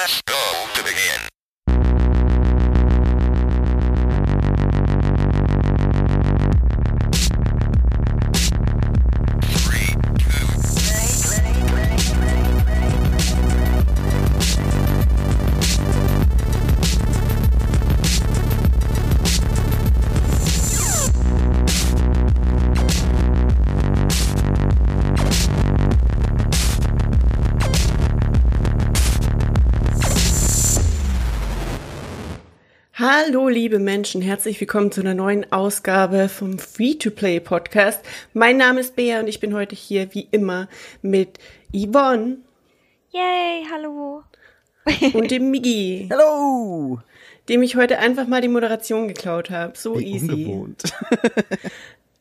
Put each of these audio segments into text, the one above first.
Press go liebe Menschen, herzlich willkommen zu einer neuen Ausgabe vom Free-to-Play Podcast. Mein Name ist Bea und ich bin heute hier wie immer mit Yvonne Yay, hallo. und dem Migi, Hallo! dem ich heute einfach mal die Moderation geklaut habe. So Wie easy. ungewohnt.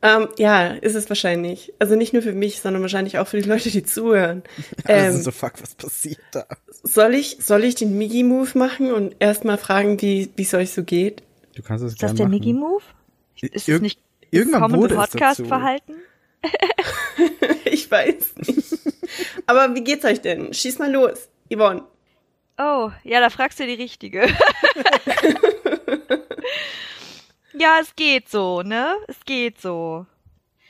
Ähm, ja, ist es wahrscheinlich. Also nicht nur für mich, sondern wahrscheinlich auch für die Leute, die zuhören. Ähm, Ähm, so, fuck, was passiert da? soll ich, soll ich den Migi-Move machen und erstmal fragen, wie wie es euch so geht? Du kannst es Ist das der. Mickey Move? Ist Ir- es nicht irgendwann wurde es Podcast dazu. Verhalten? ich weiß nicht. Aber wie geht's euch denn? Schieß mal los, Yvonne. Oh, ja, da fragst du die richtige. ja, es geht so, ne? Es geht so.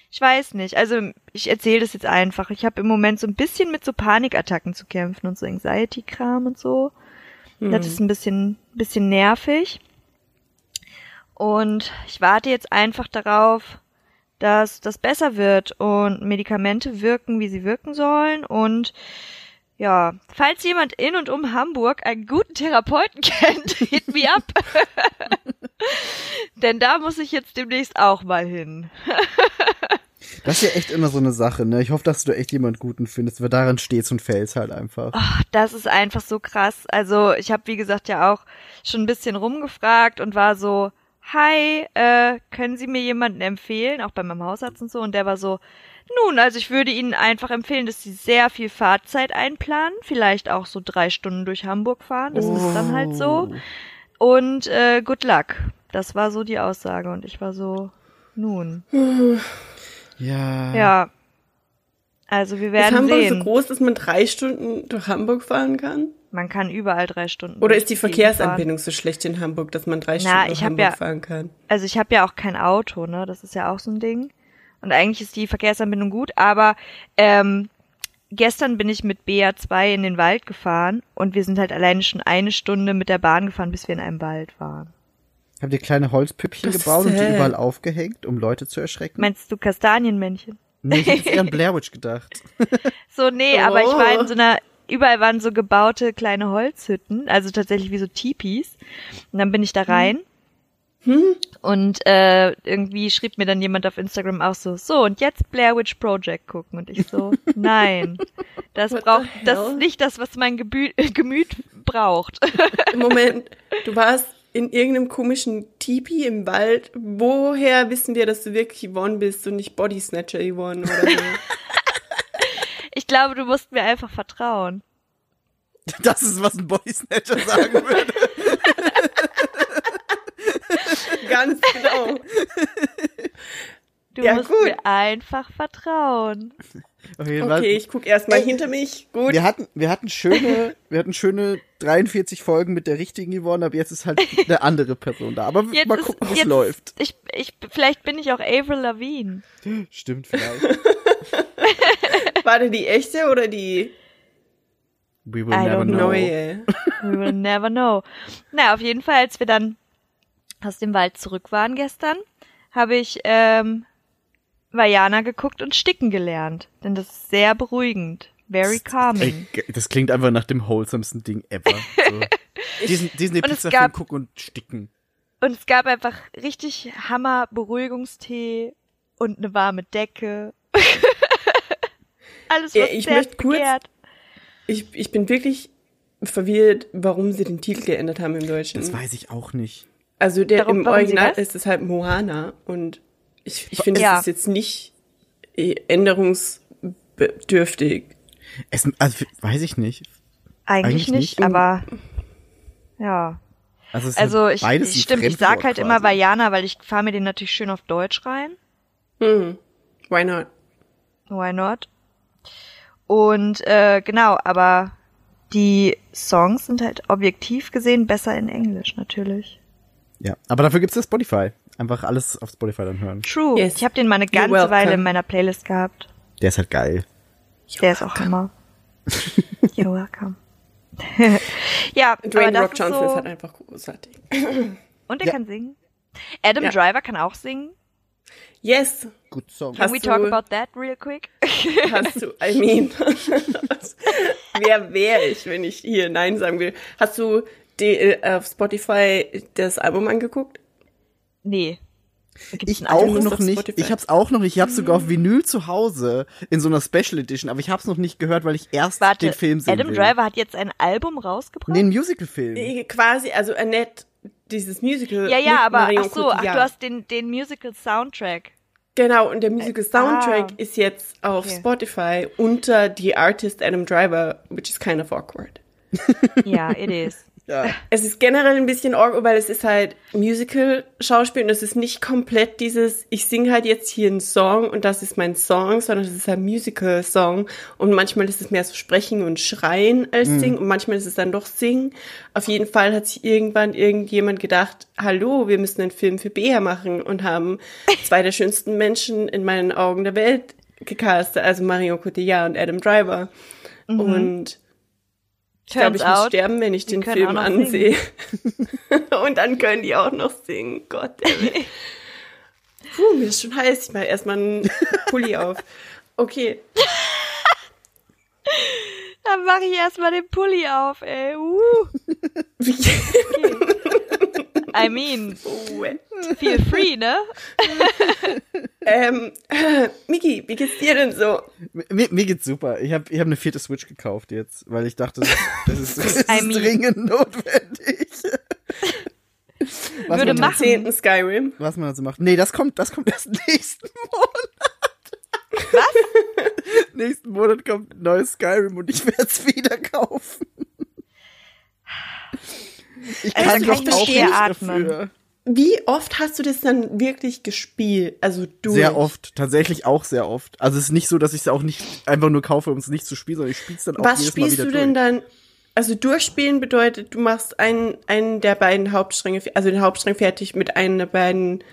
Ich weiß nicht. Also, ich erzähle das jetzt einfach. Ich habe im Moment so ein bisschen mit so Panikattacken zu kämpfen und so Anxiety-Kram und so. Das ist ein bisschen, bisschen nervig. Und ich warte jetzt einfach darauf, dass das besser wird und Medikamente wirken, wie sie wirken sollen. Und ja, falls jemand in und um Hamburg einen guten Therapeuten kennt, hit me up. Denn da muss ich jetzt demnächst auch mal hin. Das ist ja echt immer so eine Sache, ne? Ich hoffe, dass du echt jemand Guten findest, weil daran steht's und fällt's halt einfach. Ach, das ist einfach so krass. Also ich habe, wie gesagt, ja auch schon ein bisschen rumgefragt und war so, hi, äh, können Sie mir jemanden empfehlen? Auch bei meinem Hausarzt und so. Und der war so, nun, also ich würde Ihnen einfach empfehlen, dass Sie sehr viel Fahrzeit einplanen. Vielleicht auch so drei Stunden durch Hamburg fahren. Das ist dann halt so. Und äh, good luck. Das war so die Aussage. Und ich war so, nun. Ja. Ja. Also wir Ist werden Hamburg sehen. so groß, dass man drei Stunden durch Hamburg fahren kann? Man kann überall drei Stunden. Oder ist die Verkehrsanbindung so schlecht in Hamburg, dass man drei Na, Stunden ich Hamburg ja- fahren kann? also ich habe ja auch kein Auto, ne? Das ist ja auch so ein Ding. Und eigentlich ist die Verkehrsanbindung gut, aber ähm, gestern bin ich mit BA2 in den Wald gefahren und wir sind halt alleine schon eine Stunde mit der Bahn gefahren, bis wir in einem Wald waren. Habt ihr kleine Holzpüppchen Das gebaut und die überall aufgehängt, um Leute zu erschrecken? Meinst du Kastanienmännchen? nee, ich hätte eher an Blair Witch gedacht. So, nee, aber ich war Oh. in so einer, überall waren so gebaute kleine Holzhütten, also tatsächlich wie so Tipis. Und dann bin ich da rein. Und äh, irgendwie schrieb mir dann jemand auf Instagram auch so, so und jetzt Blair Witch Project gucken. Und ich so, nein, das braucht, das ist nicht das, was mein Gebü Gemüt braucht. Moment, du warst in irgendeinem komischen Tipi im Wald. Woher wissen wir, dass du wirklich Yvonne bist und nicht Body Snatcher Yvonne oder so? Ich glaube, du musst mir einfach vertrauen. Das ist, was ein Body Snatcher sagen würde. Ganz genau. Du Ja, musst gut. mir einfach vertrauen. Fall. Okay, ich guck erstmal hinter mich. Gut. Wir hatten, wir hatten schöne, wir hatten schöne 43 Folgen mit der richtigen Yvonne, aber jetzt ist halt eine andere Person da. Aber Jetzt mal gucken, wie es läuft. Ich, ich, vielleicht bin ich auch Avril Lavigne. Stimmt vielleicht. War der die echte oder die? We will I never know. Neue. We will never know. Na, auf jeden Fall, als wir dann aus dem Wald zurück waren gestern, habe ich ähm, Vajana geguckt und sticken gelernt. Denn das ist sehr beruhigend. Very calming. Ey, das klingt einfach nach dem wholesomsten Ding ever. So. Diesen, Disney Und es Pizza gab- Film gucken und sticken. Und es gab einfach richtig Hammer Beruhigungstee und eine warme Decke. Alles, was ich möchte kurz- begehrt. Ich, ich bin wirklich verwirrt, warum sie den Titel geändert haben im Deutschen. Das weiß ich auch nicht. Also der Warum- im Original ist es halt Moana und ich, ich finde, Ja. das ist jetzt nicht äh, änderungsbedürftig. Es, also, weiß ich nicht. Eigentlich, eigentlich nicht, nicht. aber ja. Also, Also ich, ich stimmt, ich sag halt immer quasi. Vajana, weil ich fahre mir den natürlich schön auf Deutsch rein. Hm. Why not? Why not? Und äh, genau, aber die Songs sind halt objektiv gesehen besser in Englisch natürlich. Ja, aber dafür gibt's ja Spotify. Einfach alles auf Spotify dann hören. True. Yes. Ich habe den mal eine You're ganze welcome. Weile in meiner Playlist gehabt. Der ist halt geil. Der ist auch Hammer. You're welcome. ja, aber Dwayne das Rock ist Johnson so, ist halt einfach großartig. und er Ja. kann singen. Adam Ja. Driver kann auch singen. Yes, Gut Song. Can Hast we talk du- about that real quick? hast du, I mean, wer wäre ich, wenn ich hier Nein sagen will? Hast du die, äh, auf Spotify das Album angeguckt? nee. Gibt's Ich auch noch nicht. Spotify? Ich hab's auch noch nicht. Ich hab's sogar auf Vinyl zu Hause in so einer Special Edition, aber ich hab's noch nicht gehört, weil ich erst Warte, den Film sehen Adam will. Driver hat jetzt ein Album rausgebracht? Nee, ein Musical-Film. Äh, Quasi, also Annette, dieses Musical. ja, ja, aber Marion ach so, ach, du hast den, den Musical Soundtrack. Genau, und der Musical Soundtrack ah. ist jetzt auf Okay. Spotify unter The Artist Adam Driver, which is kind of awkward. Ja, it is. Ja. Es ist generell ein bisschen awkward, weil es ist halt Musical-Schauspiel und es ist nicht komplett dieses, ich singe halt jetzt hier einen Song und das ist mein Song, sondern es ist halt Musical-Song und manchmal ist es mehr so Sprechen und Schreien als Singen und manchmal ist es dann doch Singen. Auf jeden Fall hat sich irgendwann irgendjemand gedacht, hallo, wir müssen einen Film für Bea machen und haben zwei der schönsten Menschen in meinen Augen der Welt gecastet, also Marion Cotillard und Adam Driver. Und ich glaube, ich muss out, sterben, wenn ich den Film ansehe. und dann können die auch noch singen. Gott, ey. Puh, mir ist schon heiß. Ich mache erstmal einen Pulli auf. Okay. Dann mache ich erstmal den Pulli auf, ey. Uh. Wie, I mean, feel free, ne? ähm, äh, Miki, wie geht's dir denn so? Mir, mir geht's super. Ich habe ich hab eine vierte Switch gekauft jetzt, weil ich dachte, das, ist, das ist I mean- dringend notwendig. Was Würde man, machen. Zehnten Skyrim. was man also macht. Nee, das kommt, das kommt erst nächsten Monat. Was? nächsten Monat kommt ein neues Skyrim und ich werde es wieder kaufen. Ich Also kann kann doch ich auch nicht Atmen. dafür. Wie oft hast du das dann wirklich gespielt? Also du. Sehr oft, tatsächlich auch sehr oft. Also es ist nicht so, dass ich es auch nicht einfach nur kaufe, um es nicht zu spielen, sondern ich spiele es dann auch Was jedes Mal spielst wieder du denn durch. dann? Also durchspielen bedeutet, du machst einen, einen der beiden Hauptstränge, also den Hauptstrang fertig mit einem der beiden.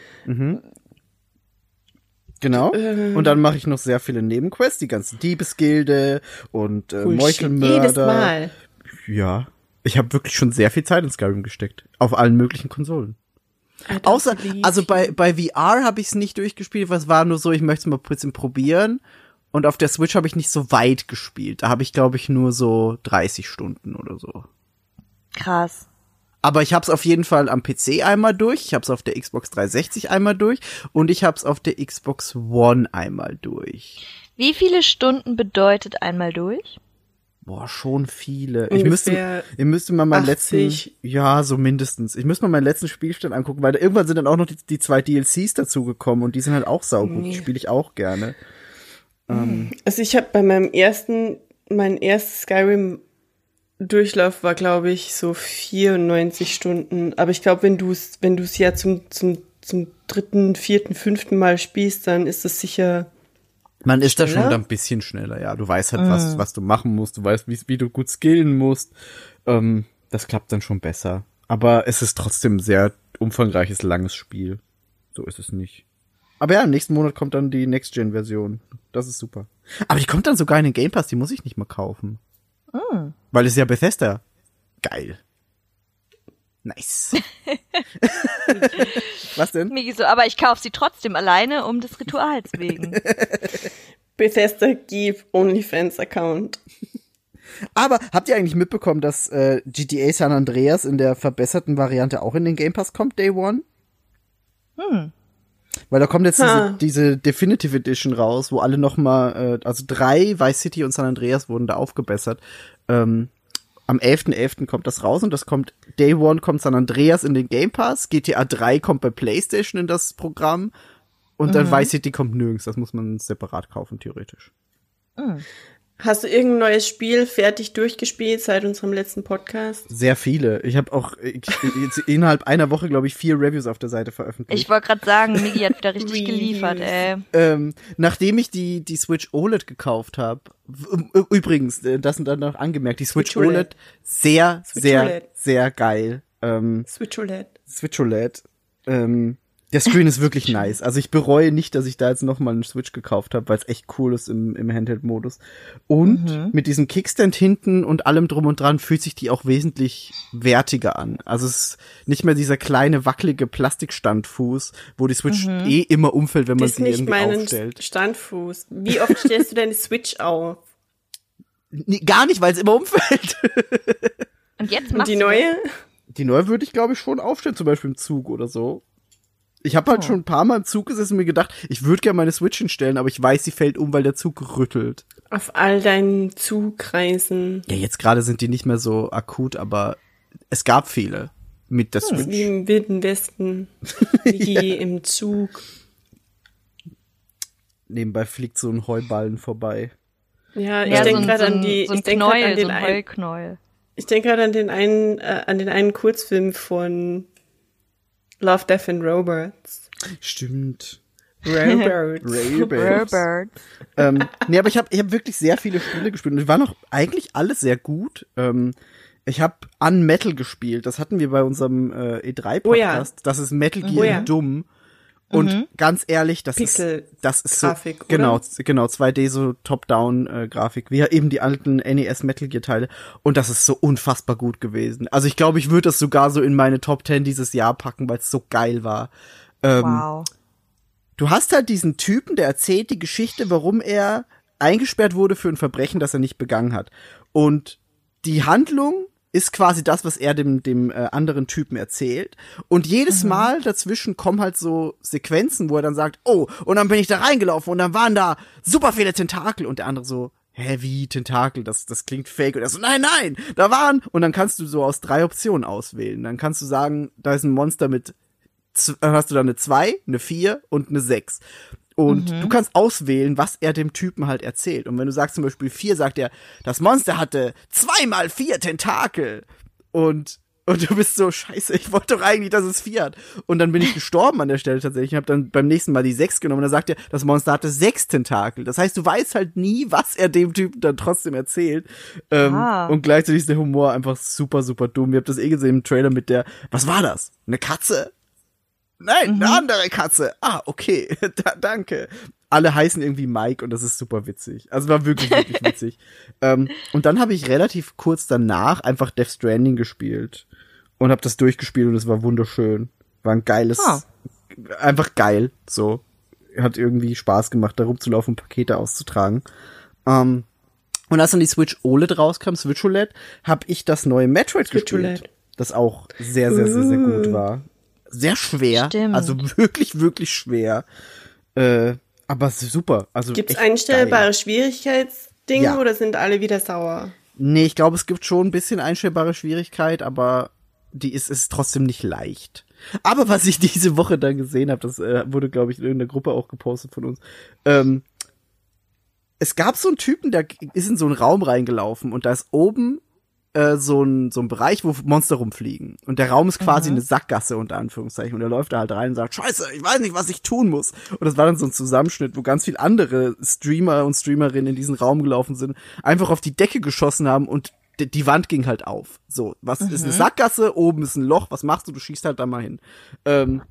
Genau. Äh. Und dann mache ich noch sehr viele Nebenquests, die ganzen Diebesgilde und äh, Meuchelmörder. Jedes Mal. Ja. Ich habe wirklich schon sehr viel Zeit in Skyrim gesteckt. Auf allen möglichen Konsolen. I don't Außer, also bei, bei VR habe ich es nicht durchgespielt, was war nur so, ich möchte es mal bisschen probieren. Und auf der Switch habe ich nicht so weit gespielt. Da habe ich, glaube ich, nur so 30 Stunden oder so. Krass. Aber ich habe es auf jeden Fall am PC einmal durch, ich habe es auf der Xbox 360 einmal durch und ich habe es auf der Xbox One einmal durch. Wie viele Stunden bedeutet einmal durch? Boah, schon viele. Ich müsste, Ungefähr ihr müsste mal meinen 80. letzten, ja, so mindestens. Ich müsste mal meinen letzten Spielstand angucken, weil irgendwann sind dann auch noch die, die zwei DLCs dazugekommen und die sind halt auch saugut. Die Nee. spiele ich auch gerne. Also ich habe bei meinem ersten, mein erstes Skyrim Durchlauf war, glaube ich, so 94 Stunden. Aber ich glaube, wenn du es, wenn du es ja zum, zum, zum dritten, vierten, fünften Mal spielst, dann ist das sicher. Man ist da schon Schneller? ein bisschen schneller, ja. Du weißt halt, was, was du machen musst, du weißt, wie, wie du gut skillen musst. Ähm, das klappt dann schon besser. Aber es ist trotzdem ein sehr umfangreiches, langes Spiel. So ist es nicht. Aber ja, nächsten Monat kommt dann die Next-Gen-Version. Das ist super. Aber die kommt dann sogar in den Game Pass, die muss ich nicht mal kaufen. Weil es ist ja Bethesda. Geil. Nice. Was denn? Migi so, aber ich kaufe sie trotzdem alleine um des Rituals wegen. Bethesda give OnlyFans Account. Aber habt ihr eigentlich mitbekommen, dass äh, GTA San Andreas in der verbesserten Variante auch in den Game Pass kommt, Day One? Hm. Weil da kommt jetzt diese, diese Definitive Edition raus, wo alle noch mal, äh, also drei Vice City und San Andreas wurden da aufgebessert. Ähm, am 11.11. kommt das raus und das kommt, Day One kommt San Andreas in den Game Pass, GTA 3 kommt bei PlayStation in das Programm und dann Vice City kommt nirgends, das muss man separat kaufen, theoretisch. Hast du irgendein neues Spiel fertig durchgespielt seit unserem letzten Podcast? Sehr viele. Ich habe auch ich, jetzt innerhalb einer Woche, glaube ich, vier Reviews auf der Seite veröffentlicht. Ich wollte gerade sagen, Migi hat wieder richtig geliefert, ey. ähm, nachdem ich die, die Switch OLED gekauft habe, übrigens, äh, das sind dann noch angemerkt, die Switch, Switch OLED. OLED, sehr, Switch sehr, OLED. sehr geil. Ähm, Switch OLED. Switch OLED. Ähm, der Screen ist wirklich nice. Also ich bereue nicht, dass ich da jetzt noch mal einen Switch gekauft habe, weil es echt cool ist im, im Handheld-Modus. Und mit diesem Kickstand hinten und allem drum und dran fühlt sich die auch wesentlich wertiger an. Also es ist nicht mehr dieser kleine wackelige Plastikstandfuß, wo die Switch eh immer umfällt, wenn man Das ist sie nicht irgendwie mein aufstellt. Standfuß. Wie oft stellst du deine Switch auf? Nee, gar nicht, weil es immer umfällt. Und jetzt Und machst die du neue? Die neue würde ich, glaube ich, schon aufstellen, zum Beispiel im Zug oder so. Ich habe halt Oh. schon ein paar Mal im Zug gesessen und mir gedacht, ich würde gerne meine Switch hinstellen, aber ich weiß, sie fällt um, weil der Zug rüttelt. Auf all deinen Zugreisen. Ja, jetzt gerade sind die nicht mehr so akut, aber es gab viele mit der Switch. Wie im Wilden Westen. Wie im Zug. Nebenbei fliegt so ein Heuballen vorbei. Ja, ich Ja, so denke ein, gerade so an die, so ich denke an so den ein einen, ich denke gerade an den einen, äh, an den einen Kurzfilm von Love, Death and Robots. Stimmt. Robots. Raybirds. Robert. ähm, nee, aber ich habe ich hab wirklich sehr viele Spiele gespielt und die waren auch eigentlich alles sehr gut. Ähm, ich habe an Metal gespielt, das hatten wir bei unserem äh, E3-Podcast. Oh ja. Das ist Metal Gear Oh ja. dumm. Und ganz ehrlich, das Pixel- ist das ist so, Grafik, oder? genau genau 2D so Top-Down äh, Grafik, wie ja eben die alten NES Metal Gear Teile und das ist so unfassbar gut gewesen. Also ich glaube, ich würde das sogar so in meine Top 10 dieses Jahr packen, weil es so geil war. Ähm, Wow. du hast halt diesen Typen, der erzählt die Geschichte, warum er eingesperrt wurde für ein Verbrechen, das er nicht begangen hat. Und die Handlung ist quasi das, was er dem, dem äh, anderen Typen erzählt. Und jedes Mal dazwischen kommen halt so Sequenzen, wo er dann sagt, oh, und dann bin ich da reingelaufen und dann waren da super viele Tentakel und der andere so, hä, wie Tentakel, das, das klingt fake. Und er so, nein, nein, da waren, und dann kannst du so aus drei Optionen auswählen. Dann kannst du sagen, da ist ein Monster mit dann hast du dann eine 2, eine 4 und eine 6. Und du kannst auswählen, was er dem Typen halt erzählt. Und wenn du sagst zum Beispiel 4, sagt er, das Monster hatte zweimal vier Tentakel. Und, und du bist so, scheiße, ich wollte doch eigentlich, dass es vier hat. Und dann bin ich gestorben an der Stelle tatsächlich. Ich habe dann beim nächsten Mal die 6 genommen. Und dann sagt er, das Monster hatte sechs Tentakel. Das heißt, du weißt halt nie, was er dem Typen dann trotzdem erzählt. Ähm, Ah. Und gleichzeitig ist der Humor einfach super, super dumm. Ihr habt das eh gesehen im Trailer mit der, was war das? Eine Katze? Nein, eine andere Katze. Ah, okay. da, danke. Alle heißen irgendwie Mike und das ist super witzig. Also war wirklich, wirklich witzig. Ähm, und dann habe ich relativ kurz danach einfach Death Stranding gespielt und habe das durchgespielt und es war wunderschön. War ein geiles, Ah. einfach geil. So hat irgendwie Spaß gemacht, da rumzulaufen und Pakete auszutragen. Ähm, und als dann die Switch OLED rauskam, Switch OLED, habe ich das neue Metroid Switch gespielt, OLED. das auch sehr, sehr, sehr, sehr gut war. Sehr schwer, Stimmt. also wirklich, wirklich schwer. Äh, aber super. Also Gibt's echt einstellbare geil. Schwierigkeitsdinge Ja. oder sind alle wieder sauer? Nee, ich glaube, es gibt schon ein bisschen einstellbare Schwierigkeit, aber die ist, ist trotzdem nicht leicht. Aber was ich diese Woche dann gesehen habe, das äh, wurde, glaube ich, in irgendeiner Gruppe auch gepostet von uns. Ähm, es gab so einen Typen, der ist in so einen Raum reingelaufen und da ist oben äh, so ein, so ein Bereich, wo Monster rumfliegen. Und der Raum ist quasi eine Sackgasse, unter Anführungszeichen. Und er läuft da halt rein und sagt, scheiße, ich weiß nicht, was ich tun muss. Und das war dann so ein Zusammenschnitt, wo ganz viel andere Streamer und Streamerinnen in diesen Raum gelaufen sind, einfach auf die Decke geschossen haben und die Wand ging halt auf. So, was ist eine Sackgasse, oben ist ein Loch, was machst du? Du schießt halt da mal hin. Ähm,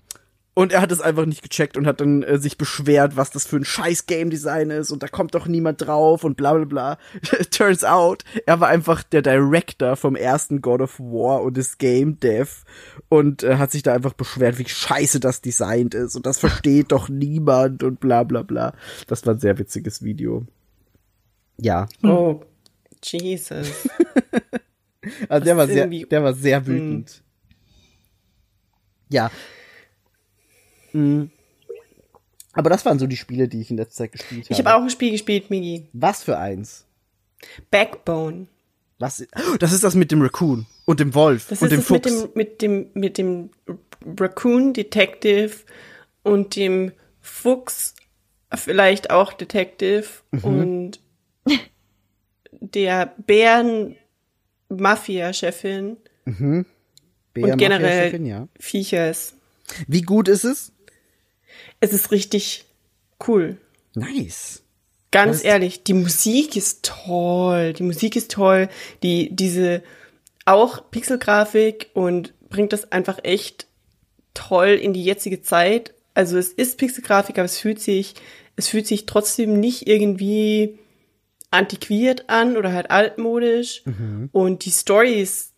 und er hat es einfach nicht gecheckt und hat dann äh, sich beschwert, was das für ein scheiß Game Design ist und da kommt doch niemand drauf und bla bla bla. Turns out, er war einfach der Director vom ersten God of War und ist Game Dev und äh, hat sich da einfach beschwert, wie scheiße das designt ist und das versteht doch niemand und bla bla bla. Das war ein sehr witziges Video. Ja, Oh, Jesus. also der war sehr, der war sehr wütend. Ja. Mm. Aber das waren so die Spiele, die ich in letzter Zeit gespielt habe. Ich habe auch ein Spiel gespielt, Migi. Was für eins? Backbone. Was? Das ist das mit dem Raccoon und dem Wolf Das und ist dem Fuchs. mit dem, mit dem, mit dem Raccoon Detective und dem Fuchs vielleicht auch Detective Mhm. und der Bären-Mafia-Chefin Bär und generell ja. Viechers. Wie gut ist es? Es ist richtig cool. Nice. Ganz Was? ehrlich, die Musik ist toll. Die Musik ist toll. Die, diese, auch Pixelgrafik und bringt das einfach echt toll in die jetzige Zeit. Also es ist Pixelgrafik, aber es fühlt sich, es fühlt sich trotzdem nicht irgendwie antiquiert an oder halt altmodisch. Und die Story ist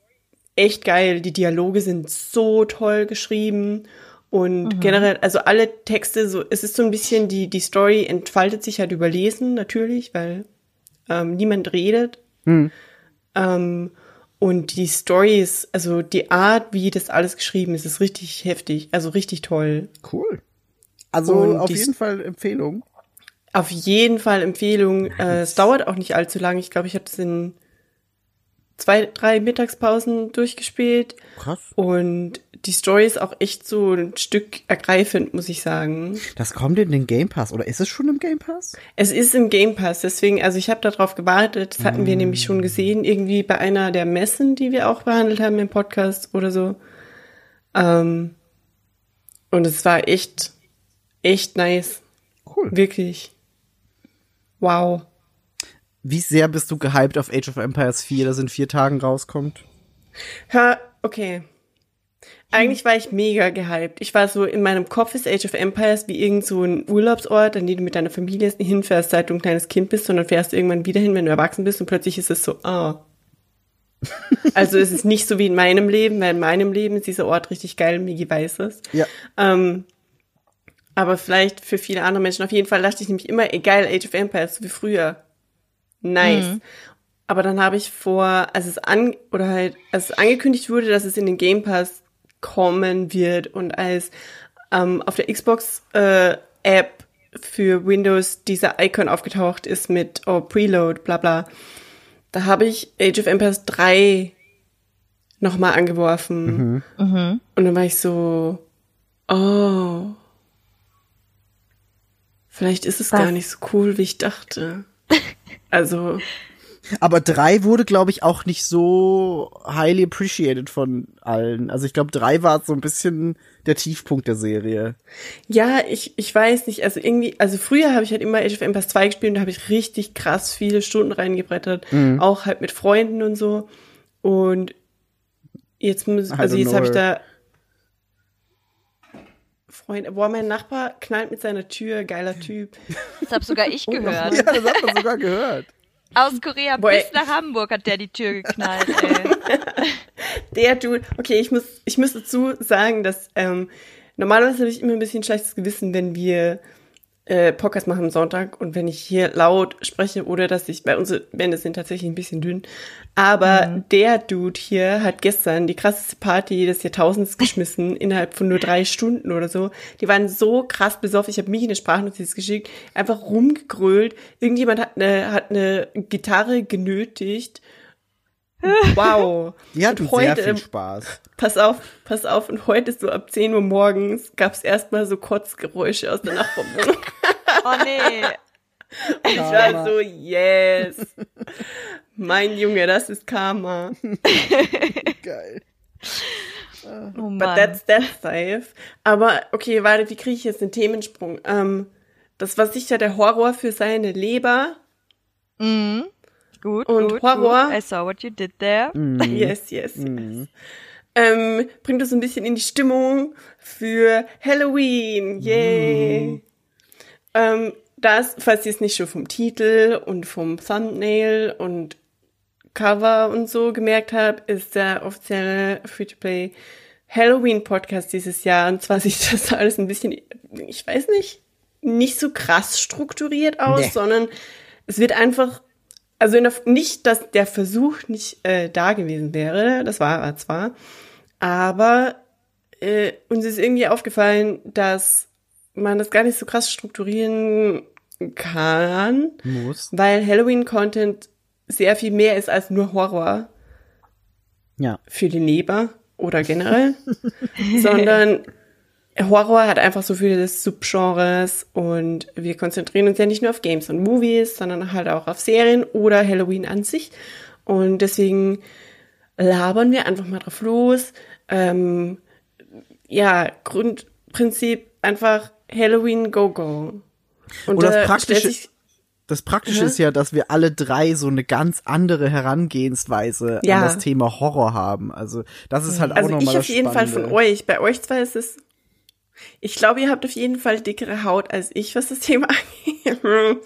echt geil. Die Dialoge sind so toll geschrieben. Und generell, also alle Texte, so, es ist so ein bisschen, die, die Story entfaltet sich halt über Lesen, natürlich, weil ähm, niemand redet. Ähm, und die Story ist, also die Art, wie das alles geschrieben ist, ist richtig heftig, also richtig toll. Cool. Also Und auf jeden Fall Empfehlung. Auf jeden Fall Empfehlung. Äh, es dauert auch nicht allzu lang. Ich glaube, ich habe das in zwei, drei Mittagspausen durchgespielt. Krass. Und die Story ist auch echt so ein Stück ergreifend, muss ich sagen. Das kommt in den Game Pass. Oder ist es schon im Game Pass? Es ist im Game Pass, deswegen, also ich habe darauf gewartet. Das hatten wir nämlich schon gesehen, irgendwie bei einer der Messen, die wir auch behandelt haben im Podcast oder so. Ähm, und es war echt, echt nice. Cool. Wirklich. Wow. Wie sehr bist du gehypt auf Age of Empires 4, das in vier Tagen rauskommt? Hör, okay. Eigentlich war ich mega gehypt. Ich war so, in meinem Kopf ist Age of Empires wie irgend so ein Urlaubsort, an den du mit deiner Familie hinfährst, seit du ein kleines Kind bist, sondern fährst irgendwann wieder hin, wenn du erwachsen bist und plötzlich ist es so, ah. also es ist nicht so wie in meinem Leben, weil in meinem Leben ist dieser Ort richtig geil, Migi weiß es. Ja. Ähm, aber vielleicht für viele andere Menschen. Auf jeden Fall dachte ich nämlich immer, egal, Age of Empires, so wie früher. Nice. Aber dann habe ich vor, als es an, oder halt, als es angekündigt wurde, dass es in den Game Pass kommen wird und als ähm, auf der Xbox äh, App für Windows dieser Icon aufgetaucht ist mit oh, Preload, bla bla, da habe ich Age of Empires 3 nochmal angeworfen. Und dann war ich so, oh, vielleicht ist es Was? gar nicht so cool, wie ich dachte. Also, Aber 3 wurde, glaube ich, auch nicht so highly appreciated von allen. Also ich glaube, 3 war so ein bisschen der Tiefpunkt der Serie. ja, ich, ich weiß nicht, also irgendwie, also früher habe ich halt immer Age of Empires 2 gespielt und da habe ich richtig krass viele Stunden reingebrettert, auch halt mit Freunden und so. Und jetzt muss, also jetzt habe ich da Freunde, boah, mein Nachbar knallt mit seiner Tür, geiler Typ. Das habe sogar ich gehört. Ja, das hat man sogar gehört. Aus Korea Boah, ey. bis nach Hamburg hat der die Tür geknallt, ey. Der Dude, okay, ich muss, ich muss dazu sagen, dass ähm, normalerweise habe ich immer ein bisschen schlechtes Gewissen, wenn wir äh, Podcast machen am Sonntag und wenn ich hier laut spreche oder dass ich, bei unsere Wände sind tatsächlich ein bisschen dünn. Aber der Dude hier hat gestern die krasseste Party des Jahrtausends geschmissen, innerhalb von nur drei Stunden oder so. Die waren so krass besoffen. Ich habe mich eine Sprachnotiz geschickt, einfach rumgegrölt. Irgendjemand hat eine, hat eine Gitarre genötigt. Wow. Die hat Und sehr heute- viel Spaß. Pass auf, pass auf. Und heute so ab 10 Uhr morgens gab es erstmal so Kotzgeräusche aus der Nachbarwohnung. Oh nee. Ich war so, yes. Mein Junge, das ist Karma. Geil. Oh But that's that safe. Aber okay, warte, wie kriege ich jetzt den Themensprung? Ähm, das war sicher der Horror für seine Leber. Mhm. Gut, Und gut, Horror? Gut. I saw what you did there. Yes, yes, yes. Ähm, bringt uns ein bisschen in die Stimmung für Halloween. Yay. Ähm, das, falls ihr es nicht schon vom Titel und vom Thumbnail und Cover und so gemerkt habt, ist der offizielle Free-to-Play Halloween-Podcast dieses Jahr. Und zwar sieht das alles ein bisschen, ich weiß nicht, nicht so krass strukturiert aus, Nee. sondern es wird einfach, also der, nicht, dass der Versuch nicht äh, da gewesen wäre, das war er zwar, aber äh, uns ist irgendwie aufgefallen, dass man das gar nicht so krass strukturieren kann, Muss. weil Halloween-Content sehr viel mehr ist als nur Horror Ja. für die Leber oder generell, sondern Horror hat einfach so viele Subgenres und wir konzentrieren uns ja nicht nur auf Games und Movies, sondern halt auch auf Serien oder Halloween an sich. Und deswegen labern wir einfach mal drauf los. Ähm, ja, Grundprinzip einfach Halloween go go. Und Und das da Praktische- Das Praktische Mhm. ist ja, dass wir alle drei so eine ganz andere Herangehensweise Ja. an das Thema Horror haben. Also das ist halt auch also nochmal ich das auf jeden Fall von Spannende. euch. Bei euch zwar ist es, ich glaube, ihr habt auf jeden Fall dickere Haut als ich, was das Thema angeht.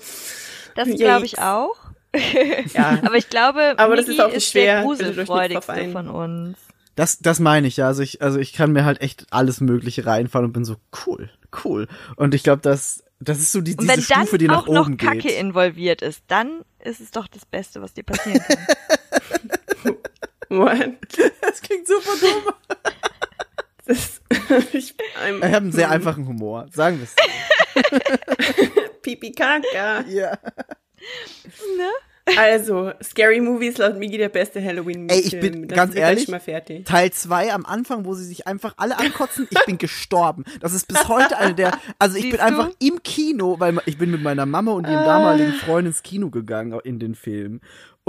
Das glaube ich auch. ja. Aber ich glaube, Aber das Migi ist auch nicht schwer, der wenn von uns. Das, das meine ich ja. Also ich, also ich kann mir halt echt alles Mögliche reinfahren und bin so cool, cool. Und ich glaube, das, das ist so die, Und diese wenn dann Stufe, die nach auch noch oben Kacke geht. involviert ist, dann ist es doch das Beste, was dir passieren kann. What? Das klingt super dumm. Das, ich, I'm, Ich habe einen sehr einfachen Humor, sagen wir es. Pipi Kaka. Ja. Also, Scary Movies laut Migi der beste halloween Ey, ich bin Das ganz ehrlich, mal fertig. Teil 2 am Anfang, wo sie sich einfach alle ankotzen, ich bin gestorben. Das ist bis heute eine der, also ich Siehst bin einfach du? im Kino, weil ich bin mit meiner Mama und ihrem damaligen Freund ins Kino gegangen in den Film.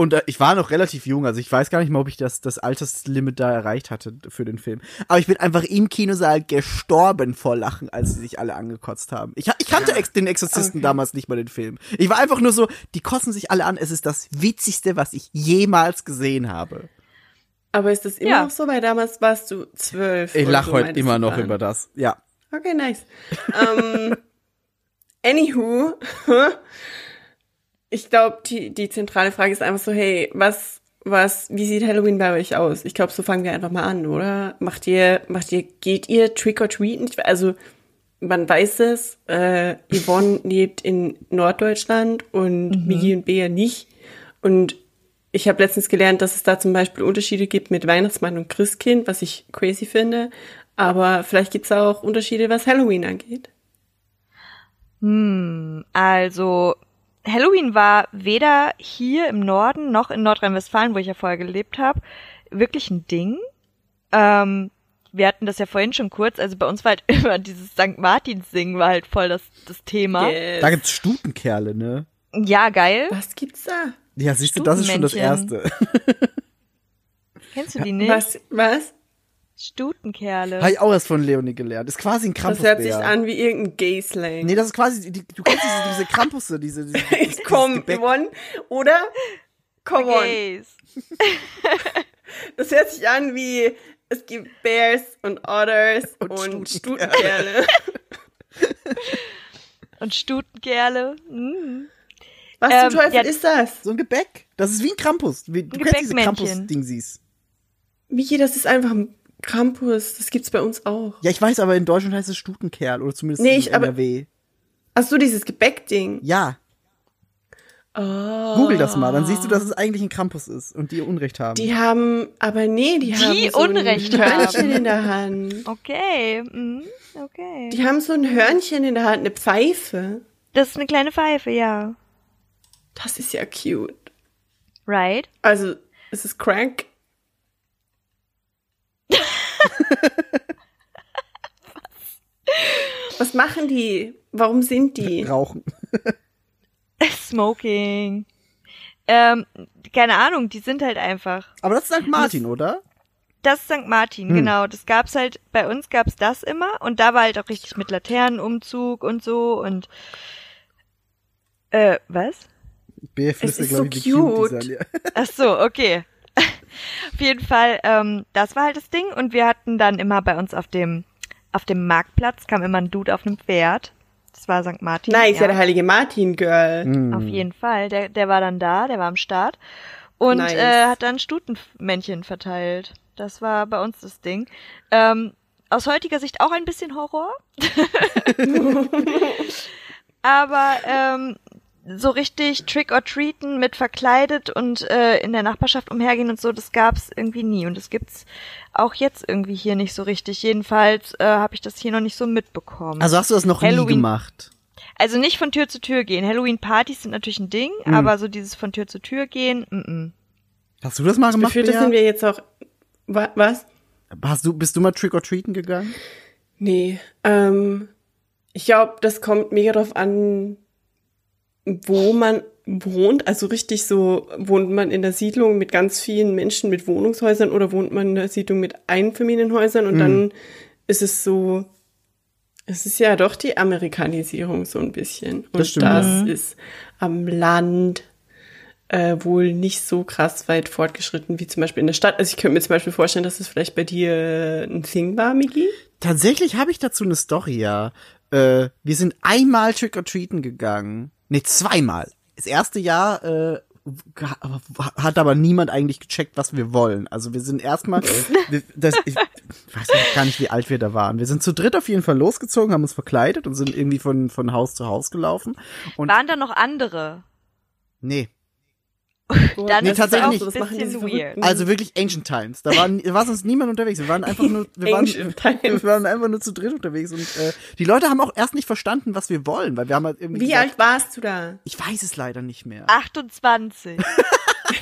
Und äh, ich war noch relativ jung, also ich weiß gar nicht mal, ob ich das, das Alterslimit da erreicht hatte für den Film. Aber ich bin einfach im Kinosaal gestorben vor Lachen, als sie sich alle angekotzt haben. Ich, ich kannte ex den Exorzisten Okay. damals nicht mal den Film. Ich war einfach nur so, die kotzen sich alle an, es ist das Witzigste, was ich jemals gesehen habe. Aber ist das immer Ja. noch so? Weil damals warst du zwölf. Ich lache so, heute immer noch über das. Ja. Okay, nice. ähm, anywho, ich glaube, die, die zentrale Frage ist einfach so, hey, was, was, wie sieht Halloween bei euch aus? Ich glaube, so fangen wir einfach mal an, oder? Macht ihr, macht ihr, geht ihr Trick or Treaten? Also, man weiß es, äh, Yvonne lebt in Norddeutschland und Migi und Bea nicht. Und ich habe letztens gelernt, dass es da zum Beispiel Unterschiede gibt mit Weihnachtsmann und Christkind, was ich crazy finde. Aber vielleicht gibt's auch Unterschiede, was Halloween angeht. Hm, also Halloween war weder hier im Norden noch in Nordrhein-Westfalen, wo ich ja vorher gelebt habe, wirklich ein Ding. Ähm, wir hatten das ja vorhin schon kurz, also bei uns war halt immer dieses St. Martins singen war halt voll das, das Thema. Yes. Da gibt's Stutenkerle, ne? Ja, geil. Was gibt's da? Ja, siehst du, das ist schon das. Erste. Kennst du die nicht? Was? Was? Stutenkerle. Habe ich auch erst von Leonie gelernt. Das ist quasi ein Das Krampusbär. hört sich an wie irgendein Gay-Slang. Nee, das ist quasi, die, du kennst diese, diese Krampusse, diese, diese dieses, Komm. Yvonne, oder? Come on. Gays. Das hört sich an wie, es gibt Bears und Otters Und und, Stutenkerle. Und Stutenkerle. Hm. Was Ähm, zum Teufel ja. ist das? So ein Gebäck. Das ist wie ein Krampus. Wie, du Ein kennst diese. Krampus-Dingsies. Miki, das ist einfach ein Krampus. Das gibt's bei uns auch. Ja, ich weiß, aber in Deutschland heißt es Stutenkerl oder zumindest Nee, in ich- aber- NRW. Ach so, dieses Gebäckding. Ja, Oh. google das mal, dann siehst du, dass es eigentlich ein Krampus ist und die Unrecht haben. Die haben, aber nee, die, haben so Unrecht ein Hörnchen haben. in der Hand. Okay. Mhm. Okay. Die haben so ein Hörnchen in der Hand, eine Pfeife. Das ist eine kleine Pfeife, ja. Das ist ja cute. Right? Also, es ist crank. Was machen die? Warum sind die? Rauchen. Smoking. Ähm, keine Ahnung, die sind halt einfach. Aber das ist St. Martin, oder? Das ist St. Martin, Hm. genau. Das gab's halt, bei uns gab's das immer und da war halt auch richtig mit Laternenumzug und so und äh, was? B flüstert, ist glaub so ich, cute. Ach so, okay. Auf jeden Fall, ähm, das war halt das Ding und wir hatten dann immer bei uns auf dem auf dem Marktplatz kam immer ein Dude auf einem Pferd. Das war St. Martin. Nice, ja, der heilige Martin-Girl. Hm. Auf jeden Fall. Der, der war dann da, der war am Start. Und Nice. äh, hat dann Stutenmännchen verteilt. Das war bei uns das Ding. Ähm, aus heutiger Sicht auch ein bisschen Horror. Aber ähm, so richtig Trick or Treaten mit verkleidet und äh, in der Nachbarschaft umhergehen und so, das gab's irgendwie nie. Und das gibt's auch jetzt irgendwie hier nicht so richtig. Jedenfalls äh, habe ich das hier noch nicht so mitbekommen. Also hast du das noch nie Halloween- gemacht? Also nicht von Tür zu Tür gehen. Halloween-Partys sind natürlich ein Ding, Mhm. aber so dieses von Tür zu Tür gehen, mm -mm. Hast du das mal Ich gemacht, befürchte, das sind wir jetzt auch. Wa was? Hast du, bist du mal Trick or Treaten gegangen? Nee, ähm, ich glaube, das kommt mega drauf an, wo man wohnt. Also richtig so, wohnt man in der Siedlung mit ganz vielen Menschen mit Wohnungshäusern oder wohnt man in der Siedlung mit Einfamilienhäusern und dann ist es so, es ist ja doch die Amerikanisierung so ein bisschen. Und Das stimmt, das ja. ist am Land äh, wohl nicht so krass weit fortgeschritten wie zum Beispiel in der Stadt. Also ich könnte mir zum Beispiel vorstellen, dass es vielleicht bei dir ein Thing war, Miki. Tatsächlich habe ich dazu eine Story, ja. Äh, wir sind einmal Trick-or-Treaten gegangen. Nee, zweimal. Das erste Jahr äh, ha- hat aber niemand eigentlich gecheckt, was wir wollen. Also wir sind erstmal, wir- das, ich weiß gar nicht, wie alt wir da waren. Wir sind zu dritt auf jeden Fall losgezogen, haben uns verkleidet und sind irgendwie von, von Haus zu Haus gelaufen. Und Waren da noch andere? nee, Dann Nee, ist tatsächlich es auch nicht. ein Das bisschen weird. Also wirklich Ancient Times. Da, waren, da war sonst niemand unterwegs. Wir waren einfach nur, wir waren, Ancient Times. wir waren einfach nur zu dritt unterwegs. Und äh, die Leute haben auch erst nicht verstanden, was wir wollen, weil wir haben halt irgendwie Wie gesagt, alt warst du da? Ich weiß es leider nicht mehr. 28.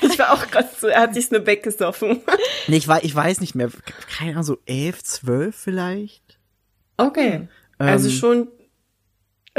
Ich war auch gerade so, er hat sich nur weggesoffen. Nee, ich, wei- ich weiß nicht mehr. Keine Ahnung, so elf, zwölf vielleicht? Okay. Also Ähm, schon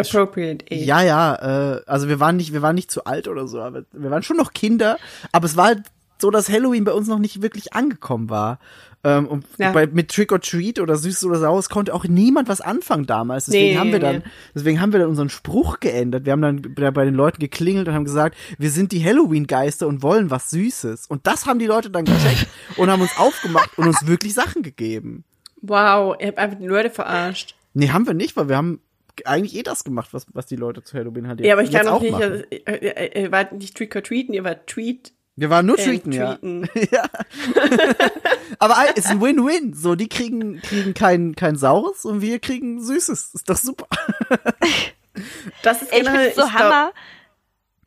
appropriate age. Ja, ja, äh, also wir waren nicht, wir waren nicht zu alt oder so, aber wir waren schon noch Kinder, aber es war halt so, dass Halloween bei uns noch nicht wirklich angekommen war. Ähm, und Ja. bei, mit Trick or Treat oder Süßes oder Saures konnte auch niemand was anfangen damals. Deswegen Nee, haben wir dann, nee. deswegen haben wir dann unseren Spruch geändert. Wir haben dann bei bei den Leuten geklingelt und haben gesagt, wir sind die Halloween-Geister und wollen was Süßes. Und das haben die Leute dann gecheckt und haben uns aufgemacht und uns wirklich Sachen gegeben. Wow, ihr habt einfach die Leute verarscht. Nee, haben wir nicht, weil wir haben eigentlich eh das gemacht, was, was die Leute zu Halloween halt Ja, aber ich kann auch nicht, also, äh, äh, ihr wart nicht Trick or Treaten, ihr wart Treat Wir waren nur and treaten, ja. Treaten. ja. Aber es ist ein Win-Win. So, die kriegen, kriegen kein, kein Saures und wir kriegen Süßes. Ist doch super. Das ist ich es so ich glaub- Hammer.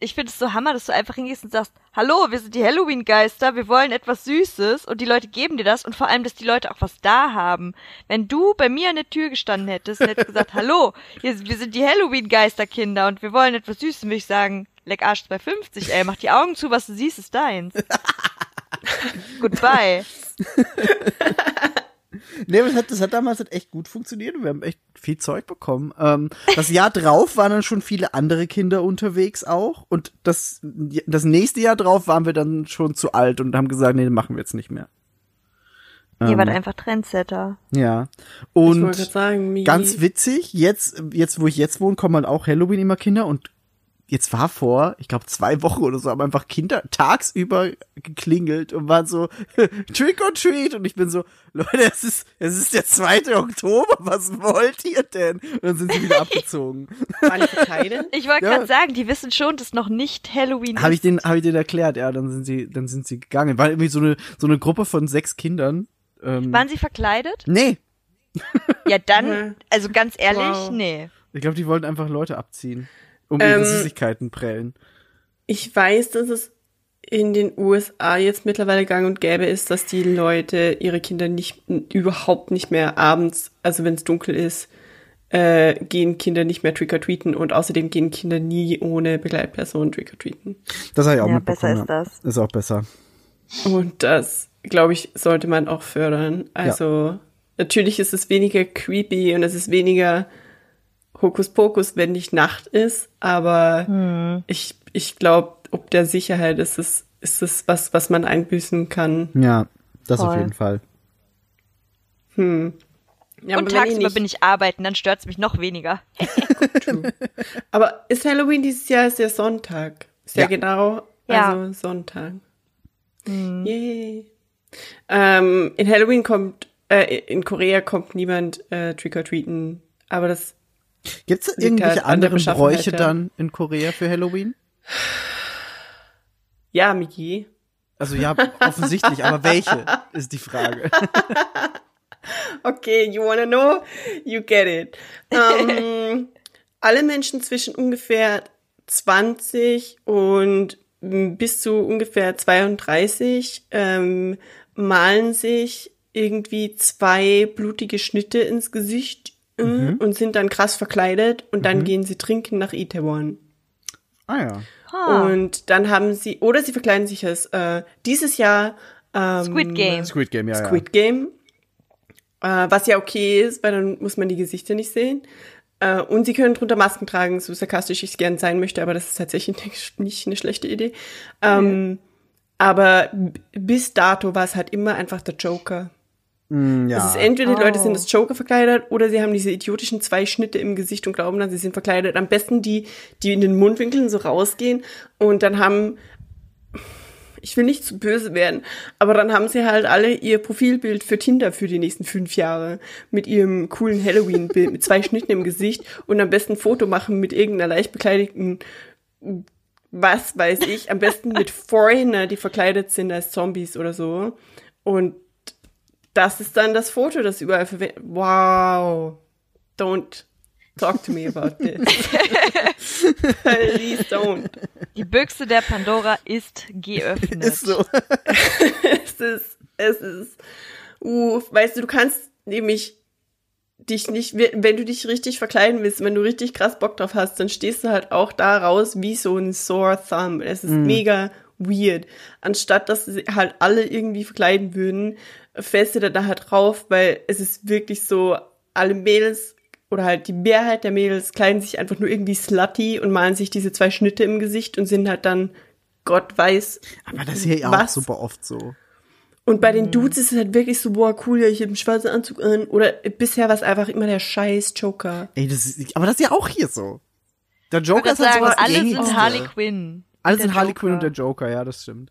Ich finde es so Hammer, dass du einfach hingehst und sagst, hallo, wir sind die Halloween-Geister, wir wollen etwas Süßes und die Leute geben dir das und vor allem, dass die Leute auch was da haben. Wenn du bei mir an der Tür gestanden hättest und hättest gesagt, hallo, hier, wir sind die Halloween-Geisterkinder und wir wollen etwas Süßes, würde ich sagen, leck Arsch 250, ey, mach die Augen zu, was du siehst, ist deins. Goodbye. Nee, aber das hat, das hat damals halt echt gut funktioniert und wir haben echt viel Zeug bekommen. Ähm, das Jahr drauf waren dann schon viele andere Kinder unterwegs auch und das, das nächste Jahr drauf waren wir dann schon zu alt und haben gesagt, nee, machen wir jetzt nicht mehr. Ihr Ähm, wart einfach Trendsetter. Ja. Und sagen, Ganz witzig, jetzt, jetzt, wo ich jetzt wohne, kommen halt auch Halloween immer Kinder und jetzt war vor, ich glaube, zwei Wochen oder so, haben einfach Kinder tagsüber geklingelt und waren so, Trick or Treat. Und ich bin so, Leute, es ist, es ist der 2. Oktober, was wollt ihr denn? Und dann sind sie wieder abgezogen. waren die verkleidet? Ich wollte Ja. gerade sagen, die wissen schon, dass noch nicht Halloween Habe ich ist. den, habe ich den erklärt, ja, dann sind sie, dann sind sie gegangen. War irgendwie so eine, so eine Gruppe von sechs Kindern. Ähm, Waren sie verkleidet? nee, Ja, dann, also ganz ehrlich, Wow. nee. ich glaube, die wollten einfach Leute abziehen. Um Ähm, ihre Süßigkeiten prellen. Ich weiß, dass es in den USA jetzt mittlerweile gang und gäbe ist, dass die Leute ihre Kinder nicht überhaupt nicht mehr abends, also wenn es dunkel ist, äh, gehen Kinder nicht mehr trick-or-treaten und außerdem gehen Kinder nie ohne Begleitperson trick-or-treaten. Das habe ich auch Ja, mitbekommen. besser ist ja. Ist auch besser. Und das, glaube ich, sollte man auch fördern. Also natürlich ist es weniger creepy und es ist weniger Hokuspokus, wenn nicht Nacht ist, aber ich, ich glaube, ob der Sicherheit ist es, ist es was, was man einbüßen kann. Ja, das auf Voll. jeden Fall. Ja, und tagsüber nicht- bin ich arbeiten, dann stört's mich noch weniger. Aber ist Halloween dieses Jahr ist der Sonntag? Ist ja, Ja. genau, Ja. also Sonntag. Yay. Ähm, in Halloween kommt, äh, in Korea kommt niemand äh, trick-or-treaten, aber das Gibt's Liegt irgendwelche an der anderen Bräuche dann in Korea für Halloween? Ja, Miki. Also ja, offensichtlich, aber welche ist die Frage. Okay, you wanna know? You get it. Ähm, alle Menschen zwischen ungefähr 20 und bis zu ungefähr 32 ähm, malen sich irgendwie zwei blutige Schnitte ins Gesicht äh, und sind dann krass verkleidet und dann gehen sie trinken nach Itaewon. Ah ja. Und dann haben sie, oder sie verkleiden sich als äh, dieses Jahr ähm, Squid Game. Squid Game, ja, Squid Game. Äh, was ja okay ist, weil dann muss man die Gesichter nicht sehen. Äh, und sie können drunter Masken tragen, so sarkastisch ich es gern sein möchte, aber das ist tatsächlich nicht, eine schlechte Idee. Ähm, Aber b- bis dato war es halt immer einfach der Joker. Mm, ja. Es ist entweder die Leute sind Oh. als Joker verkleidet oder sie haben diese idiotischen zwei Schnitte im Gesicht und glauben dann, sie sind verkleidet. Am besten die, die in den Mundwinkeln so rausgehen und dann haben, ich will nicht zu böse werden, aber dann haben sie halt alle ihr Profilbild für Tinder für die nächsten fünf Jahre mit ihrem coolen Halloween-Bild mit zwei Schnitten im Gesicht und am besten ein Foto machen mit irgendeiner leicht bekleideten was weiß ich, am besten mit Foreigner, die verkleidet sind als Zombies oder so. Und das ist dann das Foto, das überall verwendet. Wow. Don't talk to me about this. Please don't. Die Büchse der Pandora ist geöffnet. Ist so. Es ist, es ist, uh, weißt du, du kannst nämlich dich nicht, wenn du dich richtig verkleiden willst, wenn du richtig krass Bock drauf hast, dann stehst du halt auch da raus wie so ein sore thumb. Es ist mega weird. Anstatt, dass sie halt alle irgendwie verkleiden würden, fällst du da, da halt drauf, weil es ist wirklich so, alle Mädels oder halt die Mehrheit der Mädels kleiden sich einfach nur irgendwie slutty und malen sich diese zwei Schnitte im Gesicht und sind halt dann Gott weiß Aber das ist hier ja auch Was? super oft so. und bei den Dudes ist es halt wirklich so, boah, cool, ja, ich habe einen schwarzen Anzug an. Oder bisher war es einfach immer der scheiß Joker. Ey, das ist, aber das ist ja auch hier so. Der Joker ist halt sagen, sowas alle sind Harley Quinn. Alle sind Harley. Quinn und der Joker, ja, das stimmt.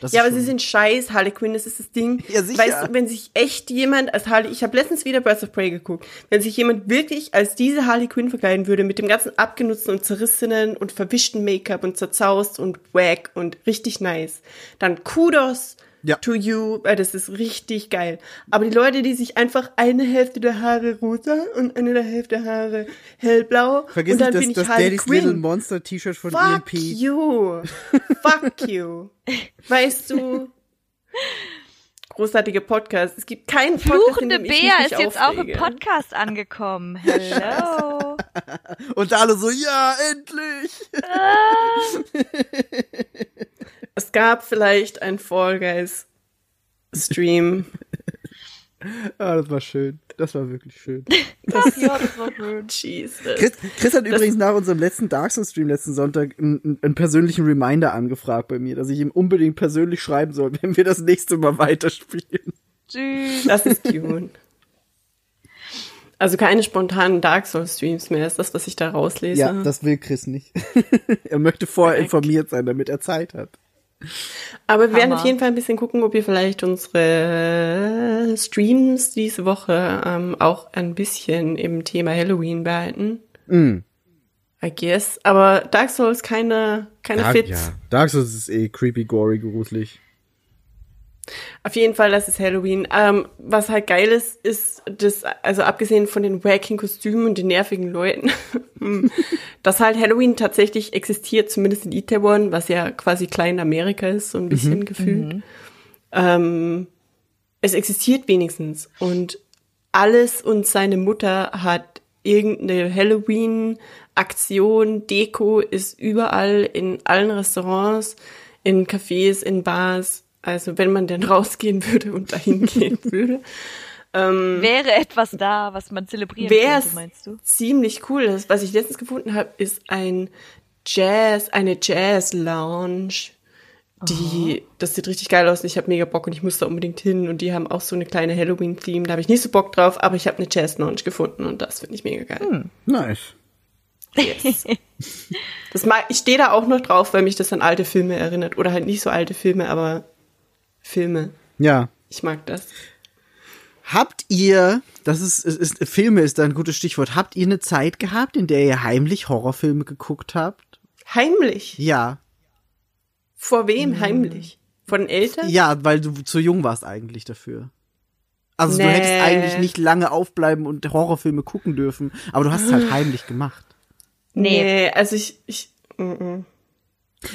Das Ja, aber sie sind scheiß Harley Quinn, das ist das Ding. Ja, sicher. Weißt du, wenn sich echt jemand als Harley, ich habe letztens wieder Birds of Prey geguckt, wenn sich jemand wirklich als diese Harley Quinn verkleiden würde, mit dem ganzen abgenutzten und zerrissenen und verwischten Make-up und zerzaust und wack und richtig nice, dann Kudos Ja. to you, weil das ist richtig geil. Aber die Leute, die sich einfach eine Hälfte der Haare rosa und eine der Hälfte der Haare hellblau Vergiss und dann nicht bin das, ich das Harley Daddy's Little Quinn. Monster T-Shirt von Fuck EMP. you. Fuck you. Weißt du, großartiger Podcast. Es gibt keinen Podcast, Fluchende in dem ich mich Bea nicht ist jetzt auch im aufrege. Podcast angekommen. Hello. Und alle so, ja, endlich! Es gab vielleicht ein Fall Guys Stream. Ah, das war schön. Das war wirklich schön. Ach ja, das war schön. Jesus. Chris, Chris hat übrigens nach unserem letzten Dark Souls Stream letzten Sonntag einen, einen persönlichen Reminder angefragt bei mir, dass ich ihm unbedingt persönlich schreiben soll, wenn wir das nächste Mal weiterspielen. Tschüss. Das ist cute. Also keine spontanen Dark Souls Streams mehr, ist das, was ich da rauslese. Ja, das will Chris nicht. er möchte vorher informiert sein, damit er Zeit hat. Aber wir werden auf jeden Fall ein bisschen gucken, ob wir vielleicht unsere Streams diese Woche ähm, auch ein bisschen im Thema Halloween behalten. Mm. I guess. Aber Dark Souls keine, keine Dark, Fits. ja. Dark Souls ist eh creepy, gory, gruselig. Auf jeden Fall, das ist Halloween. Ähm, was halt geil ist, ist das, also abgesehen von den wacken Kostümen und den nervigen Leuten, dass halt Halloween tatsächlich existiert, zumindest in Itaewon, was ja quasi klein Amerika ist, so ein bisschen gefühlt. Ähm, es existiert wenigstens und alles und seine Mutter hat irgendeine Halloween-Aktion, Deko ist überall in allen Restaurants, in Cafés, in Bars. Also wenn man denn rausgehen würde und dahin gehen würde, Wäre etwas da, was man zelebrieren wäre könnte, es meinst du? ziemlich cool. Das, was ich letztens gefunden habe, ist ein Jazz, eine Jazz-Lounge. Die, das sieht richtig geil aus und ich habe mega Bock und ich muss da unbedingt hin und die haben auch so eine kleine Halloween-Theme. Da habe ich nicht so Bock drauf, aber ich habe eine Jazz-Lounge gefunden und das finde ich mega geil. Nice. Yes. das mag, ich stehe da auch noch drauf, weil mich das an alte Filme erinnert. Oder halt nicht so alte Filme, aber Filme. Ja. Ich mag das. Habt ihr, das ist, ist, ist Filme ist da ein gutes Stichwort, habt ihr eine Zeit gehabt, in der ihr heimlich Horrorfilme geguckt habt? Heimlich. Ja. Vor wem heimlich? Vor den Eltern? Ja, weil du zu jung warst eigentlich dafür. Also du Nee. hättest eigentlich nicht lange aufbleiben und Horrorfilme gucken dürfen, aber du hast es halt heimlich gemacht. Nee. also ich, ich, mm, mm.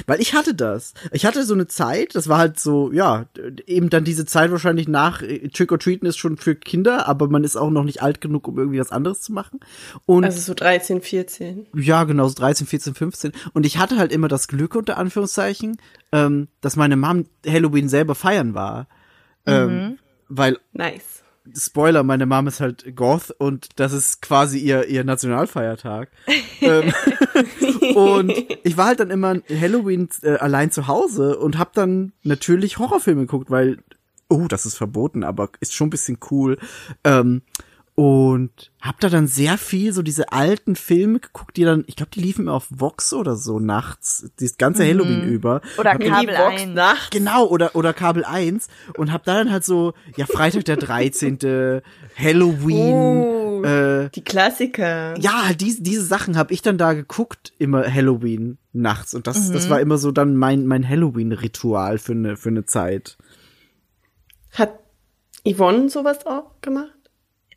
Weil ich hatte das. Ich hatte so eine Zeit, das war halt so, ja, eben dann diese Zeit wahrscheinlich nach äh, Trick or Treaten ist schon für Kinder, aber man ist auch noch nicht alt genug, um irgendwie was anderes zu machen. Und also so 13, 14. ja, genau, so 13, 14, 15. Und ich hatte halt immer das Glück, unter Anführungszeichen, ähm, dass meine Mom Halloween selber feiern war. Ähm, weil Nice. Spoiler, meine Mom ist halt Goth und das ist quasi ihr, ihr Nationalfeiertag. ähm, und ich war halt dann immer Halloween äh, allein zu Hause und hab dann natürlich Horrorfilme geguckt, weil, oh, das ist verboten, aber ist schon ein bisschen cool. Ähm, und hab da dann sehr viel so diese alten Filme geguckt, die dann, ich glaube, die liefen immer auf Vox oder so nachts, das ganze Halloween über. Oder Hab- Kabel Vox 1. Nacht. Genau, oder, oder Kabel 1 und hab da dann halt so, ja, Freitag der 13., Halloween, Oh, äh, die Klassiker. ja, halt diese, diese Sachen habe ich dann da geguckt, immer Halloween nachts. Und das, das war immer so dann mein, mein Halloween-Ritual für eine, für eine Zeit. Hat Yvonne sowas auch gemacht?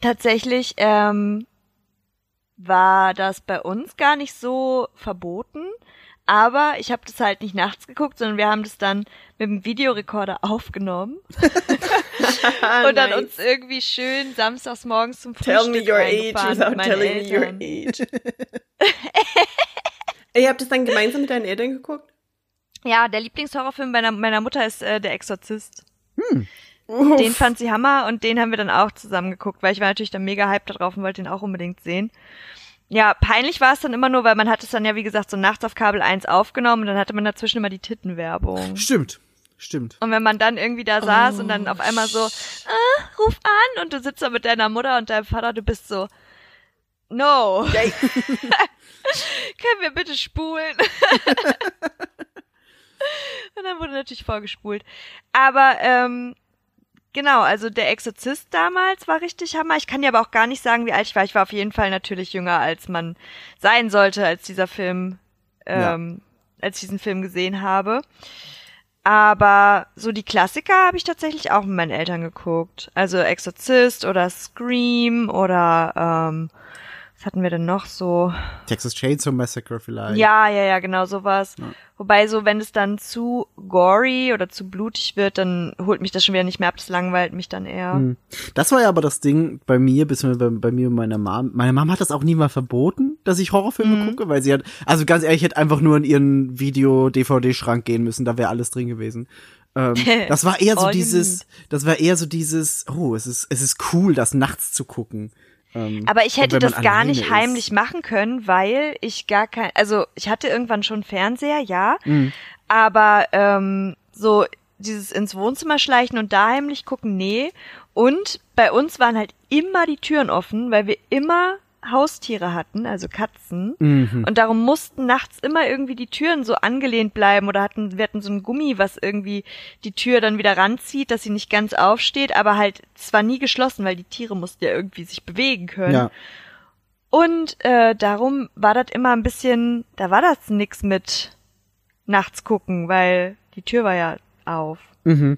Tatsächlich ähm, war das bei uns gar nicht so verboten, aber ich habe das halt nicht nachts geguckt, sondern wir haben das dann mit dem Videorekorder aufgenommen und dann Nice. uns irgendwie schön samstags morgens zum Tell Frühstück me your age without telling me your age. Ihr habt das dann gemeinsam mit deinen Eltern geguckt? Ja, der Lieblingshorrorfilm meiner, meiner Mutter ist äh, Der Exorzist. Uff. Den fand sie Hammer und den haben wir dann auch zusammen geguckt, weil ich war natürlich dann mega hyped da drauf und wollte den auch unbedingt sehen. Ja, peinlich war es dann immer nur, weil man hat es dann ja, wie gesagt, so nachts auf Kabel 1 aufgenommen und dann hatte man dazwischen immer die Tittenwerbung. Stimmt, stimmt. Und wenn man dann irgendwie da saß und dann auf einmal so, ah, ruf an und du sitzt da mit deiner Mutter und deinem Vater, du bist so, no. Können wir bitte spulen? und dann wurde natürlich vorgespult. Aber, ähm, genau, also der Exorzist damals war richtig Hammer. Ich kann dir aber auch gar nicht sagen, wie alt ich war. Ich war auf jeden Fall natürlich jünger, als man sein sollte, als dieser Film, ähm, als ich diesen Film gesehen habe. Aber so die Klassiker habe ich tatsächlich auch mit meinen Eltern geguckt. Also Exorzist oder Scream oder ähm, was hatten wir denn noch so? Texas Chainsaw Massacre vielleicht. Ja, ja, ja, genau sowas. Wobei so, wenn es dann zu gory oder zu blutig wird, dann holt mich das schon wieder nicht mehr ab. Das langweilt mich dann eher. Hm. Das war ja aber das Ding bei mir, beziehungsweise bei, bei mir und meiner Mom. Meine Mom hat das auch nie mal verboten, dass ich Horrorfilme gucke, weil sie hat, also ganz ehrlich, ich hätte einfach nur in ihren Video-DVD-Schrank gehen müssen, da wäre alles drin gewesen. Ähm, das war eher so dieses, das war eher so dieses, oh, es ist, es ist cool, das nachts zu gucken. Ähm, Aber ich hätte das gar nicht ist. heimlich machen können, weil ich gar kein, also ich hatte irgendwann schon Fernseher, ja, Mhm. aber ähm, so dieses ins Wohnzimmer schleichen und da heimlich gucken, nee. Und bei uns waren halt immer die Türen offen, weil wir immer Haustiere hatten, also Katzen. Mhm. Und darum mussten nachts immer irgendwie die Türen so angelehnt bleiben oder hatten, wir hatten so ein Gummi, was irgendwie die Tür dann wieder ranzieht, dass sie nicht ganz aufsteht, aber halt, es war nie geschlossen, weil die Tiere mussten ja irgendwie sich bewegen können. Ja. Und äh, darum war das immer ein bisschen, da war das nix mit nachts gucken, weil die Tür war ja auf. Mhm.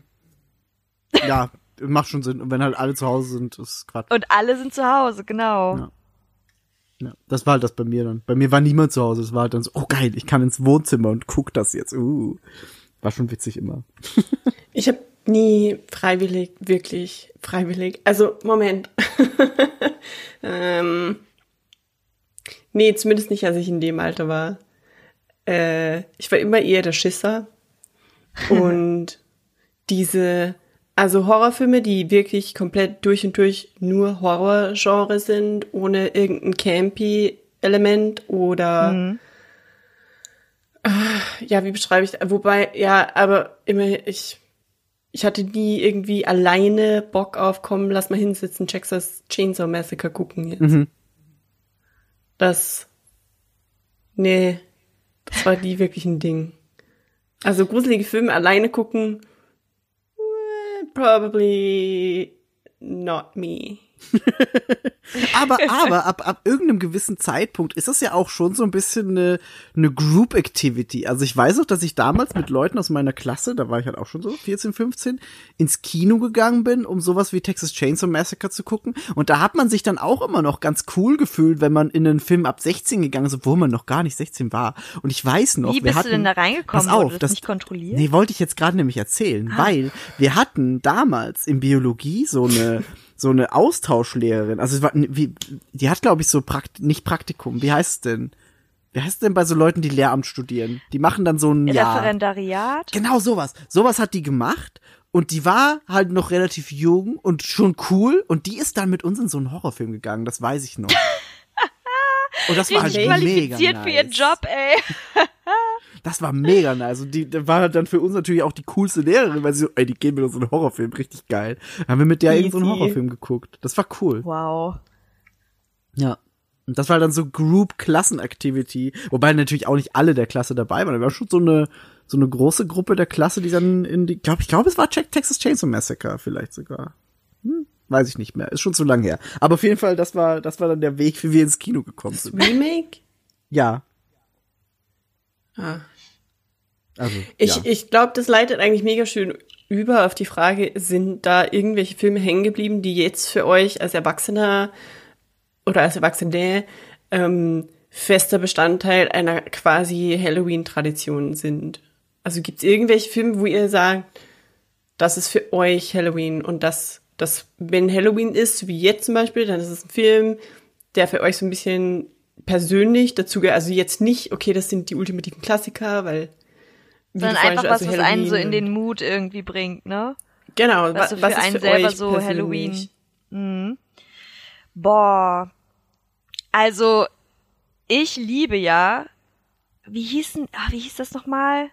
Ja, macht schon Sinn. Und wenn halt alle zu Hause sind, ist Quatsch. Und alle sind zu Hause, genau. Ja. Ja, das war halt das bei mir dann. Bei mir war niemand zu Hause. Es war halt dann so, oh geil, ich kann ins Wohnzimmer und guck das jetzt. Uh. War schon witzig immer. Ich habe nie freiwillig, wirklich freiwillig. Also, Moment. ähm, nee, zumindest nicht, als ich in dem Alter war. Äh, ich war immer eher der Schisser. Und diese, also Horrorfilme, die wirklich komplett durch und durch nur Horrorgenre sind, ohne irgendein Campy-Element oder Mhm. ja, wie beschreibe ich, wobei, ja, aber immer, ich, ich hatte nie irgendwie alleine Bock auf, komm, lass mal hinsitzen, Texas Chainsaw Massacre gucken jetzt. Mhm. Das, nee, das war nie wirklich ein Ding. Also gruselige Filme alleine gucken, probably not me. Aber, aber ab, ab irgendeinem gewissen Zeitpunkt ist das ja auch schon so ein bisschen eine, eine Group Activity. Also ich weiß auch, dass ich damals mit Leuten aus meiner Klasse, da war ich halt auch schon so 14, 15, ins Kino gegangen bin, um sowas wie Texas Chainsaw Massacre zu gucken. Und da hat man sich dann auch immer noch ganz cool gefühlt, wenn man in einen Film ab 16 gegangen ist, obwohl man noch gar nicht 16 war. Und ich weiß noch, Wie bist hatten, du denn da reingekommen? Pass auf, das, nicht kontrolliert? Nee, wollte ich jetzt gerade nämlich erzählen, weil wir hatten damals in Biologie so eine so eine Austauschlehrerin. Also war wie die hat glaube ich so Prakt nicht Praktikum. Wie heißt es denn? Wie heißt es denn bei so Leuten, die Lehramt studieren? Die machen dann so ein Jahr. Referendariat? Genau sowas. Sowas hat die gemacht Und die war halt noch relativ jung und schon cool. Und die ist dann mit uns in so einen Horrorfilm gegangen, das weiß ich noch. Und das war halt Richtig mega qualifiziert nice. für ihren Job, ey. Das war mega nice. Und die war dann für uns natürlich auch die coolste Lehrerin, weil sie so, ey, die gehen mit uns in einen Horrorfilm, richtig geil. Dann haben wir mit der irgendeinen so. Horrorfilm geguckt. Das war cool. Wow. Ja. Und das war dann so Group-Klassen-Activity, wobei natürlich auch nicht alle der Klasse dabei waren. Da war schon so eine, so eine große Gruppe der Klasse, die dann in die, glaub, ich glaube, es war Texas Chainsaw Massacre vielleicht sogar. Hm, weiß ich nicht mehr. Ist schon zu lang her. Aber auf jeden Fall, das war, das war dann der Weg, wie wir ins Kino gekommen Das sind. Remake? Ja. Ah. Also, Ich, ja. ich glaube, das leitet eigentlich mega schön über auf die Frage, sind da irgendwelche Filme hängen geblieben, die jetzt für euch als Erwachsener oder als Erwachsene ähm, fester Bestandteil einer quasi Halloween-Tradition sind? Also gibt es irgendwelche Filme, wo ihr sagt, das ist für euch Halloween und das, das, wenn Halloween ist, wie jetzt zum Beispiel, dann ist es ein Film, der für euch so ein bisschen persönlich dazu gehört. Also jetzt nicht, okay, das sind die ultimativen Klassiker, weil Sondern einfach was, also was einen so in den Mut irgendwie bringt, ne? Genau, was wa- so für was ist einen für selber euch so persönlich? Halloween. Mhm. Boah. Also, ich liebe ja, wie hießen, ah, wie hieß das nochmal?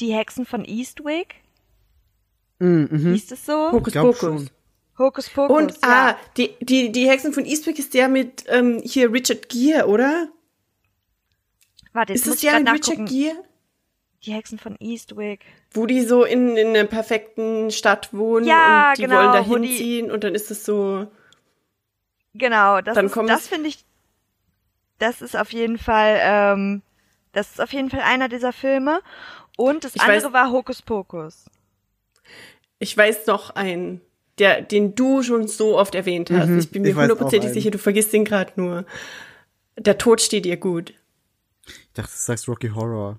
Die Hexen von Eastwick? Mm, mhm. Hieß das so? Hokus Pokus. Hokus Pokus. Und ja. ah, die, die, die Hexen von Eastwick ist der mit ähm, hier Richard Gere, oder? Warte, jetzt Ist muss das ich der mit Richard. Gere? Die Hexen von Eastwick. Wo die so in, in einer perfekten Stadt wohnen Ja, und die genau, wollen da hinziehen und dann ist es so. Genau, das ist, das finde ich, das ist auf jeden Fall, ähm, das ist auf jeden Fall einer dieser Filme. Und das Ich andere weiß- war Hokus Pokus. Ich weiß noch einen, der, den du schon so oft erwähnt hast. Mhm, ich bin mir hundertprozentig sicher, du vergisst den gerade nur. Der Tod steht dir gut. Ich dachte, du sagst Rocky Horror.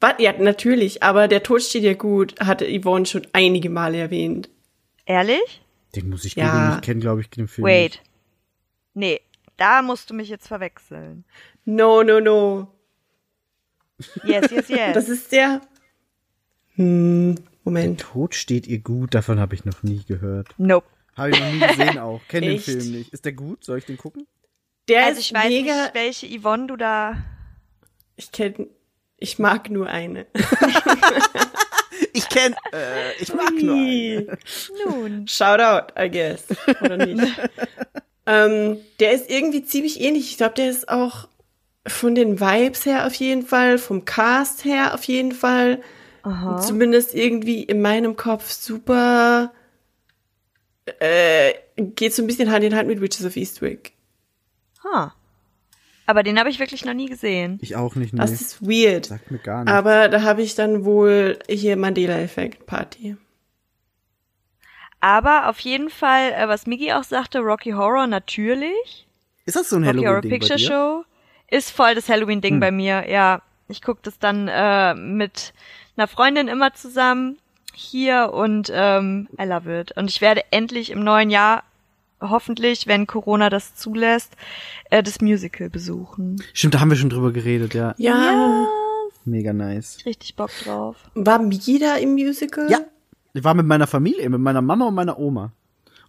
Was? Ja, natürlich, aber der Tod steht dir gut, hatte Yvonne schon einige Male erwähnt. Ehrlich? Den muss ich Ja. googeln. Ich kenne, glaube ich, den Film. Wait. Nee, da musst du mich jetzt verwechseln. No, no, no. Yes, yes, yes. Das ist der. Hm, Der Moment. Tod steht ihr gut, davon habe ich noch nie gehört. nope. Habe ich noch nie gesehen auch. Kenne den? Film nicht. Ist der gut? Soll ich den gucken? Der Also ist ich weiß mega. nicht, welche Yvonne du da. Ich kenn, ich mag nur eine. Ich kenne, äh, ich mag nur einen. Nun. Shout out, I guess. Oder nicht? ähm, der ist irgendwie ziemlich ähnlich. Ich glaube, der ist auch von den Vibes her auf jeden Fall, vom Cast her auf jeden Fall. Aha. Zumindest irgendwie in meinem Kopf super. Äh, geht so ein bisschen Hand in Hand mit Witches of Eastwick. Ha. Aber den habe ich wirklich noch nie gesehen. Ich auch nicht, nee. Das ist weird. Sagt mir gar nicht. Aber da habe ich dann wohl hier Mandela-Effekt Party. Aber auf jeden Fall, äh, was Miggy auch sagte, Rocky Horror natürlich. ist das so ein Rocky Horror Halloween-Ding bei Picture dir? Show ist voll das Halloween-Ding Hm. bei mir. Ja, ich gucke das dann äh, mit einer Freundin immer zusammen hier und ähm, I love it. Und ich werde endlich im neuen Jahr, hoffentlich, wenn Corona das zulässt, äh, das Musical besuchen. Stimmt, da haben wir schon drüber geredet, ja. Ja. Mega nice. Richtig Bock drauf. War da im Musical? Ja. Ich war mit meiner Familie, mit meiner Mama und meiner Oma.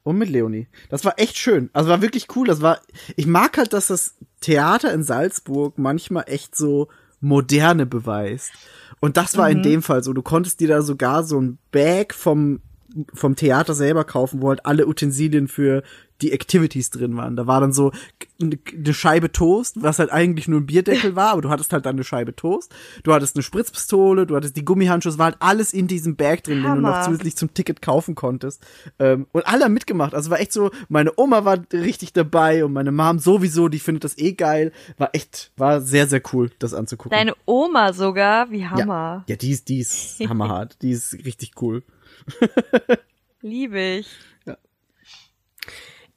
Und mit Leonie. Das war echt schön. Also war wirklich cool. Das war, ich mag halt, dass das Theater in Salzburg manchmal echt so Moderne beweist. Und das war in dem Fall so. Du konntest dir da sogar so ein Bag vom, vom Theater selber kaufen, wo halt alle Utensilien für die Activities drin waren. Da war dann so eine Scheibe Toast, was halt eigentlich nur ein Bierdeckel war, aber du hattest halt dann eine Scheibe Toast. Du hattest eine Spritzpistole, du hattest die Gummihandschuhe, es war halt alles in diesem Bag drin, den du noch Hammer. zusätzlich zum Ticket kaufen konntest. Ähm, und alle haben mitgemacht. Also war echt so, meine Oma war richtig dabei und meine Mom sowieso, die findet das eh geil. War echt, war sehr, sehr cool, das anzugucken. Deine Oma sogar, wie ja. Hammer. ja, die ist, die ist hammerhart. Die ist richtig cool. Liebe ich.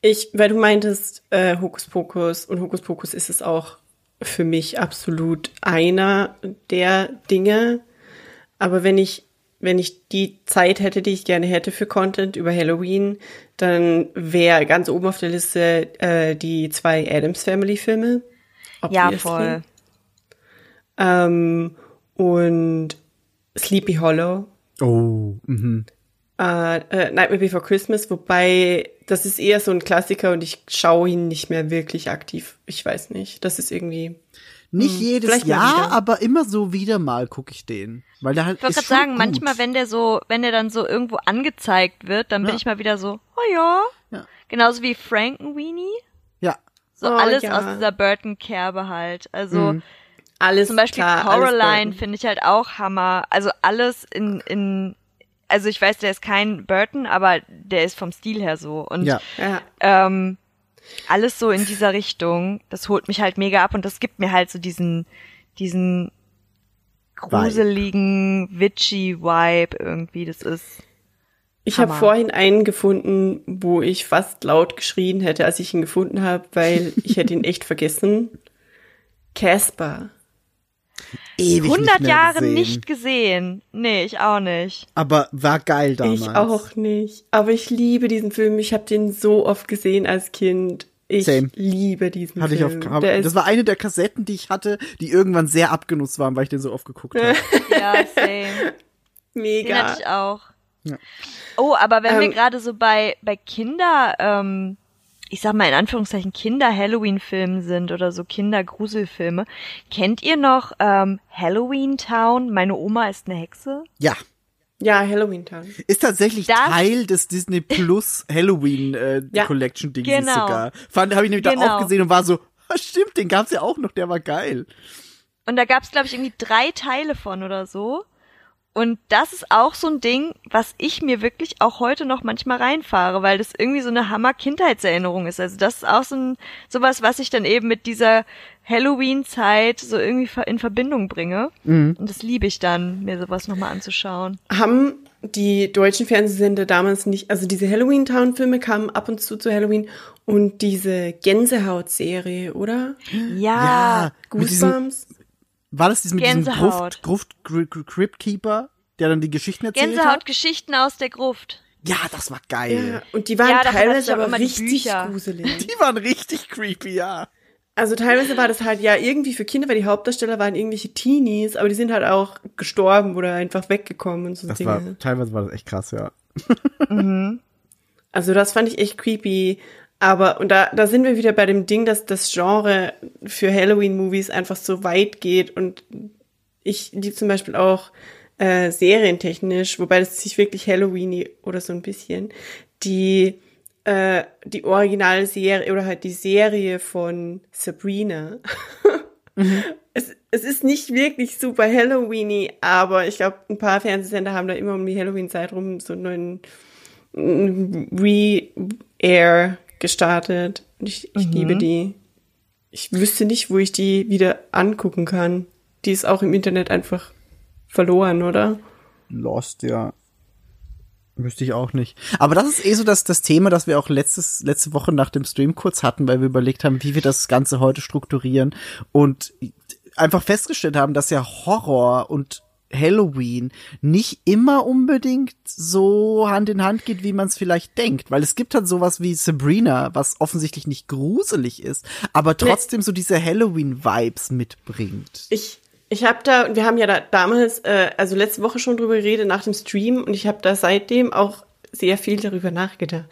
Ich, weil du meintest, äh, Hokus Pokus und Hokus Pokus ist es auch für mich absolut einer der Dinge. Aber wenn ich, wenn ich die Zeit hätte, die ich gerne hätte für Content über Halloween, dann wäre ganz oben auf der Liste äh, die zwei Adams Family Filme. Ja, voll. Ähm, und Sleepy Hollow. Oh, mhm. Äh, äh, Nightmare Before Christmas, wobei das ist eher so ein Klassiker und ich schaue ihn nicht mehr wirklich aktiv. Ich weiß nicht. Das ist irgendwie. Nicht jedes vielleicht mal Jahr, aber immer so wieder mal gucke ich den. Weil der halt Ich wollte gerade sagen, gut. manchmal, wenn der so, wenn der dann so irgendwo angezeigt wird, dann bin Ja. ich mal wieder so, oh ja. Ja. Genauso wie Frankenweenie. Ja, So Oh, alles ja. aus dieser Burton-Kerbe halt. Also Mhm. Alles zum Beispiel klar, Coraline finde ich halt auch Hammer. Also alles in, in, also ich weiß, der ist kein Burton, aber der ist vom Stil her so. Und ja. Ja. ähm, alles so in dieser Richtung, das holt mich halt mega ab und das gibt mir halt so diesen, diesen gruseligen, witchy Vibe irgendwie. Das ist Ich habe vorhin einen gefunden, wo ich fast laut geschrien hätte, als ich ihn gefunden habe, weil ich hätte ihn echt vergessen. Casper. Ewig 100 nicht Jahre gesehen. nicht gesehen. Nee, ich auch nicht. Aber war geil damals. Ich auch nicht. Aber ich liebe diesen Film. Ich habe den so oft gesehen als Kind. Ich Same. liebe diesen Hatte ich auf, Film. hab, das war eine der Kassetten, die ich hatte, die irgendwann sehr abgenutzt waren, weil ich den so oft geguckt habe. Ja, same. Den mega. hatte ich auch. Ja. Oh, aber wenn wir Ähm, gerade so bei, bei Kinder, ähm, ich sag mal in Anführungszeichen Kinder-Halloween-Filmen sind oder so Kinder-Gruselfilme, kennt ihr noch ähm, Halloween Town? Meine Oma ist eine Hexe. Ja. Ja, Halloween Town. Ist tatsächlich Das- Teil des Disney Plus Halloween äh, Ja. Collection Dings Genau. sogar. Fand habe ich nämlich da Genau. auch gesehen und war so, ah, stimmt, den gab's ja auch noch, der war geil. Und da gab's, glaube ich, irgendwie drei Teile von oder so. Und das ist auch so ein Ding, was ich mir wirklich auch heute noch manchmal reinfahre, weil das irgendwie so eine Hammer-Kindheitserinnerung ist. Also das ist auch so ein, sowas, was ich dann eben mit dieser Halloween-Zeit so irgendwie in Verbindung bringe. Und das liebe ich dann, mir sowas nochmal anzuschauen. Haben die deutschen Fernsehsender damals nicht, also diese Halloween Town Filme kamen ab und zu zu Halloween und diese Gänsehaut-Serie, oder? Ja, diesem, Goosebumps? War das dieses mit diesem Gänsehaut. Gruft, Gruft, Gr- Crypt Keeper, der dann die Geschichten erzählt hat? Gänsehaut-Geschichten aus der Gruft. Ja, das war geil. Ja, und die waren Ja, teilweise aber immer die richtig Bücher. gruselig. Die waren richtig creepy, ja. Also teilweise war das halt ja irgendwie für Kinder, weil die Hauptdarsteller waren irgendwelche Teenies, aber die sind halt auch gestorben oder einfach weggekommen und so Das Dinge. war, teilweise war das echt krass, ja. Also das fand ich echt creepy. Aber, und da, da sind wir wieder bei dem Ding, dass das Genre für Halloween-Movies einfach so weit geht. Und ich liebe zum Beispiel auch äh, serientechnisch, wobei das sich wirklich Halloween oder so ein bisschen, die, äh, die Originalserie oder halt die Serie von Sabrina. es, es ist nicht wirklich super Halloweeny, aber ich glaube, ein paar Fernsehsender haben da immer um die Halloween-Zeit rum so einen neuen Re-Air gestartet. Und ich, ich liebe die. Ich wüsste nicht, wo ich die wieder angucken kann. Die ist auch im Internet einfach verloren, oder? Lost, ja. Wüsste ich auch nicht. Aber das ist eh so das, das Thema, das wir auch letztes, letzte Woche nach dem Stream kurz hatten, weil wir überlegt haben, wie wir das Ganze heute strukturieren und einfach festgestellt haben, dass ja Horror und Halloween nicht immer unbedingt so Hand in Hand geht, wie man es vielleicht denkt. Weil es gibt halt sowas wie Sabrina, was offensichtlich nicht gruselig ist, aber trotzdem so diese Halloween-Vibes mitbringt. Ich, ich habe da, wir haben ja da damals, äh, also letzte Woche schon drüber geredet nach dem Stream und ich habe da seitdem auch sehr viel darüber nachgedacht.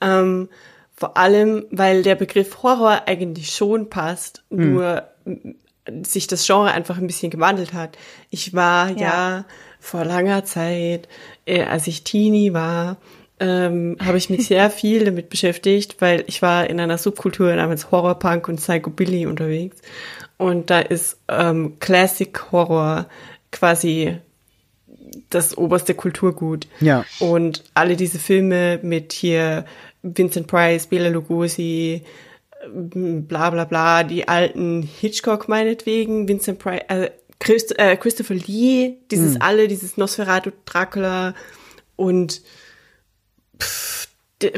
Ähm, vor allem, weil der Begriff Horror eigentlich schon passt, nur m- sich das Genre einfach ein bisschen gewandelt hat. Ich war ja, Ja. vor langer Zeit, äh, als ich Teenie war, ähm, habe ich mich sehr viel damit beschäftigt, weil ich war in einer Subkultur namens Horrorpunk und Psychobilly unterwegs. Und da ist ähm, Classic Horror quasi das oberste Kulturgut. Ja. Und alle diese Filme mit hier Vincent Price, Bela Lugosi, bla bla bla, die alten Hitchcock meinetwegen, Vincent Price, äh, Christ, äh, Christopher Lee, dieses alle, dieses Nosferatu, Dracula und pff,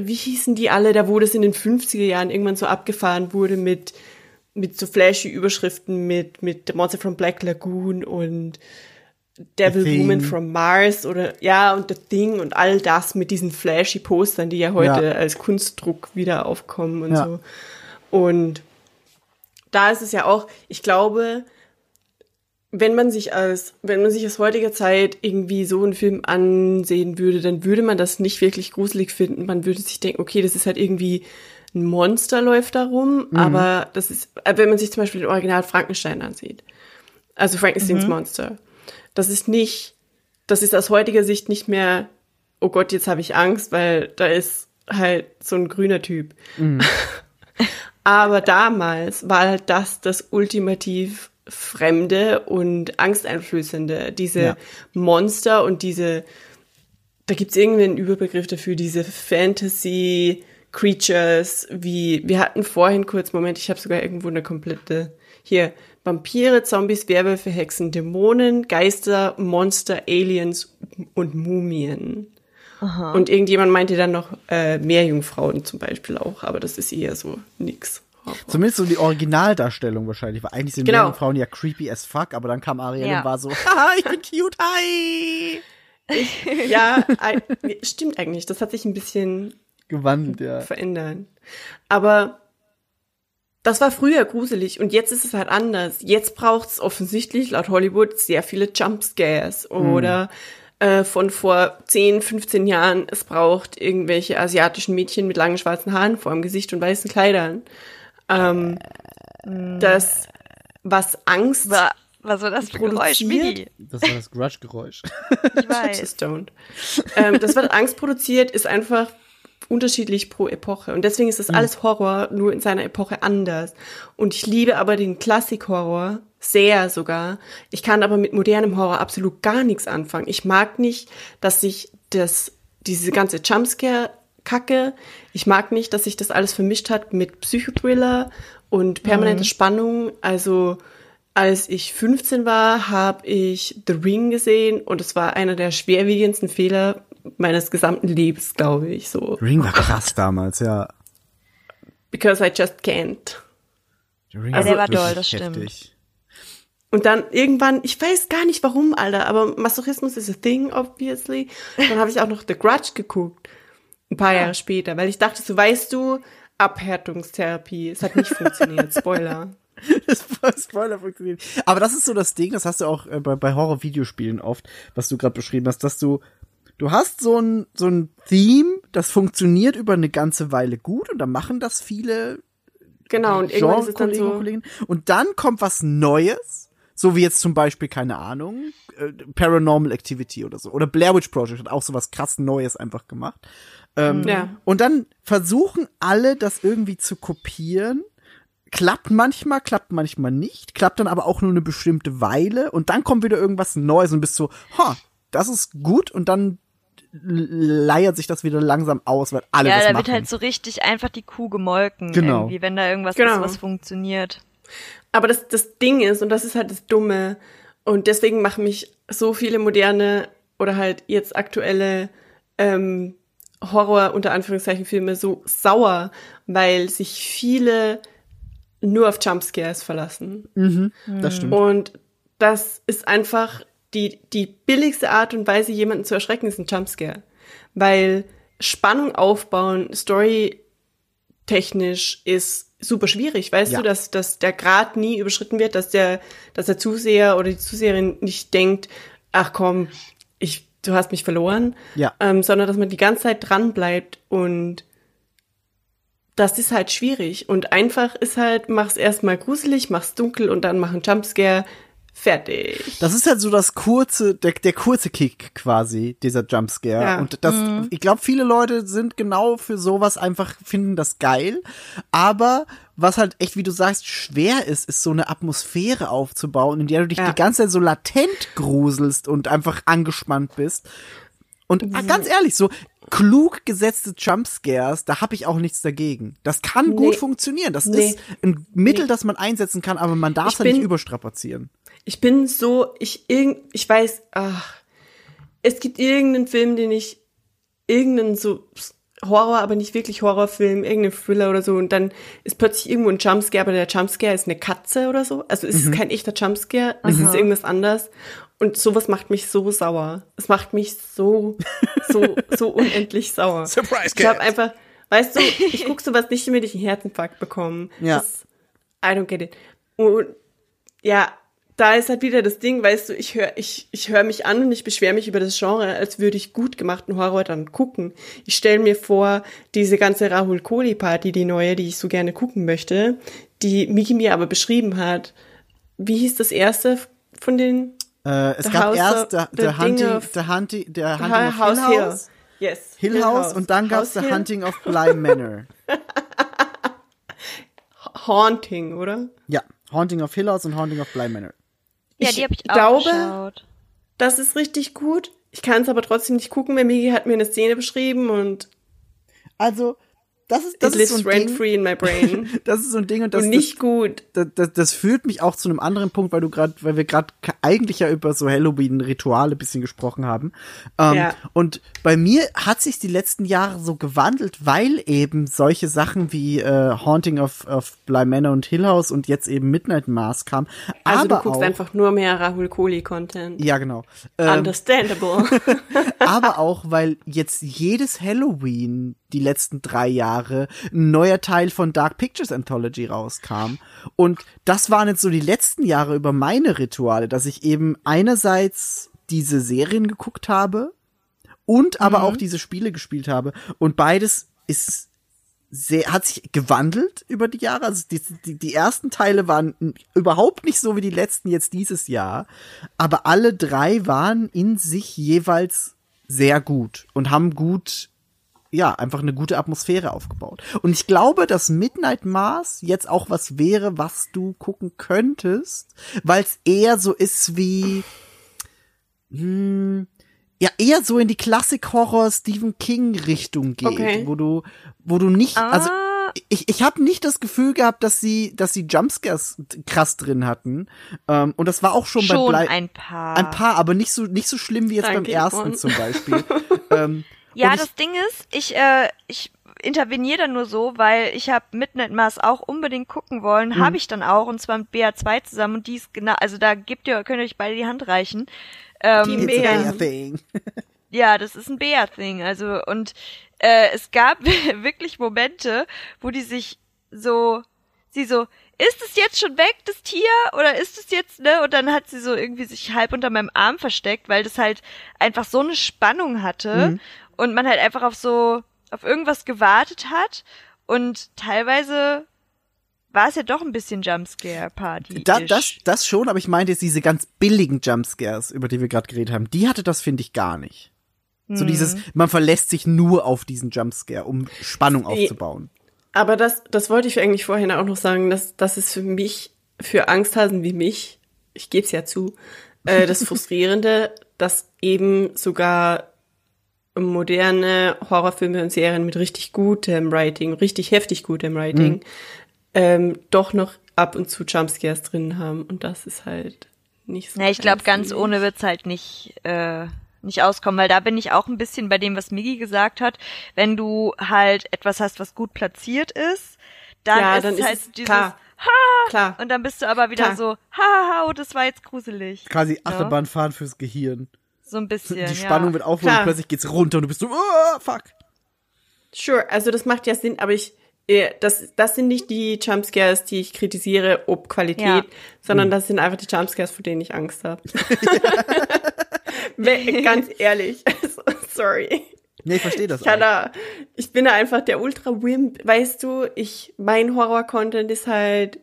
wie hießen die alle, da wo das in den 50er Jahren irgendwann so abgefahren wurde mit mit so flashy Überschriften mit mit The Monster from Black Lagoon und Devil. Woman from Mars oder ja und The Thing und all das mit diesen flashy Postern, die ja heute Ja. als Kunstdruck wieder aufkommen und Ja. so. Und da ist es ja auch, ich glaube, wenn man sich als, wenn man sich aus heutiger Zeit irgendwie so einen Film ansehen würde, dann würde man das nicht wirklich gruselig finden. Man würde sich denken, okay, das ist halt irgendwie ein Monster läuft da rum, aber das ist, äh, wenn man sich zum Beispiel den Original Frankenstein ansieht, also Frankensteins Monster, das ist nicht, das ist aus heutiger Sicht nicht mehr, oh Gott, jetzt habe ich Angst, weil da ist halt so ein grüner Typ. Aber damals war halt das das ultimativ Fremde und Angsteinflößende. Diese Ja. Monster und diese, da gibt's irgendwie einen Überbegriff dafür, diese Fantasy Creatures, wie, wir hatten vorhin kurz, Moment, ich habe sogar irgendwo eine komplette, hier, Vampire, Zombies, Werwölfe, Hexen, Dämonen, Geister, Monster, Aliens und Mumien. Und irgendjemand meinte dann noch äh, Meerjungfrauen zum Beispiel auch, aber das ist eher so nix. Zumindest so die Originaldarstellung wahrscheinlich, weil eigentlich sind Genau. genau. Frauen ja creepy as fuck, aber dann kam Ariel Ja. und war so, haha, ich bin cute, hi! Ja, ei- stimmt eigentlich. Das hat sich ein bisschen Gewandelt, ja. verändert. Aber das war früher gruselig und jetzt ist es halt anders. Jetzt braucht es offensichtlich laut Hollywood sehr viele Jumpscares oder äh, von vor 10, 15 Jahren, es braucht irgendwelche asiatischen Mädchen mit langen schwarzen Haaren vor dem Gesicht und weißen Kleidern. Ähm, das, was Angst War, was war das für ein Geräusch? Mini? Das war das Grudge-Geräusch. Ich weiß. Just don't. ähm, das, was Angst produziert, ist einfach unterschiedlich pro Epoche. Und deswegen ist das alles Horror, nur in seiner Epoche anders. Und ich liebe aber den Klassik-Horror sehr sogar. Ich kann aber mit modernem Horror absolut gar nichts anfangen. Ich mag nicht, dass sich das, diese ganze Jumpscare-Kacke, ich mag nicht, dass sich das alles vermischt hat mit Psychothriller und permanente Spannung. Also, als ich 15 war, habe ich The Ring gesehen und es war einer der schwerwiegendsten Fehler meines gesamten Lebens, glaube ich, so. Ring war krass damals, ja. Because I just can't. Der Ring der war doll, das stimmt. heftig. Und dann irgendwann, ich weiß gar nicht warum, Alter, aber Masochismus is a thing, obviously. Dann habe ich auch noch The Grudge geguckt. Ein paar Jahre später, weil ich dachte, so weißt du, Abhärtungstherapie. Es hat nicht funktioniert. Spoiler. Das Spoiler funktioniert. Aber das ist so das Ding, das hast du auch äh, bei, bei Horror-Videospielen oft, was du gerade beschrieben hast, dass du, du hast so ein, so ein Theme, das funktioniert über eine ganze Weile gut und dann machen das viele Genau, und irgendwann ist es dann so. Und dann kommt was Neues, so wie jetzt zum Beispiel, keine Ahnung, äh, Paranormal Activity oder so. Oder Blair Witch Project hat auch so was krass Neues einfach gemacht. Ähm, Ja. Und dann versuchen alle, das irgendwie zu kopieren. Klappt manchmal, klappt manchmal nicht, klappt dann aber auch nur eine bestimmte Weile und dann kommt wieder irgendwas Neues und bist so, ha, das ist gut und dann leiert sich das wieder langsam aus, weil alle Ja, das da machen. wird halt so richtig einfach die Kuh gemolken. Genau. Irgendwie, wenn da irgendwas Genau. ist, was funktioniert. Aber das, das Ding ist, und das ist halt das Dumme, und deswegen machen mich so viele moderne oder halt jetzt aktuelle ähm, Horror unter Anführungszeichen Filme so sauer, weil sich viele nur auf Jumpscares verlassen. das stimmt. Und das ist einfach die, die billigste Art und Weise, jemanden zu erschrecken, ist ein Jumpscare. Weil Spannung aufbauen, Story technisch ist super schwierig. Weißt Ja. du, dass, dass der Grad nie überschritten wird, dass der, dass der Zuseher oder die Zuseherin nicht denkt, ach komm, ich, du hast mich verloren, Ja. ähm, sondern dass man die ganze Zeit dran bleibt und das ist halt schwierig. Und einfach ist halt, mach's erstmal gruselig, mach's dunkel und dann mach einen Jumpscare. Fertig. Das ist halt so das kurze, der, der kurze Kick quasi, dieser Jumpscare. Ja. Und das, ich glaube, viele Leute sind genau für sowas einfach, finden das geil. Aber was halt echt, wie du sagst, schwer ist, ist so eine Atmosphäre aufzubauen, in der du dich Ja. die ganze Zeit so latent gruselst und einfach angespannt bist. Und ah, ganz ehrlich, so klug gesetzte Jumpscares, da habe ich auch nichts dagegen. Das kann gut Nee. funktionieren. Das Nee. ist ein Mittel, das man einsetzen kann, aber man darf es halt nicht überstrapazieren. Ich bin so, ich irgend, ich weiß, ach, es gibt irgendeinen Film, den ich, irgendeinen so Horror, aber nicht wirklich Horrorfilm, irgendeinen Thriller oder so und dann ist plötzlich irgendwo ein Jumpscare, aber der Jumpscare ist eine Katze oder so. Also es ist kein echter Jumpscare, es ist irgendwas anders. Und sowas macht mich so sauer. Es macht mich so, so, so unendlich sauer. Surprise Ich habe einfach, weißt du, ich guck sowas nicht, damit ich einen Herzinfarkt bekomme. Ja. Das, I don't get it. Und ja, da ist halt wieder das Ding, weißt du, ich höre ich, ich hör mich an und ich beschwere mich über das Genre, als würde ich gut gemachten Horror dann gucken. Ich stelle mir vor, diese ganze Rahul Kohli Party, die neue, die ich so gerne gucken möchte, die Miki mir aber beschrieben hat. Wie hieß das erste von den Äh, es The gab House erst of- The, the the, Hunting, of- the Hunting, the Hunting Ha- of House Hill Hill. House. Yes. Hill House und dann gab's House The Hill. Hunting of Bly Manor. Haunting, oder? ja, Haunting of Hill House und Haunting of Bly Manor. Ja, Ich die habe ich auch glaube, geschaut. Das ist richtig gut. Ich kann es aber trotzdem nicht gucken, weil Migi hat mir eine Szene beschrieben und Also, das ist, das it ist so ein Ding. rent-free in my brain. Das ist so ein Ding und das, und nicht gut. das, das, das führt mich auch zu einem anderen Punkt, weil du gerade, weil wir gerade eigentlich ja über so Halloween-Rituale bisschen gesprochen haben. Ähm, Ja. Und bei mir hat sich die letzten Jahre so gewandelt, weil eben solche Sachen wie äh, Haunting of, of Bly Manor und Hill House und jetzt eben Midnight Mass kam. Also aber du guckst auch, einfach nur mehr Rahul Kohli-Content. ja genau. Ähm, Understandable. aber auch, weil jetzt jedes Halloween die letzten drei Jahre ein neuer Teil von Dark Pictures Anthology rauskam. Und das waren jetzt so die letzten Jahre über meine Rituale, dass ich eben einerseits diese Serien geguckt habe und aber auch diese Spiele gespielt habe. Und beides ist sehr, hat sich gewandelt über die Jahre. Also die, die, die ersten Teile waren überhaupt nicht so wie die letzten jetzt dieses Jahr. Aber alle drei waren in sich jeweils sehr gut und haben gut, ja, einfach eine gute Atmosphäre aufgebaut. Und ich glaube, dass Midnight Mars jetzt auch was wäre, was du gucken könntest, weil es eher so ist wie, hm, ja, eher so in die Klassik-Horror Stephen King Richtung geht, Okay. wo du, wo du nicht, also Ah. ich, ich habe nicht das Gefühl gehabt, dass sie, dass sie Jumpscares krass drin hatten. Ähm, und das war auch schon, Schon bei Blei ein paar. ein paar, aber nicht so nicht so schlimm wie jetzt Danke, beim ersten zum Beispiel. ähm, Ja, das Ding ist, ich, äh, ich interveniere dann nur so, weil ich habe Midnight Mass auch unbedingt gucken wollen, Mhm. habe ich dann auch, und zwar mit BA2 zusammen, und die ist genau, also da gebt ihr, könnt ihr euch beide die Hand reichen. Ähm, Die it's a Bea. thing. Ja, das ist ein Bea-Thing. Also, und äh, es gab wirklich Momente, wo die sich so, sie so, ist es jetzt schon weg, das Tier? Oder ist es jetzt, ne? Und dann hat sie so irgendwie sich halb unter meinem Arm versteckt, weil das halt einfach so eine Spannung hatte und man halt einfach auf so, auf irgendwas gewartet hat und teilweise war es ja doch ein bisschen Jumpscare-Party. Da, das, das schon, aber ich meinte jetzt diese ganz billigen Jumpscares, über die wir gerade geredet haben, die hatte das, finde ich, gar nicht. So dieses, man verlässt sich nur auf diesen Jumpscare, um Spannung aufzubauen. Aber das, das wollte ich eigentlich vorhin auch noch sagen, dass das ist für mich, für Angsthasen wie mich, ich gebe es ja zu, äh, das Frustrierende, dass eben sogar moderne Horrorfilme und Serien mit richtig gutem Writing, richtig heftig gutem Writing, ähm, doch noch ab und zu Jumpscares drin haben. Und das ist halt nicht so. Na, ich glaube, ganz ohne wird's halt nicht, äh, nicht auskommen, weil da bin ich auch ein bisschen bei dem, was Migi gesagt hat. Wenn du halt etwas hast, was gut platziert ist, dann Ja, ist dann es ist halt es dieses klar. Ha! Klar. Und dann bist du aber wieder Klar. so, ha, ha, ha, oh, das war jetzt gruselig. Quasi Ja. Achterbahnfahren fürs Gehirn. So ein bisschen, Die Spannung ja. wird aufgehoben, Klar. plötzlich geht's runter und du bist so, oh, fuck. Sure, also das macht ja Sinn, aber ich, äh, das, das sind nicht die Jumpscares, die ich kritisiere, ob Qualität, Ja. sondern das sind einfach die Jumpscares, vor denen ich Angst habe. Ganz ehrlich, also, sorry. Nee, ich verstehe das Ich, kann auch. da, ich bin da einfach der Ultra-Wimp, weißt du, ich, mein Horror-Content ist halt,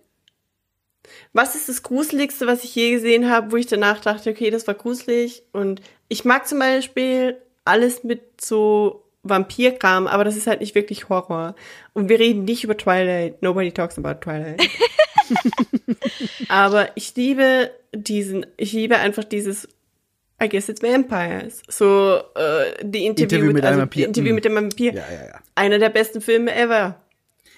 was ist das Gruseligste, was ich je gesehen habe, wo ich danach dachte, okay, das war gruselig und ich mag zum Beispiel alles mit so Vampirkram, aber das ist halt nicht wirklich Horror. Und wir reden nicht über Twilight. Nobody talks about Twilight. aber ich liebe diesen, ich liebe einfach dieses I guess it's vampires. So, äh, die Interview, Interview mit, mit also, einem Vampir. Interview Mm. mit dem Vampir. Ja, ja, ja. Einer der besten Filme ever.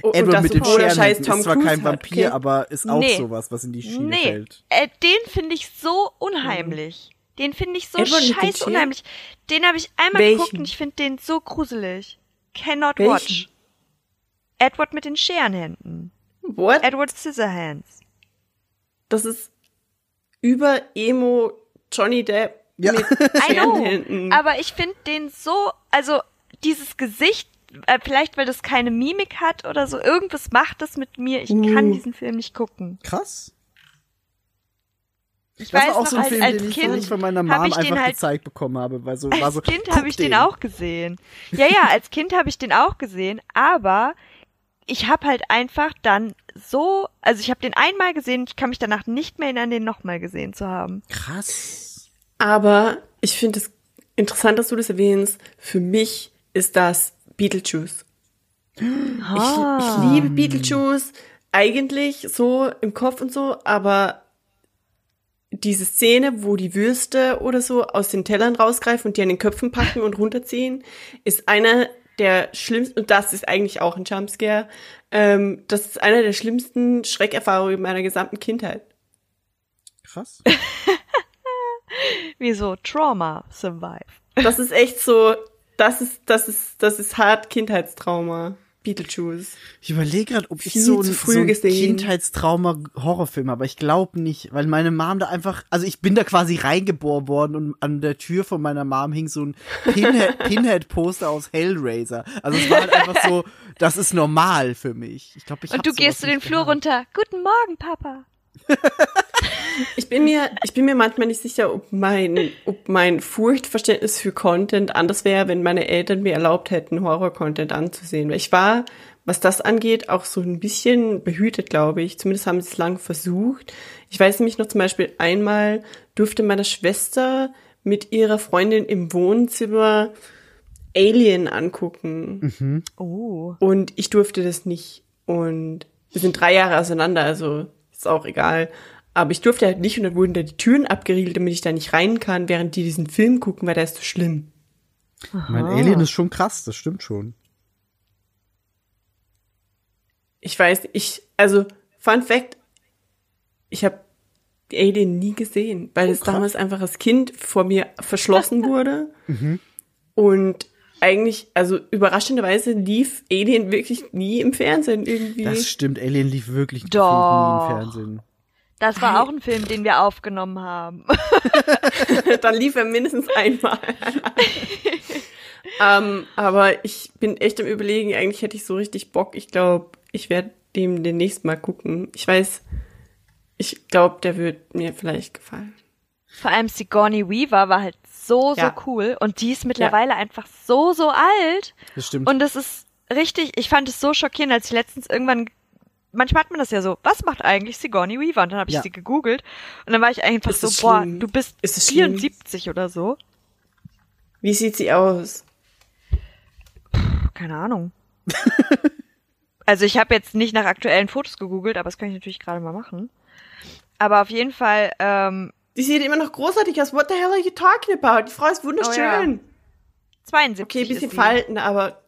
Oh, Edward und das, mit den er scheiß Tom ist zwar Cruise kein hat, Vampir, okay? aber ist auch Nee. sowas, was in die Schiene Nee, fällt. äh, den finde ich so unheimlich. Den finde ich so Scheren? unheimlich. Den habe ich einmal Welchen? geguckt und ich finde den so gruselig. Cannot Welchen? watch. Edward mit den Scherenhänden. What? Edward Scissorhands. Das ist über Emo Johnny Depp Ja. mit I know, Scherenhänden. aber ich finde den so, also dieses Gesicht, äh, vielleicht weil das keine Mimik hat oder so, irgendwas macht das mit mir. Ich kann Uh. diesen Film nicht gucken. Krass. Ich Das weiß war auch noch, so ein als, Film, als den ich Kind nicht von meiner Mom ich den einfach halt gezeigt bekommen habe, weil so Als war so. Kind habe ich den auch gesehen. Ja, ja, als Kind habe ich den auch gesehen, aber ich habe halt einfach dann so, also ich habe den einmal gesehen, ich kann mich danach nicht mehr erinnern, den nochmal gesehen zu haben. Krass. Aber ich finde es interessant, dass du das erwähnst. Für mich ist das Beetlejuice. Ah. Ich, ich liebe Beetlejuice eigentlich so im Kopf und so, aber diese Szene, wo die Würste oder so aus den Tellern rausgreifen und die an den Köpfen packen und runterziehen, ist einer der schlimmsten, und das ist eigentlich auch ein Jumpscare, ähm, das ist einer der schlimmsten Schreckerfahrungen meiner gesamten Kindheit. Krass. Wieso? Trauma survive. Das ist echt so, das ist, das ist, das ist hart Kindheitstrauma. Beetlejuice. Ich überlege gerade, ob ich Viel so ein, früh so ein gesehen. Kindheitstrauma-Horrorfilm, aber ich glaube nicht, weil meine Mom da einfach, also ich bin da quasi reingeboren worden und an der Tür von meiner Mom hing so ein Pinhead- Pinhead-Poster aus Hellraiser. Also es war halt einfach so, das ist normal für mich. Ich glaube, ich Und du gehst zu den Flur gehabt. runter. Guten Morgen, Papa. Ich bin mir, ich bin mir manchmal nicht sicher, ob mein, ob mein Furchtverständnis für Content anders wäre, wenn meine Eltern mir erlaubt hätten, Horror-Content anzusehen. Weil ich war, was das angeht, auch so ein bisschen behütet, glaube ich. Zumindest haben sie es lang versucht. Ich weiß nämlich noch zum Beispiel einmal durfte meine Schwester mit ihrer Freundin im Wohnzimmer Alien angucken. Oh. Und ich durfte das nicht. Und wir sind drei Jahre auseinander, also ist auch egal. Aber ich durfte halt nicht und dann wurden da die Türen abgeriegelt, damit ich da nicht rein kann, während die diesen Film gucken, weil der ist so schlimm. Mein Alien ist schon krass, das stimmt schon. Ich weiß, ich, also, Fun Fact, ich habe Alien nie gesehen, weil es damals einfach als Kind vor mir verschlossen wurde. Und eigentlich, also überraschenderweise lief Alien wirklich nie im Fernsehen irgendwie. Das stimmt, Alien lief wirklich nie im Fernsehen. Das war auch ein Film, den wir aufgenommen haben. Dann lief er mindestens einmal. ähm, aber ich bin echt am überlegen, eigentlich hätte ich so richtig Bock. Ich glaube, ich werde dem demnächst mal gucken. Ich weiß, ich glaube, der wird mir vielleicht gefallen. Vor allem Sigourney Weaver war halt so, so Ja. cool. Und die ist mittlerweile einfach so, so alt. Das stimmt. Und es ist richtig, ich fand es so schockierend, als ich letztens irgendwann, manchmal hat man das ja so, was macht eigentlich Sigourney Weaver? Und dann habe ich Ja. sie gegoogelt und dann war ich einfach Ist so, boah, schlimm? du bist Ist es schlimm? 74 oder so. Wie sieht sie aus? Keine Ahnung. also ich habe jetzt nicht nach aktuellen Fotos gegoogelt, aber das kann ich natürlich gerade mal machen. Aber auf jeden Fall, ähm, Die sieht immer noch großartig aus. What the hell are you talking about? Die Frau ist wunderschön. 72 Okay, ein bisschen. Falten, aber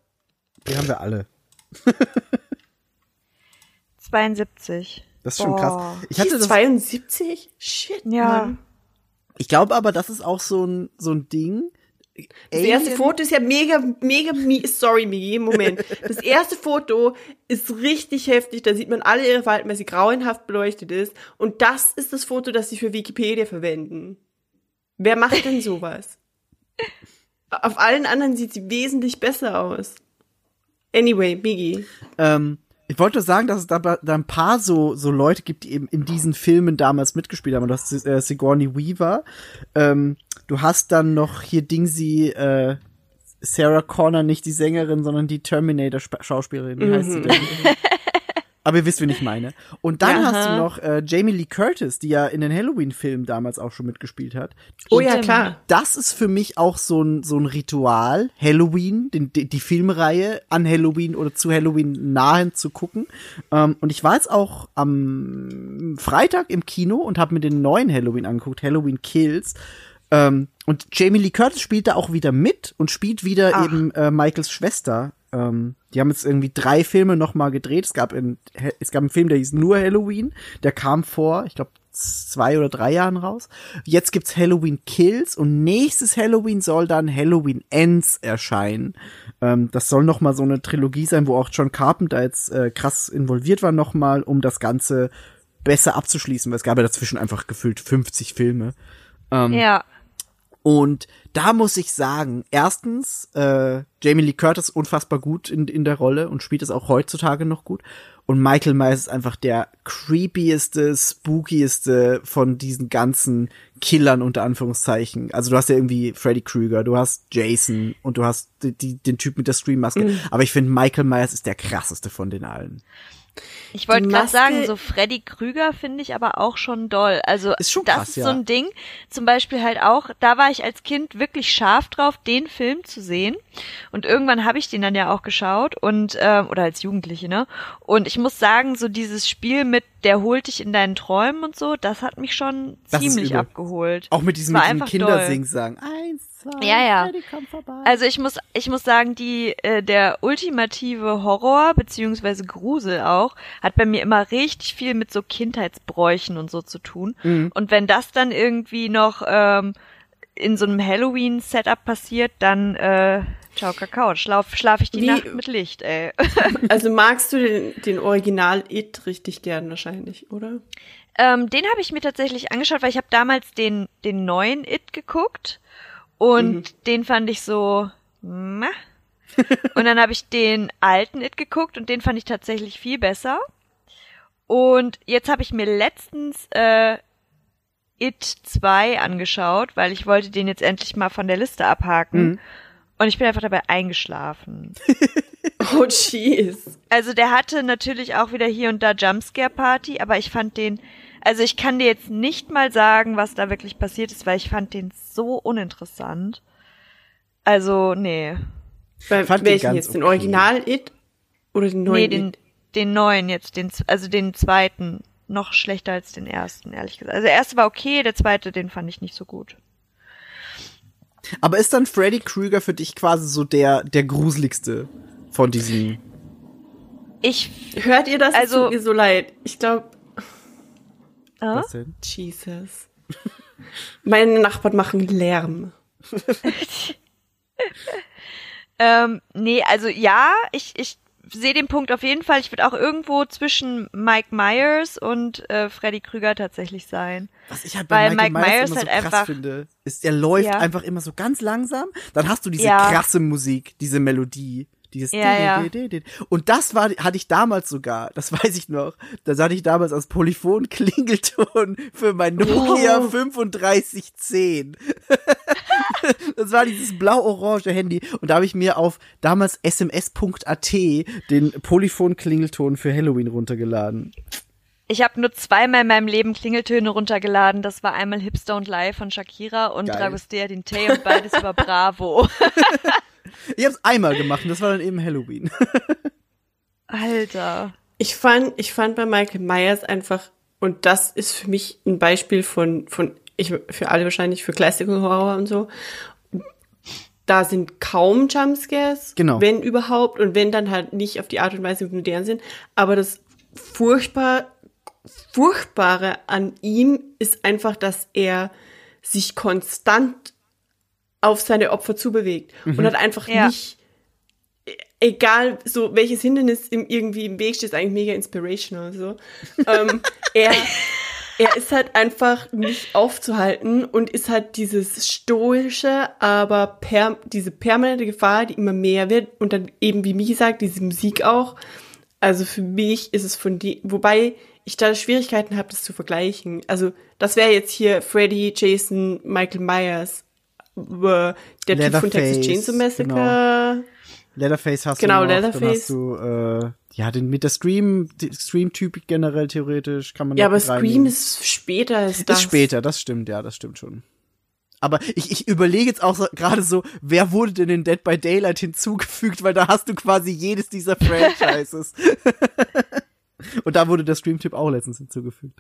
Die haben wir alle. 72. Das ist schon Boah. krass. Ich hatte das 72? Shit, Ja. Mann. Ich glaube aber, das ist auch so ein, so ein Ding. Das erste Foto ist ja mega, mega, sorry, Migi, Moment. Das erste Foto ist richtig heftig. Da sieht man alle ihre Falten, weil sie grauenhaft beleuchtet ist. Und das ist das Foto, das sie für Wikipedia verwenden. Wer macht denn sowas? Auf allen anderen sieht sie wesentlich besser aus. Anyway, Migi. Ähm, ich wollte sagen, dass es da, da ein paar so, so Leute gibt, die eben in diesen Filmen damals mitgespielt haben. Und das ist äh, Sigourney Weaver. Ähm, du hast dann noch hier Dingsy, äh, Sarah Connor, nicht die Sängerin, sondern die Terminator-Schauspielerin. Wie heißt sie denn? Aber ihr wisst, wen ich meine. Und dann Ja. hast du noch äh, Jamie Lee Curtis, die ja in den Halloween-Filmen damals auch schon mitgespielt hat. Oh ja, klar. das ist für mich auch so ein, so ein Ritual, Halloween, den, die, die Filmreihe an Halloween oder zu Halloween nahen zu gucken. Ähm, und ich war jetzt auch am Freitag im Kino und habe mir den neuen Halloween angeguckt, Halloween Kills. Ähm, und Jamie Lee Curtis spielt da auch wieder mit und spielt wieder Ach. eben äh, Michaels Schwester. Ähm, die haben jetzt irgendwie drei Filme noch mal gedreht. Es gab, in, es gab einen Film, der hieß nur Halloween. Der kam vor, ich glaube, zwei oder drei Jahren raus. Jetzt gibt's Halloween Kills und nächstes Halloween soll dann Halloween Ends erscheinen. Ähm, das soll noch mal so eine Trilogie sein, wo auch John Carpenter jetzt äh, krass involviert war noch mal, um das Ganze besser abzuschließen, weil es gab ja dazwischen einfach gefühlt 50 Filme. Ähm, Ja. Und da muss ich sagen, erstens, äh, Jamie Lee Curtis unfassbar gut in, in der Rolle und spielt es auch heutzutage noch gut. Und Michael Myers ist einfach der creepieste, spookieste von diesen ganzen Killern unter Anführungszeichen. Also du hast ja irgendwie Freddy Krueger, du hast Jason und du hast die, die, den Typ mit der Scream-Maske. Mhm. Aber ich finde Michael Myers ist der krasseste von den allen. Ich wollte gerade sagen, so Freddy Krüger finde ich aber auch schon doll. Also Ist schon das krass, ist ja. so ein Ding. Zum Beispiel halt auch, da war ich als Kind wirklich scharf drauf, den Film zu sehen. Und irgendwann habe ich den dann ja auch geschaut und ähm, oder als Jugendliche, ne? Und ich muss sagen, so dieses Spiel mit der holt dich in deinen Träumen und so, das hat mich schon Das ziemlich abgeholt. Auch mit diesem, mit doll. Kindersingsang. Eins, zwei, Ja, ja. Also ich muss, ich muss sagen, die, äh, der ultimative Horror, beziehungsweise Grusel auch, hat bei mir immer richtig viel mit so Kindheitsbräuchen und so zu tun. Mhm. Und wenn das dann irgendwie noch ähm, in so einem Halloween-Setup passiert, dann äh, ciao Kakao, schlaf, schlaf ich die Wie- Nacht mit Licht, ey. Also magst du den, den Original It richtig gern wahrscheinlich, oder? Ähm, den habe ich mir tatsächlich angeschaut, weil ich habe damals den, den neuen It geguckt und den fand ich so, meh. und dann habe ich den alten It geguckt und den fand ich tatsächlich viel besser. Und jetzt habe ich mir letztens äh, It 2 angeschaut, weil ich wollte den jetzt endlich mal von der Liste abhaken. Und ich bin einfach dabei eingeschlafen. Oh, jeez. Also der hatte natürlich auch wieder hier und da Jumpscare Party, aber ich fand den, also ich kann dir jetzt nicht mal sagen, was da wirklich passiert ist, weil ich fand den so uninteressant. Also, nee. Bei fand den welchen ganz jetzt? Den okay. Original It oder den neuen Nee, den, It? den neuen jetzt, den, also den zweiten. Noch schlechter als den ersten, ehrlich gesagt. Also der erste war okay, der zweite, den fand ich nicht so gut. Aber ist dann Freddy Krueger für dich quasi so der, der gruseligste von diesen? Ich, Hört ihr das? Also- tut mir so leid. Ich glaube, äh? Was denn? Jesus. Meine Nachbarn machen Lärm. ähm, nee, also ja, ich, ich sehe den Punkt auf jeden Fall. Ich würde auch irgendwo zwischen Mike Myers und äh, Freddy Krüger tatsächlich sein. Was ich halt Weil bei Michael Mike Myers, Myers immer so halt krass einfach- finde, ist, er läuft Ja. einfach immer so ganz langsam. Dann hast du diese Ja. krasse Musik, diese Melodie, dieses Ja, Di- und das war hatte ich damals sogar, das weiß ich noch. Das hatte ich damals als Polyphon Klingelton für mein Nokia Oh. 3510. das war dieses blau-orange Handy und da habe ich mir auf damals sms.at den Polyphon Klingelton für Halloween runtergeladen. Ich habe nur zweimal in meinem Leben Klingeltöne runtergeladen. Das war einmal Hipster und Live von Shakira und. Dragostea Dintei und beides über Bravo. Ich habe es einmal gemacht und das war dann eben Halloween. Alter. Ich fand, ich fand bei Michael Myers einfach, und das ist für mich ein Beispiel von, von, ich, für alle wahrscheinlich, für Classical Horror und so. Da sind kaum Jumpscares. Genau. Wenn überhaupt. Und wenn dann halt nicht auf die Art und Weise, wie modern sind. Aber das furchtbar, Furchtbare an ihm ist einfach, dass er sich konstant auf seine Opfer zubewegt und hat einfach Ja. nicht egal so welches Hindernis ihm irgendwie im Weg steht, ist eigentlich mega inspirational so. ähm, er er ist halt einfach nicht aufzuhalten und ist halt dieses stoische, aber per, diese permanente Gefahr, die immer mehr wird und dann eben wie Miki sagt, diese Musik auch. Also für mich ist es von die, wobei ich da Schwierigkeiten habe, das zu vergleichen. Also das wäre jetzt hier Freddy, Jason, Michael Myers, der Typ von Texas Chainsaw Massacre. Leatherface hast Genau, du noch, Leatherface. dann hast du äh, ja den mit der Scream die Scream-Typ generell theoretisch kann man Ja, aber Scream reinnehmen. ist später als das. ist später, das stimmt, ja, das stimmt schon. Aber ich, ich überlege jetzt auch so, gerade so, wer wurde denn in Dead by Daylight hinzugefügt, weil da hast du quasi jedes dieser Franchises. Und da wurde der Scream-Typ auch letztens hinzugefügt.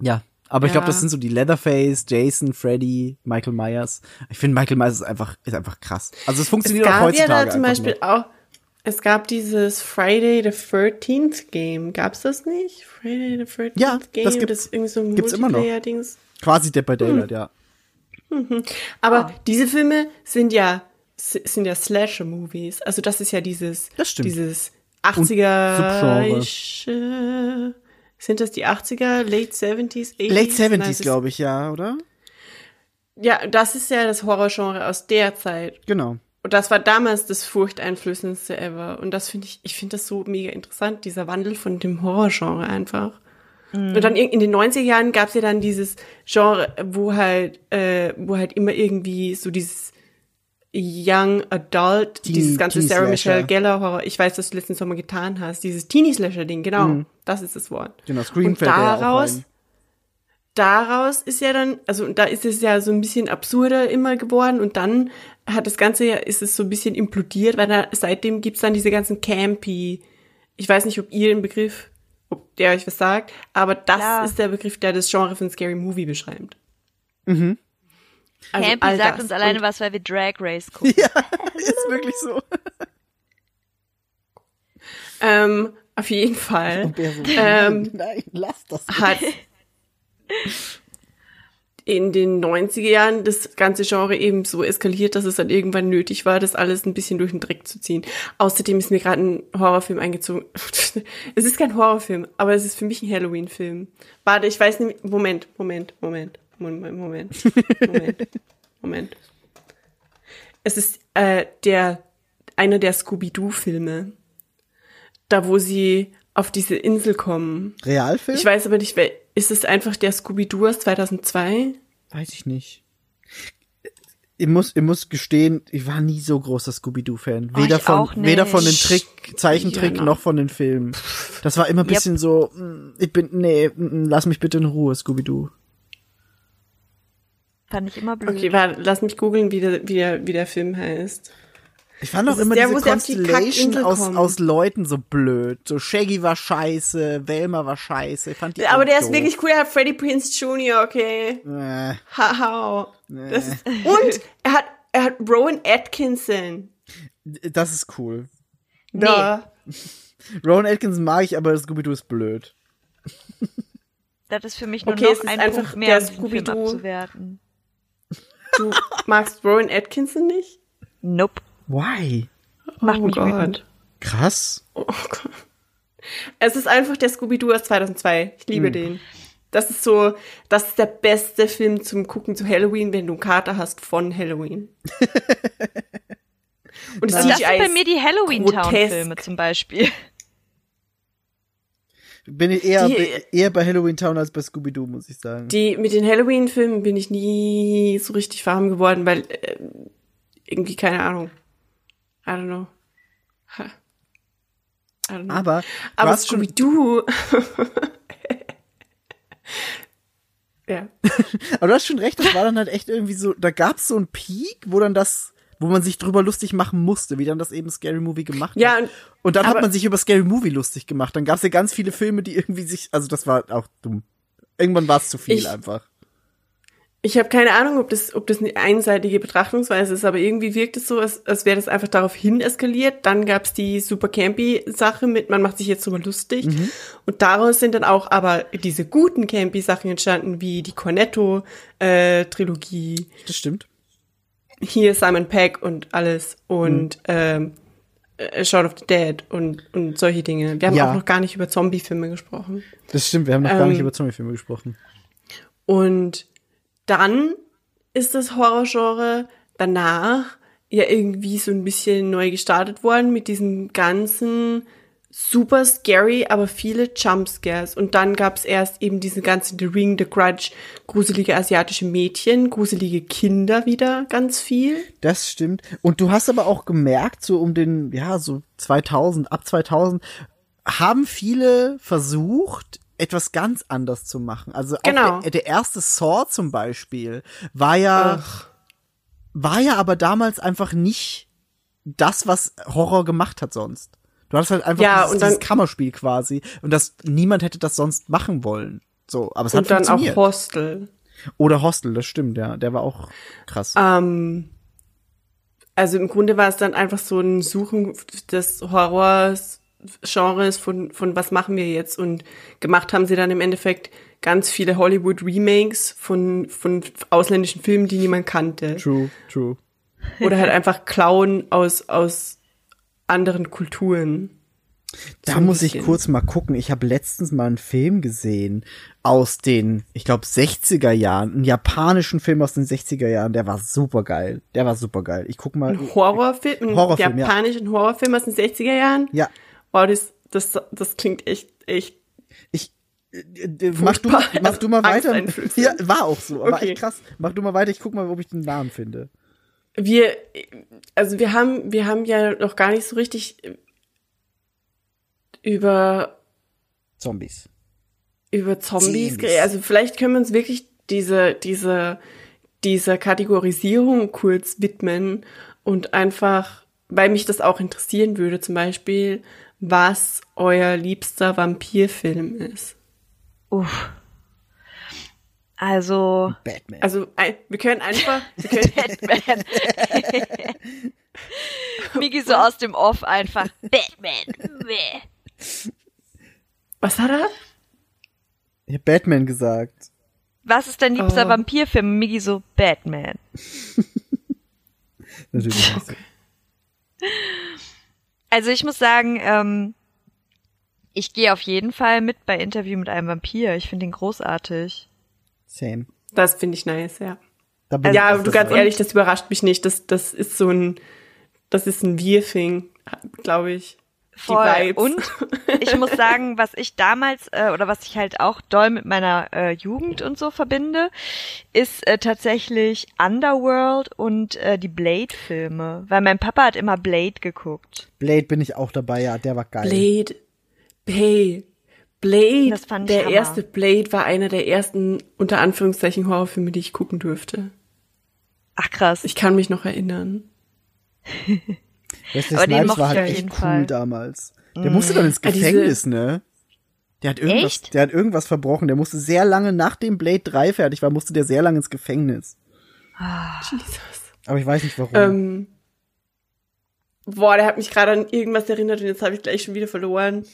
Ja, aber ich glaube, Ja. das sind so die Leatherface, Jason, Freddy, Michael Myers. Ich finde, Michael Myers ist einfach, ist einfach krass. Also es Es funktioniert auch gab ja heutzutage da zum Beispiel auch, es gab dieses Friday the 13th Game. Gab's das nicht? Friday the 13th Ja, Game? das gibt's. Das ist irgendwie so ein Gibt's immer noch. Multiplayer-Dings. Quasi Dead by Hm. Daylight, ja. Aber diese Filme sind ja, sind ja Slasher-Movies. Also das ist ja dieses, Das stimmt. dieses Subgenre. 80er, sind das die 80er, Late 70s, 80s? Late Nein, 70s, es ist- glaube ich, ja, oder? Ja, das ist ja das Horrorgenre aus der Zeit. Genau. Und das war damals das furchteinflößendste ever. Und das finde ich, ich finde das so mega interessant, dieser Wandel von dem Horrorgenre einfach. Und dann in den 90er Jahren gab es ja dann dieses Genre, wo halt, äh, wo halt immer irgendwie so dieses Young Adult, Teen- dieses ganze Teen Sarah Slasher. Michelle Gellar Horror, ich weiß, dass du letzten Sommer getan hast, dieses Teenie Slasher Ding, genau, das ist das Wort. Genau, Scream Und ja daraus, daraus ist ja dann, also da ist es ja so ein bisschen absurder immer geworden und dann hat das Ganze ja, ist es so ein bisschen implodiert, weil da, seitdem gibt's dann diese ganzen Campy, ich weiß nicht, ob ihr den Begriff, ob der euch was sagt, aber das Klar. ist der Begriff, der das Genre von Scary Movie beschreibt. Also Campy all sagt das. uns alleine Und- was, weil wir Drag Race gucken. Ist wirklich so. Ähm, auf jeden Fall Ähm, nein, lass das. hat in den 90er Jahren das ganze Genre eben so eskaliert, dass es dann irgendwann nötig war, das alles ein bisschen durch den Dreck zu ziehen. Außerdem ist mir gerade ein Horrorfilm eingezogen. es ist kein Horrorfilm, aber es ist für mich ein Halloween-Film. Warte, ich weiß nicht. Moment, Moment, Moment, Moment, Moment, Moment, Moment. Es ist äh, der einer der Scooby-Doo-Filme. Da, wo sie auf diese Insel kommen. Realfilm? Ich weiß aber nicht, wer, ist es einfach der Scooby-Doo aus 2002? Weiß ich nicht. Ich muss, ich muss gestehen, ich war nie so großer Scooby-Doo-Fan. Oh, Weder ich von, weder von den Trick, Zeichentrick Ja, noch von den Filmen. Das war immer ein Yep. bisschen so, mm, ich bin, nee, mm, lass mich bitte in Ruhe, Scooby-Doo. Fand ich immer blöd. Okay, warte, lass mich googeln, wie der, wie der, wie der Film heißt. Ich fand auch Das ist immer der, diese die Constellation Kackinsel aus, aus Leuten so blöd. So Shaggy war scheiße, Velma war scheiße. Ich fand die Aber der ist doof. wirklich cool, er hat Freddie Prince Jr., okay. Äh, Haha. Das ist, und er hat, er hat Rowan Atkinson. das ist cool. Da. Rowan Atkinson mag ich, aber Scooby-Doo ist blöd. Das ist für mich nur Okay, noch ist ein einfach Punkt mehr, der um diesen Film Scooby-Doo. abzuwerten. Du magst Rowan Atkinson nicht? Nope. Why? Macht oh mich Gott. wütend. Krass. Oh Gott. Es ist einfach der Scooby-Doo aus 2002. Ich Hm. liebe den. Das ist so, das ist der beste Film zum Gucken zu Halloween, wenn du einen Kater hast von Halloween. Und das das sind bei mir die Halloween Town grotesk. Filme zum Beispiel. Bin ich eher, Die- eher bei Halloween Town als bei Scooby-Doo, muss ich sagen. Die, mit den Halloween-Filmen bin ich nie so richtig warm geworden, weil äh, irgendwie, keine Ahnung. I don't know. Ha. I don't know. aber Aber Scooby-Doo. ja. aber du hast schon recht, das war dann halt echt irgendwie so, da gab's so einen Peak, wo dann das, wo man sich drüber lustig machen musste, wie dann das eben Scary Movie gemacht Ja, hat. und- Und dann hat man sich über Scary Movie lustig gemacht. Dann gab's ja ganz viele Filme, die irgendwie sich, also das war auch dumm. Irgendwann war es zu viel Ich- einfach. Ich habe keine Ahnung, ob das, ob das eine einseitige Betrachtungsweise ist, aber irgendwie wirkt es so, als, als wäre das einfach darauf hin eskaliert. Dann gab's die super campy Sache mit, man macht sich jetzt drüber lustig. Mhm. Und daraus sind dann auch aber diese guten campy Sachen entstanden, wie die Cornetto äh, Trilogie, Das stimmt. Hier Simon Peck und alles und Mhm. ähm, äh, Shaun of the Dead und, und solche Dinge. Wir haben Ja. auch noch gar nicht über Zombie-Filme gesprochen. Das stimmt, wir haben noch gar Ähm, nicht über Zombie-Filme gesprochen. Und dann ist das Horrorgenre danach ja irgendwie so ein bisschen neu gestartet worden mit diesem ganzen super scary, aber viele Jumpscares. Und dann gab's erst eben diesen ganzen The Ring, The Grudge, gruselige asiatische Mädchen, gruselige Kinder wieder ganz viel. Das stimmt. Und du hast aber auch gemerkt, so um den, ja, so 2000, ab 2000, haben viele versucht, etwas ganz anders zu machen. Also auch Genau. der, der erste Saw zum Beispiel war ja, war ja aber damals einfach nicht das, was Horror gemacht hat sonst. Du hast halt einfach Ja, dieses, und dann- dieses Kammerspiel quasi. Und das, niemand hätte das sonst machen wollen. So, aber es hat Und dann auch funktioniert. Hostel. Oder Hostel, das stimmt, ja. Der war auch krass. Ähm, also im Grunde war es dann einfach so ein Suchen des Horror-Genres von, von was machen wir jetzt. Und gemacht haben sie dann im Endeffekt ganz viele Hollywood-Remakes von, von ausländischen Filmen, die niemand kannte. True, true. Oder halt einfach klauen aus, aus anderen Kulturen. Da So muss ich kurz mal gucken. Ich habe letztens mal einen Film gesehen aus den, ich glaube, 60er Jahren. Einen japanischen Film aus den 60er Jahren. Der war super geil. Der war super geil. Ich guck mal. Ein Horrorfilm, ein Horrorfilm, ja. japanischen Horrorfilm aus den 60er Jahren. Ja, Wow, das, das, das klingt echt, echt. ich. äh, äh, Mach du, mach du mal weiter. Ja, war auch so. Aber Okay. echt krass. Mach du mal weiter. Ich guck mal, ob ich den Namen finde. Wir, also wir haben, wir haben ja noch gar nicht so richtig über, Zombies. über Zombies Zombies. geredet. Also vielleicht können wir uns wirklich diese, diese, dieser Kategorisierung kurz widmen und einfach, weil mich das auch interessieren würde, zum Beispiel, was euer liebster Vampirfilm ist. Uff. Also, Batman. Also ein- wir können einfach, wir können, Batman. Migi so aus dem Off einfach. Batman. Was hat er? ich hab Batman gesagt. Was ist dein liebster Oh. Vampirfilm? Migi so Batman. Natürlich. nicht. Also ich muss sagen, ähm, ich gehe auf jeden Fall mit bei Interview mit einem Vampir. Ich finde ihn großartig. Same. Das finde ich nice, ja. Da bin ich Ja, auch du ganz ehrlich, das überrascht mich nicht. Das, das ist so ein, das ist ein Wir-Thing, glaube ich. Die Voll. Vibes. Und ich muss sagen, was ich damals äh, oder was ich halt auch doll mit meiner äh, Jugend und so verbinde, ist äh, tatsächlich Underworld und äh, die Blade-Filme. Weil mein Papa hat immer Blade geguckt. Blade bin ich auch dabei, ja, der war geil. Blade, Blade, Blade. Das fand ich der Hammer. erste Blade war einer der ersten, unter Anführungszeichen, Horrorfilme, die ich gucken durfte. Ach krass. Ich kann mich noch erinnern. Wesley Snipes war ich halt echt cool Fall. damals. Der musste dann ins Ah, diese- Gefängnis, ne? Der hat irgendwas, Echt? der hat irgendwas verbrochen. Der musste sehr lange, nachdem Blade 3 fertig war, musste der sehr lange ins Gefängnis. Jesus. Aber ich weiß nicht warum. Ähm, boah, der hat mich gerade an irgendwas erinnert und jetzt habe ich gleich schon wieder verloren.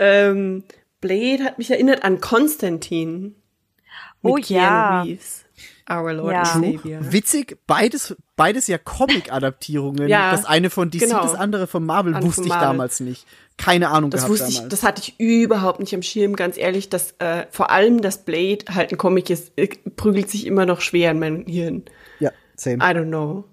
Ähm, Blade hat mich erinnert an Konstantin. Oh mit ja. Keanu Reeves. Our Lord Ja. and Savior. Witzig, beides, beides ja Comic-Adaptierungen. Ja, das eine von DC, genau. das andere von Marvel, Andere wusste von ich Marvel. damals nicht. Keine Ahnung Das gehabt wusste ich, damals. das hatte ich überhaupt nicht am Schirm, ganz ehrlich, dass äh, vor allem das Blade halt ein Comic ist, äh, prügelt sich immer noch schwer in meinem Hirn. ja, same. I don't know.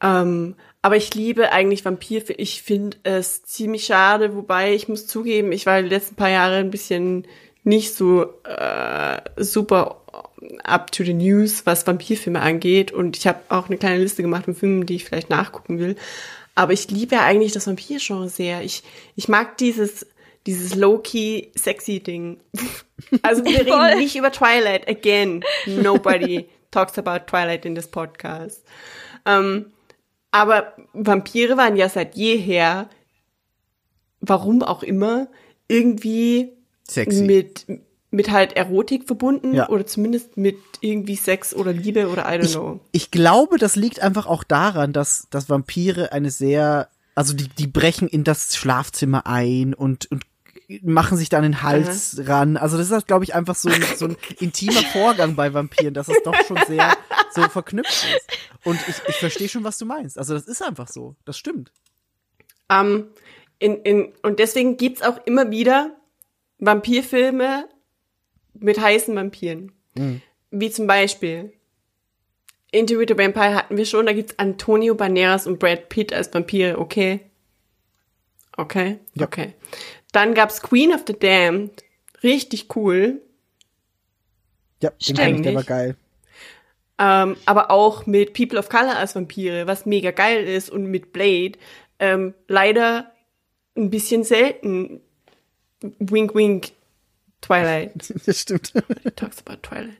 Ähm, aber ich liebe eigentlich Vampir. Ich finde es ziemlich schade, wobei ich muss zugeben, ich war die letzten paar Jahre ein bisschen nicht so äh, super up to the news, was Vampirfilme angeht. Und ich habe auch eine kleine Liste gemacht von Filmen, die ich vielleicht nachgucken will. Aber ich liebe ja eigentlich das Vampir-Genre sehr. Ich, ich mag dieses, dieses low-key sexy Ding. Also wir Voll. reden nicht über Twilight again. Nobody talks about Twilight in this podcast. Ähm, aber Vampire waren ja seit jeher, warum auch immer, irgendwie Sexy. mit mit halt Erotik verbunden Ja. oder zumindest mit irgendwie Sex oder Liebe oder I don't ich, know. ich glaube, das liegt einfach auch daran, dass, dass Vampire eine sehr, also die, die brechen in das Schlafzimmer ein und, und machen sich dann den Hals ran. Also das ist, glaube ich, einfach so ein, so ein intimer Vorgang bei Vampiren, dass es doch schon sehr so verknüpft ist. Und ich, ich verstehe schon, was du meinst. Also das ist einfach so. Das stimmt. Ähm, in, in, und deswegen gibt's auch immer wieder Vampirfilme mit heißen Vampiren. Wie zum Beispiel Interview the Vampire hatten wir schon, da gibt's Antonio Banderas und Brad Pitt als Vampire, okay? Okay, Ja. okay. Dann gab's Queen of the Damned, richtig cool, Ja, den kenn ich, der war Stimmt. geil. ähm, aber auch mit People of Color als Vampire, was mega geil ist und mit Blade, ähm, leider ein bisschen selten. Wink, wink, Twilight. Das stimmt. Talks about Twilight.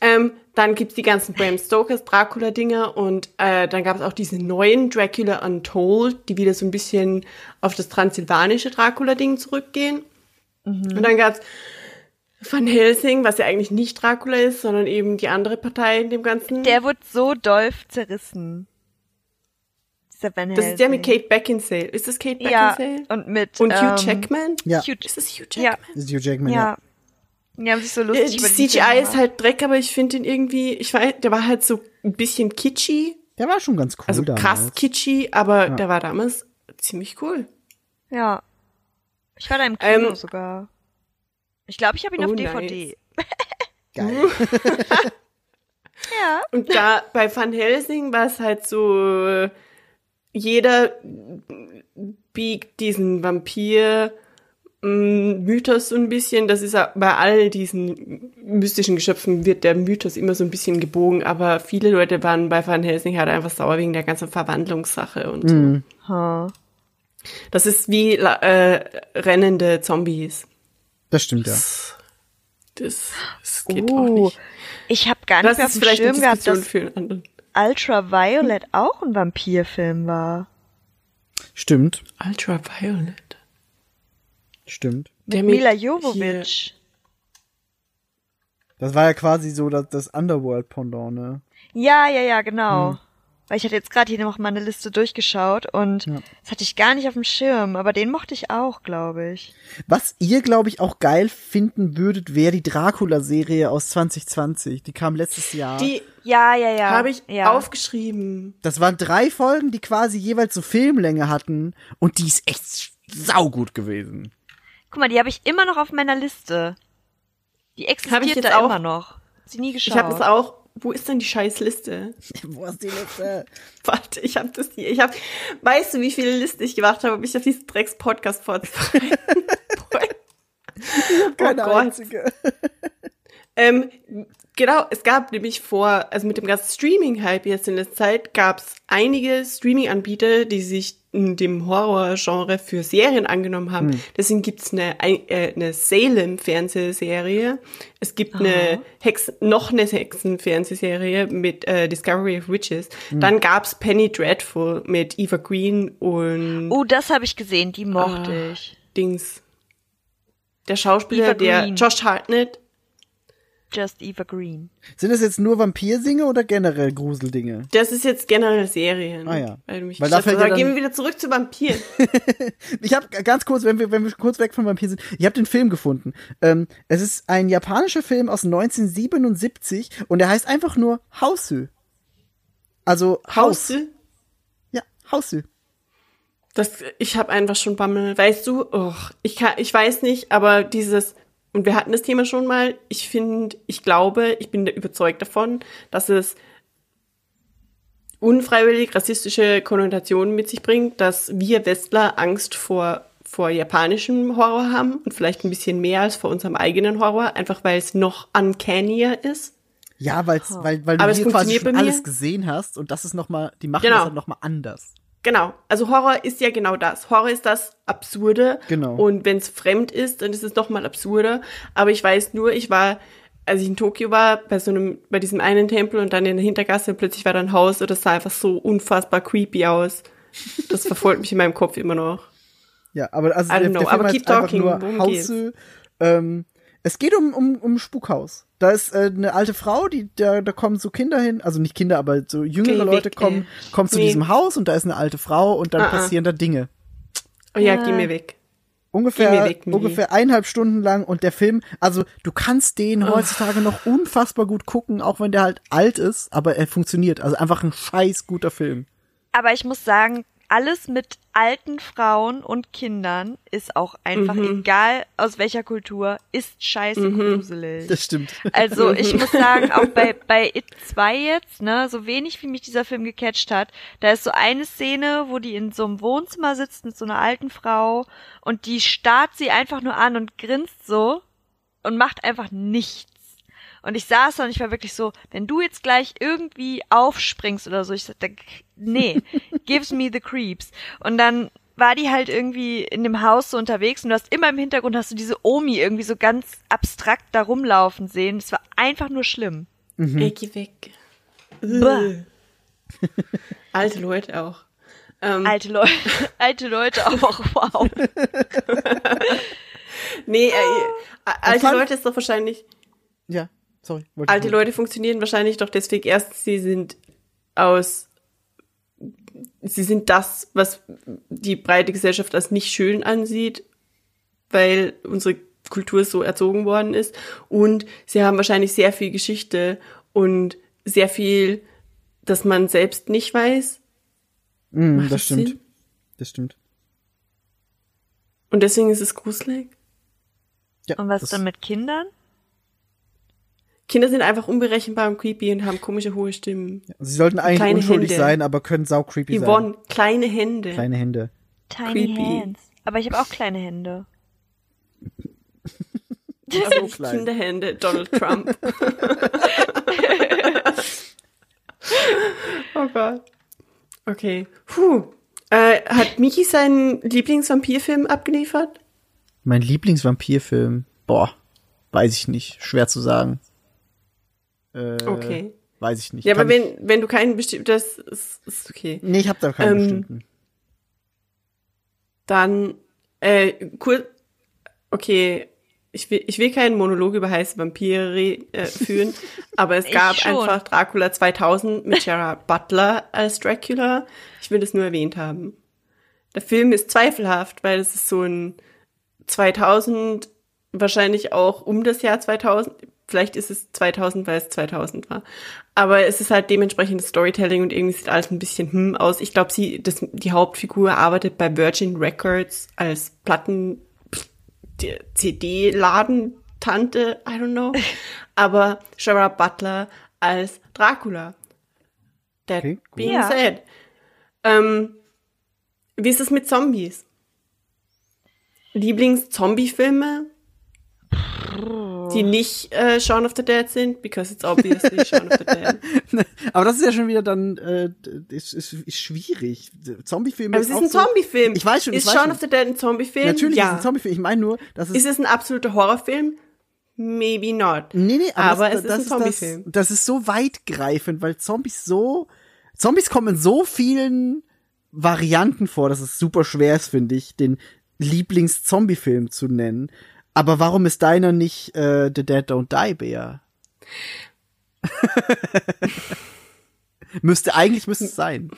Ähm, dann gibt's die ganzen Bram Stokers Dracula-Dinger und äh, dann gab's auch diese neuen Dracula Untold, die wieder so ein bisschen auf das transsilvanische Dracula-Ding zurückgehen. Und dann gab's Van Helsing, was ja eigentlich nicht Dracula ist, sondern eben die andere Partei in dem Ganzen. Der wird so doll zerrissen. Dieser Van das ist der mit Helsing. Kate Beckinsale. Ist das Kate Ja, Beckinsale? und mit Und Hugh ähm, Jackman? Ja. Hugh, Ist es Hugh ja, Jackman? Das ist Hugh Jackman, ja. ja. Die haben sich so Äh, lustig Die über CGI Filme ist halt Dreck, aber ich finde ihn irgendwie, ich weiß, der war halt so ein bisschen kitschy. Der war schon ganz cool Also damals. krass kitschy, aber der war damals ziemlich cool. Ja. Ich war da im Kino Ähm, sogar. Ich glaube, ich habe ihn Oh, auf DVD. Geil. Ja. Und da bei Van Helsing war es halt so, äh, jeder biegt diesen Vampir Mythos so ein bisschen. Das ist bei all diesen mystischen Geschöpfen wird der Mythos immer so ein bisschen gebogen, aber viele Leute waren bei Van Helsing halt einfach sauer wegen der ganzen Verwandlungssache und so. Huh. Das ist wie äh, rennende Zombies. Das stimmt, ja. Das, das geht auch Uh, nicht. ich habe gar nicht Das mehr auf ist dem vielleicht eine Schirm gehabt, dass für einen anderen. Ultraviolet auch ein Vampirfilm war. Stimmt, Ultraviolet. Stimmt. Der Mit Mila Jovovich. Das war ja quasi so das, das Underworld-Pendant, ne? Ja, ja, ja, genau. Weil ich hatte jetzt gerade hier noch mal eine Liste durchgeschaut und Ja. das hatte ich gar nicht auf dem Schirm, aber den mochte ich auch, glaube ich. Was ihr, glaube ich, auch geil finden würdet, wäre die Dracula-Serie aus 2020. Die kam letztes Jahr. Die Ja, ja, ja. habe ich ja. aufgeschrieben. das waren drei Folgen, die quasi jeweils so Filmlänge hatten. Und die ist echt saugut gewesen. Guck mal, die habe ich immer noch auf meiner Liste. Die Hab ich existiert jetzt da auch. immer noch. Sie nie geschaut. Ich habe das auch. Wo ist denn die Scheißliste? Wo ist die Liste? Warte, ich habe das hier. Ich habe. Weißt du, wie viele Listen ich gemacht habe, um mich auf diesen Drecks Podcast vorzubereiten? Keine Gott. einzige. ähm, genau, es gab nämlich vor, also mit dem ganzen Streaming-Hype jetzt in letzter Zeit, gab es einige Streaming-Anbieter, die sich dem Horror-Genre für Serien angenommen haben. Deswegen gibt's eine, ein- äh, eine Salem-Fernsehserie. Es gibt eine Hex noch eine Hexen-Fernsehserie mit äh, Discovery of Witches. Dann gab's Penny Dreadful mit Eva Green und Oh, das habe ich gesehen, die mochte Ah. ich. Dings. Der Schauspieler, der. Josh Hartnett. Just Eva Green. Sind das jetzt nur Vampirsinge oder generell Gruseldinge? Das ist jetzt generell Serien. Ah ja. Weil du mich Weil da fällt ja da dann- gehen wir wieder zurück zu Vampiren. Ich habe ganz kurz, wenn wir, wenn wir kurz weg von Vampir sind, ich habe den Film gefunden. Ähm, es ist ein japanischer Film aus 1977 und der heißt einfach nur Hausü. Also Haus. Hause. Ja, Hausü. Das, ich habe einfach schon Bammel. Weißt du, oh, ich kann, ich weiß nicht, aber dieses, und wir hatten das Thema schon mal, ich finde, ich glaube, ich bin überzeugt davon, dass es unfreiwillig rassistische Konnotationen mit sich bringt, dass wir Westler Angst vor, vor japanischem Horror haben und vielleicht ein bisschen mehr als vor unserem eigenen Horror, einfach weil es noch uncannier ist. Ja, weil's, weil, weil du hier quasi schon alles gesehen hast und das ist noch mal, die machen Genau. das halt noch mal anders. Genau. Also Horror ist ja genau das. Horror ist das Absurde. Genau. Und wenn es fremd ist, dann ist es noch mal absurder. Aber ich weiß nur, ich war, als ich in Tokio war, bei so einem, bei diesem einen Tempel und dann in der Hintergasse und plötzlich war da ein Haus und das sah einfach so unfassbar creepy aus. Das verfolgt mich in meinem Kopf immer noch. Ja, aber also I don't der, know, der Film aber keep talking, nur Hausü. Ähm, es geht um, um, um Spukhaus. Da ist äh, eine alte Frau, die da, da kommen so Kinder hin, also nicht Kinder, aber so jüngere Geh weg, Leute kommen, ey. kommen zu Nee. diesem Haus und da ist eine alte Frau und dann Ah, ah. passieren da Dinge. Oh ja, geh mir weg. Geh Ungefähr, mir weg, ungefähr eineinhalb Stunden lang und der Film, also du kannst den heutzutage noch unfassbar gut gucken, auch wenn der halt alt ist, aber er funktioniert. Also einfach ein scheiß guter Film. Aber ich muss sagen, alles mit alten Frauen und Kindern ist auch einfach, Mhm. egal aus welcher Kultur, ist scheiße gruselig. Das stimmt. Also ich muss sagen, auch bei, bei It 2 jetzt, ne, so wenig wie mich dieser Film gecatcht hat, da ist so eine Szene, wo die in so einem Wohnzimmer sitzt mit so einer alten Frau und die starrt sie einfach nur an und grinst so und macht einfach nichts. Und ich saß da und ich war wirklich so, wenn du jetzt gleich irgendwie aufspringst oder so, ich sagte, nee, gives me the creeps. Und dann war die halt irgendwie in dem Haus so unterwegs und du hast immer im Hintergrund hast du diese Omi irgendwie so ganz abstrakt da rumlaufen sehen. Es war einfach nur schlimm. Ey, geh weg. Bäh. Alte Leute auch. Ähm, Alte Leute, alte Leute auch, wow. nee, äh, alte fand- Leute ist doch wahrscheinlich, Ja, sorry. wollte alte Leute funktionieren wahrscheinlich doch deswegen erst, sie sind aus, sie sind das, was die breite Gesellschaft als nicht schön ansieht, weil unsere Kultur so erzogen worden ist. Und sie haben wahrscheinlich sehr viel Geschichte und sehr viel, das man selbst nicht weiß. Mm, Macht das das stimmt. Sinn? Das stimmt. Und deswegen ist es gruselig. Ja, Und was dann mit Kindern? Kinder sind einfach unberechenbar und creepy und haben komische hohe Stimmen. Sie sollten eigentlich Kleine unschuldig Hände. sein, aber können sau creepy sein. Yvonne, kleine Hände. Kleine Hände. Tiny Creepy. Hands. Aber ich habe auch kleine Hände. Also klein. Kinderhände, Donald Trump. oh Gott. Okay. Puh. Äh, hat Miki seinen Lieblingsvampirfilm abgeliefert? Mein Lieblingsvampirfilm. Boah, weiß ich nicht. Schwer zu sagen. Äh, Okay. Weiß ich nicht. Ja, aber Kann ich- wenn, wenn du keinen bestimmt, das ist, ist okay. Nee, ich habe da keinen Ähm, bestimmten. Dann, äh, kurz, okay, ich will, ich will keinen Monolog über heiße Vampire äh, führen, aber es gab einfach Dracula 2000 mit Gerard Butler als Dracula. Ich will das nur erwähnt haben. Der Film ist zweifelhaft, weil es ist so ein 2000, wahrscheinlich auch um das Jahr 2000, vielleicht ist es 2000, weil es 2000 war. Aber es ist halt dementsprechend Storytelling und irgendwie sieht alles ein bisschen hm aus. Ich glaube, sie, das, die Hauptfigur arbeitet bei Virgin Records als Platten, CD-Ladentante, I don't know. Aber Gerard Butler als Dracula. That Okay, cool. being Ja. said. Ähm, wie ist es mit Zombies? Lieblings-Zombie-Filme? Die nicht äh, Shaun of the Dead sind, because it's obviously Shaun of the Dead. aber das ist ja schon wieder dann äh, ist, ist, ist schwierig. Zombie-Filme Aber es ist ein so- Zombie-Film. Ich weiß schon, Ist Shaun schon. of the Dead ein Zombie-Film? Natürlich ja. ist es ein Zombie-Film. Ich meine nur, dass es Ist es ein absoluter Horrorfilm? Maybe not. Nee, nee, aber, Aber das, es ist das ein das, Zombie-Film. das ist so weitgreifend, weil Zombies so Zombies kommen in so vielen Varianten vor, dass es super schwer ist, finde ich, den Lieblings-Zombie-Film zu nennen. Aber warum ist deiner nicht äh, The Dead Don't Die Bear? müsste eigentlich müsste es sein.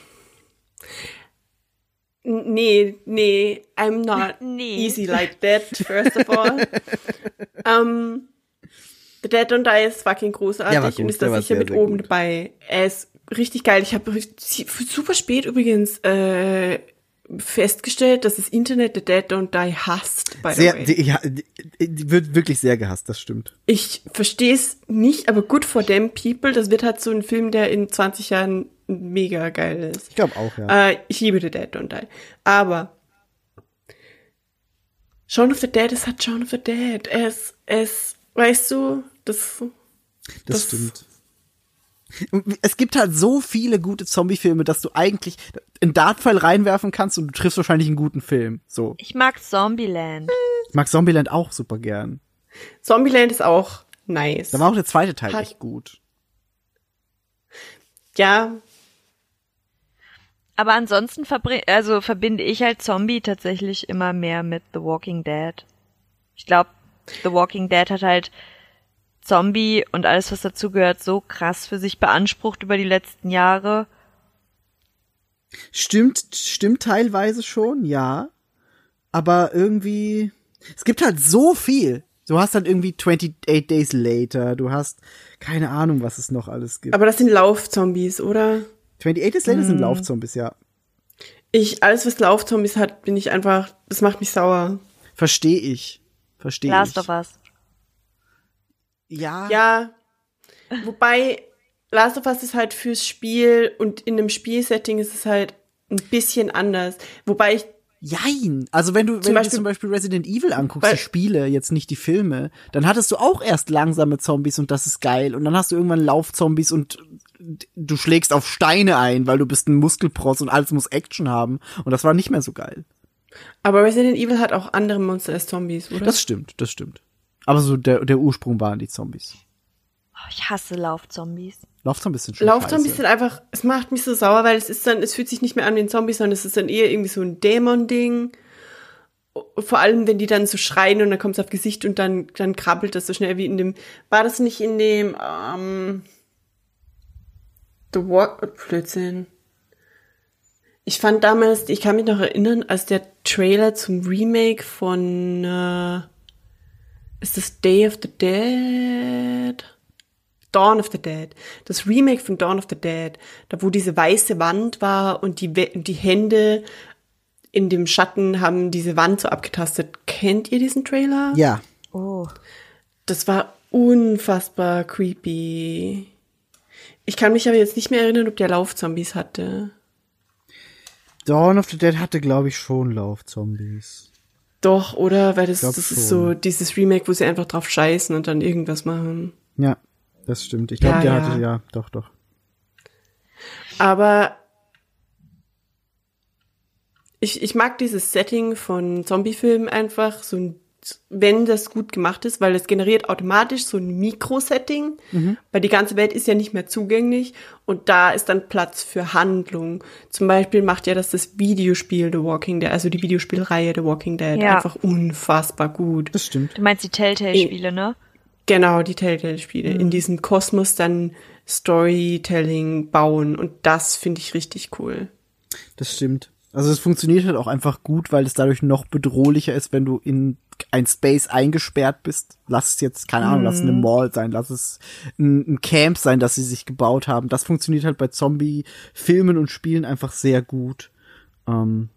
Nee, nee, I'm not Nee. easy like that, first of all. um, The Dead Don't Die ist fucking großartig gut, und ist da sicher sehr, mit sehr oben gut. dabei. Er ist richtig geil. Ich habe super spät übrigens äh, festgestellt, dass das Internet The Dead Don't Die hasst, by the Sehr, way. die, ja, die, die wird wirklich sehr gehasst, das stimmt. Ich verstehe es nicht, aber good for them people. Das wird halt so ein Film, der in 20 Jahren mega geil ist. Ich glaube auch, ja. Äh, ich liebe The Dead Don't Die. Aber Shaun of the Dead ist halt Shaun of the Dead. Es, es, weißt du, das, das, das- stimmt. Es gibt halt so viele gute Zombie-Filme, dass du eigentlich einen Dartpfeil reinwerfen kannst und du triffst wahrscheinlich einen guten Film. So. Ich mag Zombieland. Ich mag Zombieland auch super gern. Zombieland ist auch nice. Da war auch der zweite Teil Hat- echt gut. ja, Aber ansonsten also verbinde ich halt Zombie tatsächlich immer mehr mit The Walking Dead. Ich glaube, The Walking Dead hat halt Zombie und alles, was dazugehört, so krass für sich beansprucht über die letzten Jahre. Stimmt, stimmt teilweise schon, ja. Aber irgendwie, es gibt halt so viel. Du hast halt irgendwie 28 Days Later, du hast keine Ahnung, was es noch alles gibt. aber das sind Laufzombies, oder? 28 Days Later sind Laufzombies, ja. Ich, alles was Laufzombies hat, bin ich einfach, das macht mich sauer. Verstehe ich. Verstehe ich. Last of Us. Ja. Ja, wobei Last of Us ist halt fürs Spiel und in einem Spielsetting ist es halt ein bisschen anders. Wobei ich Jein. Also wenn du, wenn Zum du Beispiel- zum Beispiel Resident Evil anguckst, die Spiele, jetzt nicht die Filme, dann hattest du auch erst langsame Zombies und das ist geil. Und dann hast du irgendwann Laufzombies und du schlägst auf Steine ein, weil du bist ein Muskelpross und alles muss Action haben. Und das war nicht mehr so geil. Aber Resident Evil hat auch andere Monster als Zombies, oder? Das stimmt, das stimmt. Aber so der, der Ursprung waren die Zombies. Oh, ich hasse Laufzombies. Laufzombies sind schon Laufzombies sind einfach, es macht mich so sauer, weil es ist dann, es fühlt sich nicht mehr an wie ein Zombie, sondern es ist dann eher irgendwie so ein Dämon-Ding. Vor allem, wenn die dann so schreien und dann kommt es auf Gesicht und dann, dann krabbelt das so schnell wie in dem, war das nicht in dem, ähm, The Walk, Blödsinn. Ich fand damals, ich kann mich noch erinnern, als der Trailer zum Remake von, äh, ist das Day of the Dead? Dawn of the Dead. Das Remake von Dawn of the Dead, da wo diese weiße Wand war und die, die Hände in dem Schatten haben diese Wand so abgetastet. Kennt ihr diesen Trailer? Ja. Oh. Das war unfassbar creepy. Ich kann mich aber jetzt nicht mehr erinnern, ob der Laufzombies hatte. Dawn of the Dead hatte, glaube ich, schon Laufzombies. Doch, oder? Weil das, das schon. ist so dieses Remake, wo sie einfach drauf scheißen und dann irgendwas machen. Ja, das stimmt. Ich glaube, Ja, ja. hatte, ja, doch, doch. Aber ich, ich mag dieses Setting von Zombiefilmen einfach, so ein, wenn das gut gemacht ist, weil es generiert automatisch so ein Mikrosetting, weil die ganze Welt ist ja nicht mehr zugänglich und da ist dann Platz für Handlung. Zum Beispiel macht ja das das Videospiel The Walking Dead, also die Videospielreihe The Walking Dead, Ja. einfach unfassbar gut. Das stimmt. Du meinst die Telltale-Spiele, ne? Genau, die Telltale-Spiele. In diesem Kosmos dann Storytelling bauen. Und das finde ich richtig cool. Das stimmt. Also es funktioniert halt auch einfach gut, weil es dadurch noch bedrohlicher ist, wenn du in ein Space eingesperrt bist. Lass es jetzt, keine Ahnung, lass es eine Mall sein, lass es ein, ein Camp sein, das sie sich gebaut haben. Das funktioniert halt bei Zombie-Filmen und Spielen einfach sehr gut. Ähm,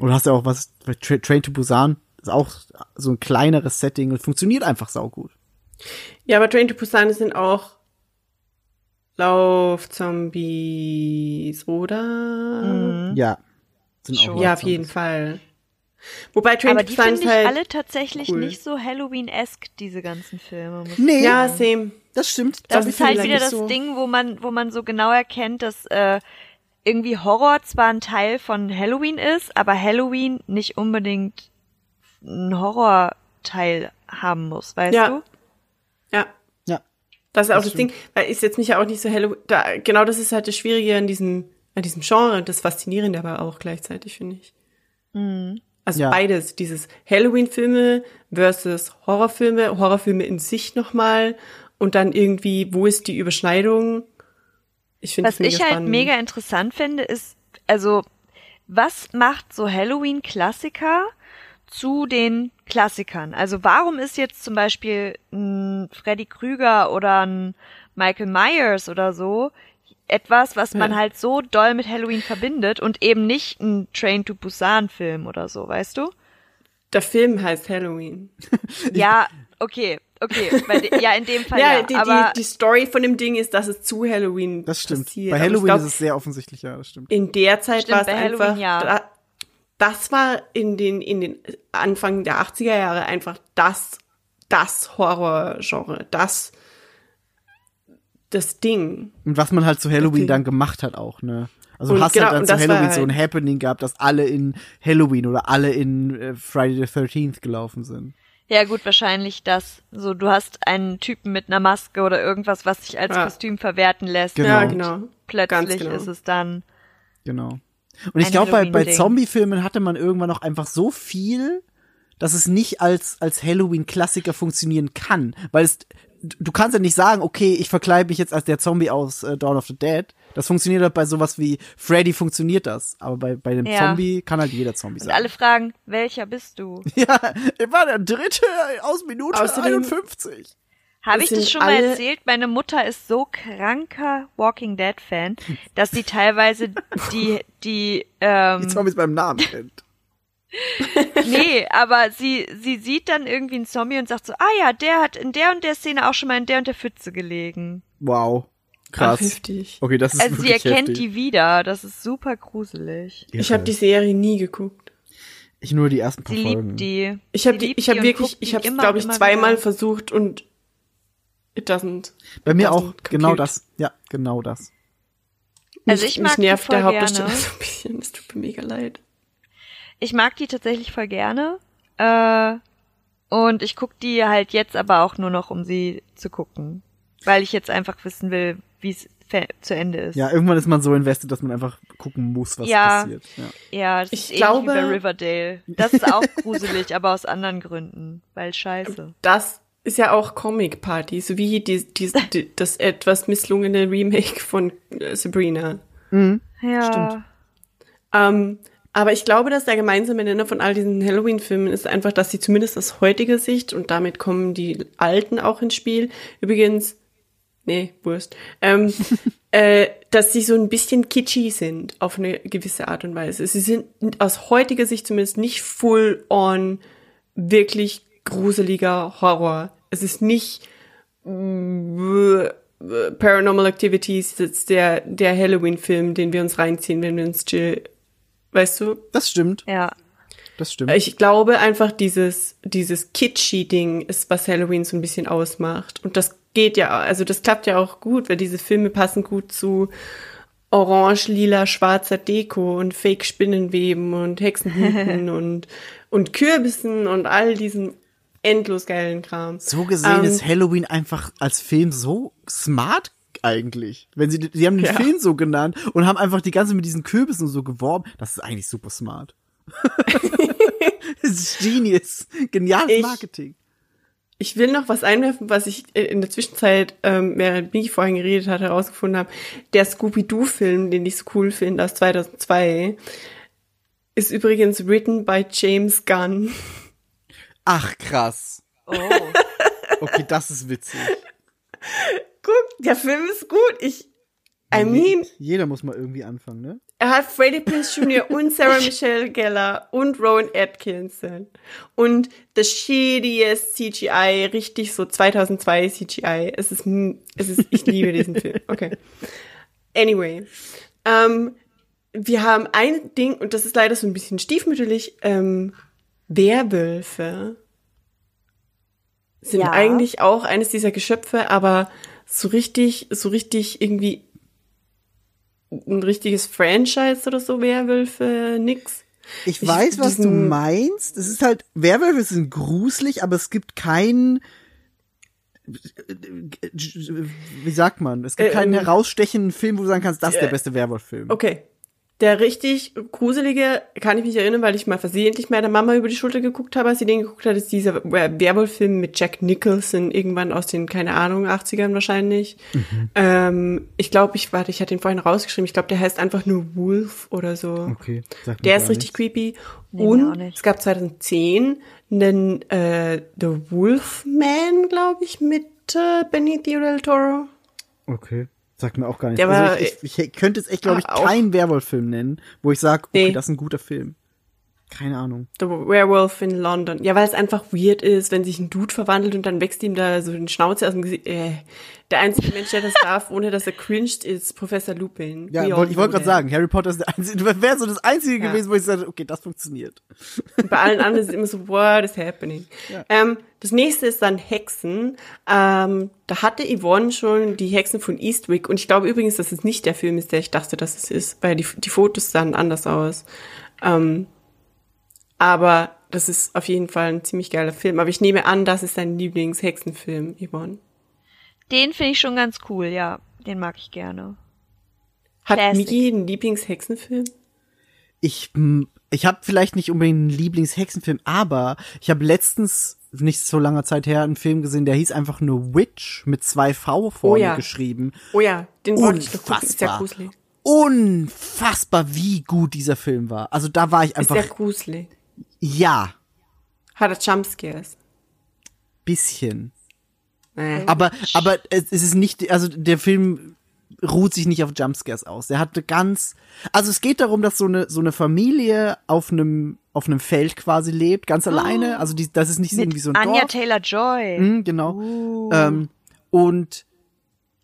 oder hast ja auch was, bei Tra Train to Busan ist auch so ein kleineres Setting und funktioniert einfach saugut. Ja, aber Train to Busan sind auch Laufzombies, oder? Ja. Sind auch Ja, auf jeden Fall. Wobei Train Aber to die finde ist ich halt. alle tatsächlich cool. nicht so Halloween-esque, diese ganzen Filme. Nee, ja, same. das stimmt. Das Zombie ist halt wieder nicht das so Ding, wo man, wo man so genau erkennt, dass äh, irgendwie Horror zwar ein Teil von Halloween ist, aber Halloween nicht unbedingt ein Horrorteil haben muss, weißt Ja. du? Ja. Ja. Das ist auch Das das, Ding, weil ich jetzt mich ja auch nicht so Halloween, da, genau das ist halt das Schwierige an diesem, an diesem Genre und das Faszinierende aber auch gleichzeitig, finde ich. Also Ja. beides, dieses Halloween-Filme versus Horrorfilme, Horrorfilme in sich nochmal und dann irgendwie, wo ist die Überschneidung? Ich finde Was das mega ich halt spannend. mega interessant finde, ist, also, was macht so Halloween-Klassiker zu den Klassikern? Also, warum ist jetzt zum Beispiel ein Freddy Krüger oder ein Michael Myers oder so etwas, was man Ja. halt so doll mit Halloween verbindet und eben nicht ein Train to Busan Film oder so, weißt du? Der Film heißt Halloween. Ja, okay, okay, de- ja in dem Fall Ja, ja, die, aber die, die Story von dem Ding ist, dass es zu Halloween Das stimmt. passiert. Bei Halloween glaub, ist es sehr offensichtlich, ja, das stimmt. in der Zeit war es bei Halloween, einfach, ja. da, das war in den, in den Anfang der 80er Jahre einfach das, das Horrorgenre, das, das Ding. Und was man halt zu Halloween dann gemacht hat auch, ne? Also Und hast genau, halt dann zu Halloween so ein halt- Happening gehabt, dass alle in Halloween oder alle in äh, Friday the 13th gelaufen sind. Ja, gut, wahrscheinlich das. So, du hast einen Typen mit einer Maske oder irgendwas, was sich als Ja. Kostüm verwerten lässt. Genau. Ja, Und genau. Plötzlich genau. ist es dann. Genau. Und ich glaube, bei, bei. Zombie-Filmen hatte man irgendwann noch einfach so viel, dass es nicht als, als Halloween-Klassiker funktionieren kann. Weil es, du kannst ja nicht sagen, okay, ich verkleide mich jetzt als der Zombie aus äh, Dawn of the Dead. Das funktioniert halt bei sowas wie Freddy funktioniert das. Aber bei, bei dem Ja. Zombie kann halt jeder Zombie Und sein. alle fragen, welcher bist du? Ja, ich war der dritte aus Minute Außerdem- 51. Habe ich das schon mal erzählt? Meine Mutter ist so kranker Walking Dead Fan, dass sie teilweise die, die, Die ähm, Zombies beim Namen kennt. Nee, aber sie, sie sieht dann irgendwie einen Zombie und sagt so, ah ja, der hat in der und der Szene auch schon mal in der und der Pfütze gelegen. Wow. Krass. heftig. Okay, das ist Also sie wirklich erkennt heftig. die wieder, das ist super gruselig. Ich habe die Serie nie geguckt. Ich nur die ersten paar Sie Folgen. liebt die. Ich habe Sie die, liebt ich habe und wirklich, guckt ich die habe immer glaube ich immer zweimal wieder. versucht und it doesn't. Bei mir doesn't auch compute. genau das. Ja, genau das. Also Mich- ich mag mich nervt die der voll Hauptdarsteller gerne. so ein bisschen. Es tut mir mega leid. Ich mag die tatsächlich voll gerne. Äh, und ich guck die halt jetzt aber auch nur noch, um sie zu gucken. Weil ich jetzt einfach wissen will, wie es zu Ende ist. Ja, irgendwann ist man so invested, dass man einfach gucken muss, was Ja. passiert. Ja. Ja, das Ich ist ähnlich glaube- wie bei Riverdale. Das ist auch gruselig, aber aus anderen Gründen. Weil scheiße. Das ist ja auch Comic Party, so wie die, die, die, das etwas misslungene Remake von äh, Sabrina. Ja. Ähm, aber ich glaube, dass der gemeinsame Nenner von all diesen Halloween-Filmen ist einfach, dass sie zumindest aus heutiger Sicht, und damit kommen die Alten auch ins Spiel, übrigens, nee, Wurst, ähm, äh, dass sie so ein bisschen kitschy sind auf eine gewisse Art und Weise. Sie sind aus heutiger Sicht zumindest nicht full on wirklich gruseliger Horror. Es ist nicht äh, Paranormal Activities, jetzt der, der Halloween-Film, den wir uns reinziehen, wenn wir uns chill, weißt du? Das stimmt. Ja. Das stimmt. Ich glaube einfach, dieses, dieses Kitschy-Ding ist, was Halloween so ein bisschen ausmacht. Und das geht ja, also das klappt ja auch gut, weil diese Filme passen gut zu orange, lila, schwarzer Deko und Fake-Spinnenweben und Hexenhüten und, und Kürbissen und all diesen endlos geilen Kram. So gesehen Ähm, ist Halloween einfach als Film so smart eigentlich. Wenn sie, sie haben den Ja. Film so genannt und haben einfach die ganze mit diesen Kürbissen so geworben. Das ist eigentlich super smart. das ist Genius. Geniales Ich- Marketing. Ich will noch was einwerfen, was ich in der Zwischenzeit, ähm, während Miki vorhin geredet hat, herausgefunden habe. Der Scooby-Doo-Film, den ich so cool finde, aus 2002, ist übrigens written by James Gunn. Ach, krass. Oh. Okay, das ist witzig. Guck, der Film ist gut. Ich, I mean, Jeder muss mal irgendwie anfangen, ne? er hat Freddie Prinze Jr. und Sarah Michelle Gellar und Rowan Atkinson. Und das shittiest CGI, richtig so 2002 CGI. Es ist, es ist, ich liebe diesen Film. Okay. Anyway. Ähm, wir haben ein Ding, und das ist leider so ein bisschen stiefmütterlich, ähm, Werwölfe sind Ja. eigentlich auch eines dieser Geschöpfe, aber so richtig, so richtig irgendwie ein richtiges Franchise oder so Werwölfe, nix. Ich Ich- weiß, was du meinst. Es ist halt, Werwölfe sind gruselig, aber es gibt keinen, wie sagt man? Es gibt Äh, keinen ähm, herausstechenden Film, wo du sagen kannst, das ist der äh, beste Werwolf-Film. Okay. Der richtig gruselige, kann ich mich erinnern, weil ich mal versehentlich meiner Mama über die Schulter geguckt habe, als sie den geguckt hat, ist dieser Wer- Werwolf-Film mit Jack Nicholson, irgendwann aus den, keine Ahnung, 80ern wahrscheinlich. Ähm, ich glaube, ich, warte, ich hatte ihn vorhin rausgeschrieben, ich glaube, der heißt einfach nur Wolf oder so. Okay. Der ist richtig nichts. creepy. Nee, Und nicht. es gab 2010 einen äh, The Wolfman, glaube ich, mit äh, Benicio del Toro. Okay. Sagt mir auch gar war- also ich, ich, ich könnte jetzt echt, glaube ich, Ah, auch- keinen Werwolf-Film nennen, wo ich sage, okay, Nee. das ist ein guter Film. Keine Ahnung. The Werewolf in London. Ja, weil es einfach weird ist, wenn sich ein Dude verwandelt und dann wächst ihm da so den Schnauze aus dem Gesicht. Äh, der einzige Mensch, der das darf, ohne dass er cringed, ist Professor Lupin. Ja, ich wollte gerade sagen, Harry Potter ist der einzige, wäre so das einzige Ja. gewesen, wo ich sage, okay, das funktioniert. Und bei allen anderen ist es immer so, what is happening? Ähm, das nächste ist dann Hexen. Ähm, da hatte Yvonne schon die Hexen von Eastwick. Und ich glaube übrigens, dass es nicht der Film ist, der ich dachte, dass es ist, weil die, die Fotos sahen anders aus. Ähm, aber das ist auf jeden Fall ein ziemlich geiler Film. Aber ich nehme an, das ist dein Lieblings-Hexenfilm, Yvonne. Den finde ich schon ganz cool, ja. Den mag ich gerne. Hat Classic. Miki einen Lieblings-Hexenfilm? Ich, hm, ich habe vielleicht nicht unbedingt einen Lieblings-Hexenfilm, aber ich habe letztens, nicht so langer Zeit her, einen Film gesehen, der hieß einfach nur Witch mit zwei V vorne ja. geschrieben. Oh ja, den wollte ich noch gucken. Ist ja Unfassbar. gruselig. Unfassbar, wie gut dieser Film war. Also da war ich Ist einfach, ja gruselig. Ja, Hat er Jumpscares? bisschen. Äh. Aber, aber es, ist nicht, also der Film ruht sich nicht auf Jumpscares aus. Der hatte ganz, also es geht darum, dass so eine, so eine Familie auf einem, auf einem Feld quasi lebt, ganz alleine. Also die, das ist nicht Mit irgendwie so ein Anja Dorf. Taylor-Joy. Mhm, genau. Ähm, und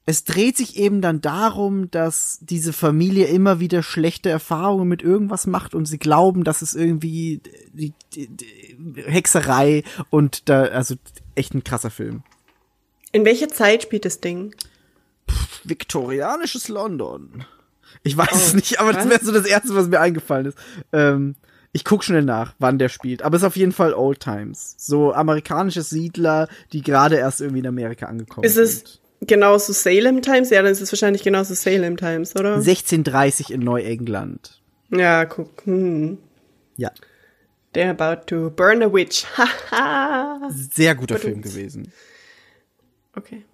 es dreht sich eben dann darum, dass diese Familie immer wieder schlechte Erfahrungen mit irgendwas macht und sie glauben, dass es irgendwie die, die, die Hexerei und da, also echt ein krasser Film. In welcher Zeit spielt das Ding? Viktorianisches London. Ich weiß Oh, es nicht, aber das was? wäre so das Erste, was mir eingefallen ist. Ähm, ich guck schnell nach, wann der spielt. Aber es ist auf jeden Fall Old Times. So amerikanische Siedler, die gerade erst irgendwie in Amerika angekommen Ist es sind. Genauso Salem Times? Ja, dann ist es wahrscheinlich genauso Salem Times, oder? 1630 in Neuengland. ja, guck. Hm. Ja, They're about to burn a witch. Haha. sehr guter. Film gewesen. okay.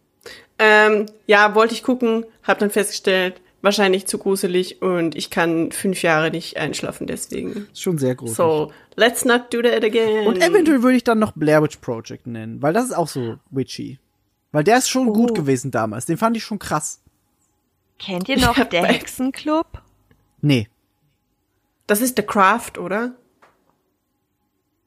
Ähm, ja, wollte ich gucken, hab dann festgestellt, wahrscheinlich zu gruselig und ich kann fünf Jahre nicht einschlafen deswegen. Schon sehr groß. So, let's not do that again. Und eventuell würde ich dann noch Blair Witch Project nennen, weil das ist auch so witchy. Weil der ist schon Oh. gut gewesen damals. Den fand ich schon krass. Kennt ihr noch der Hexenclub? Nee. Das ist The Craft, oder?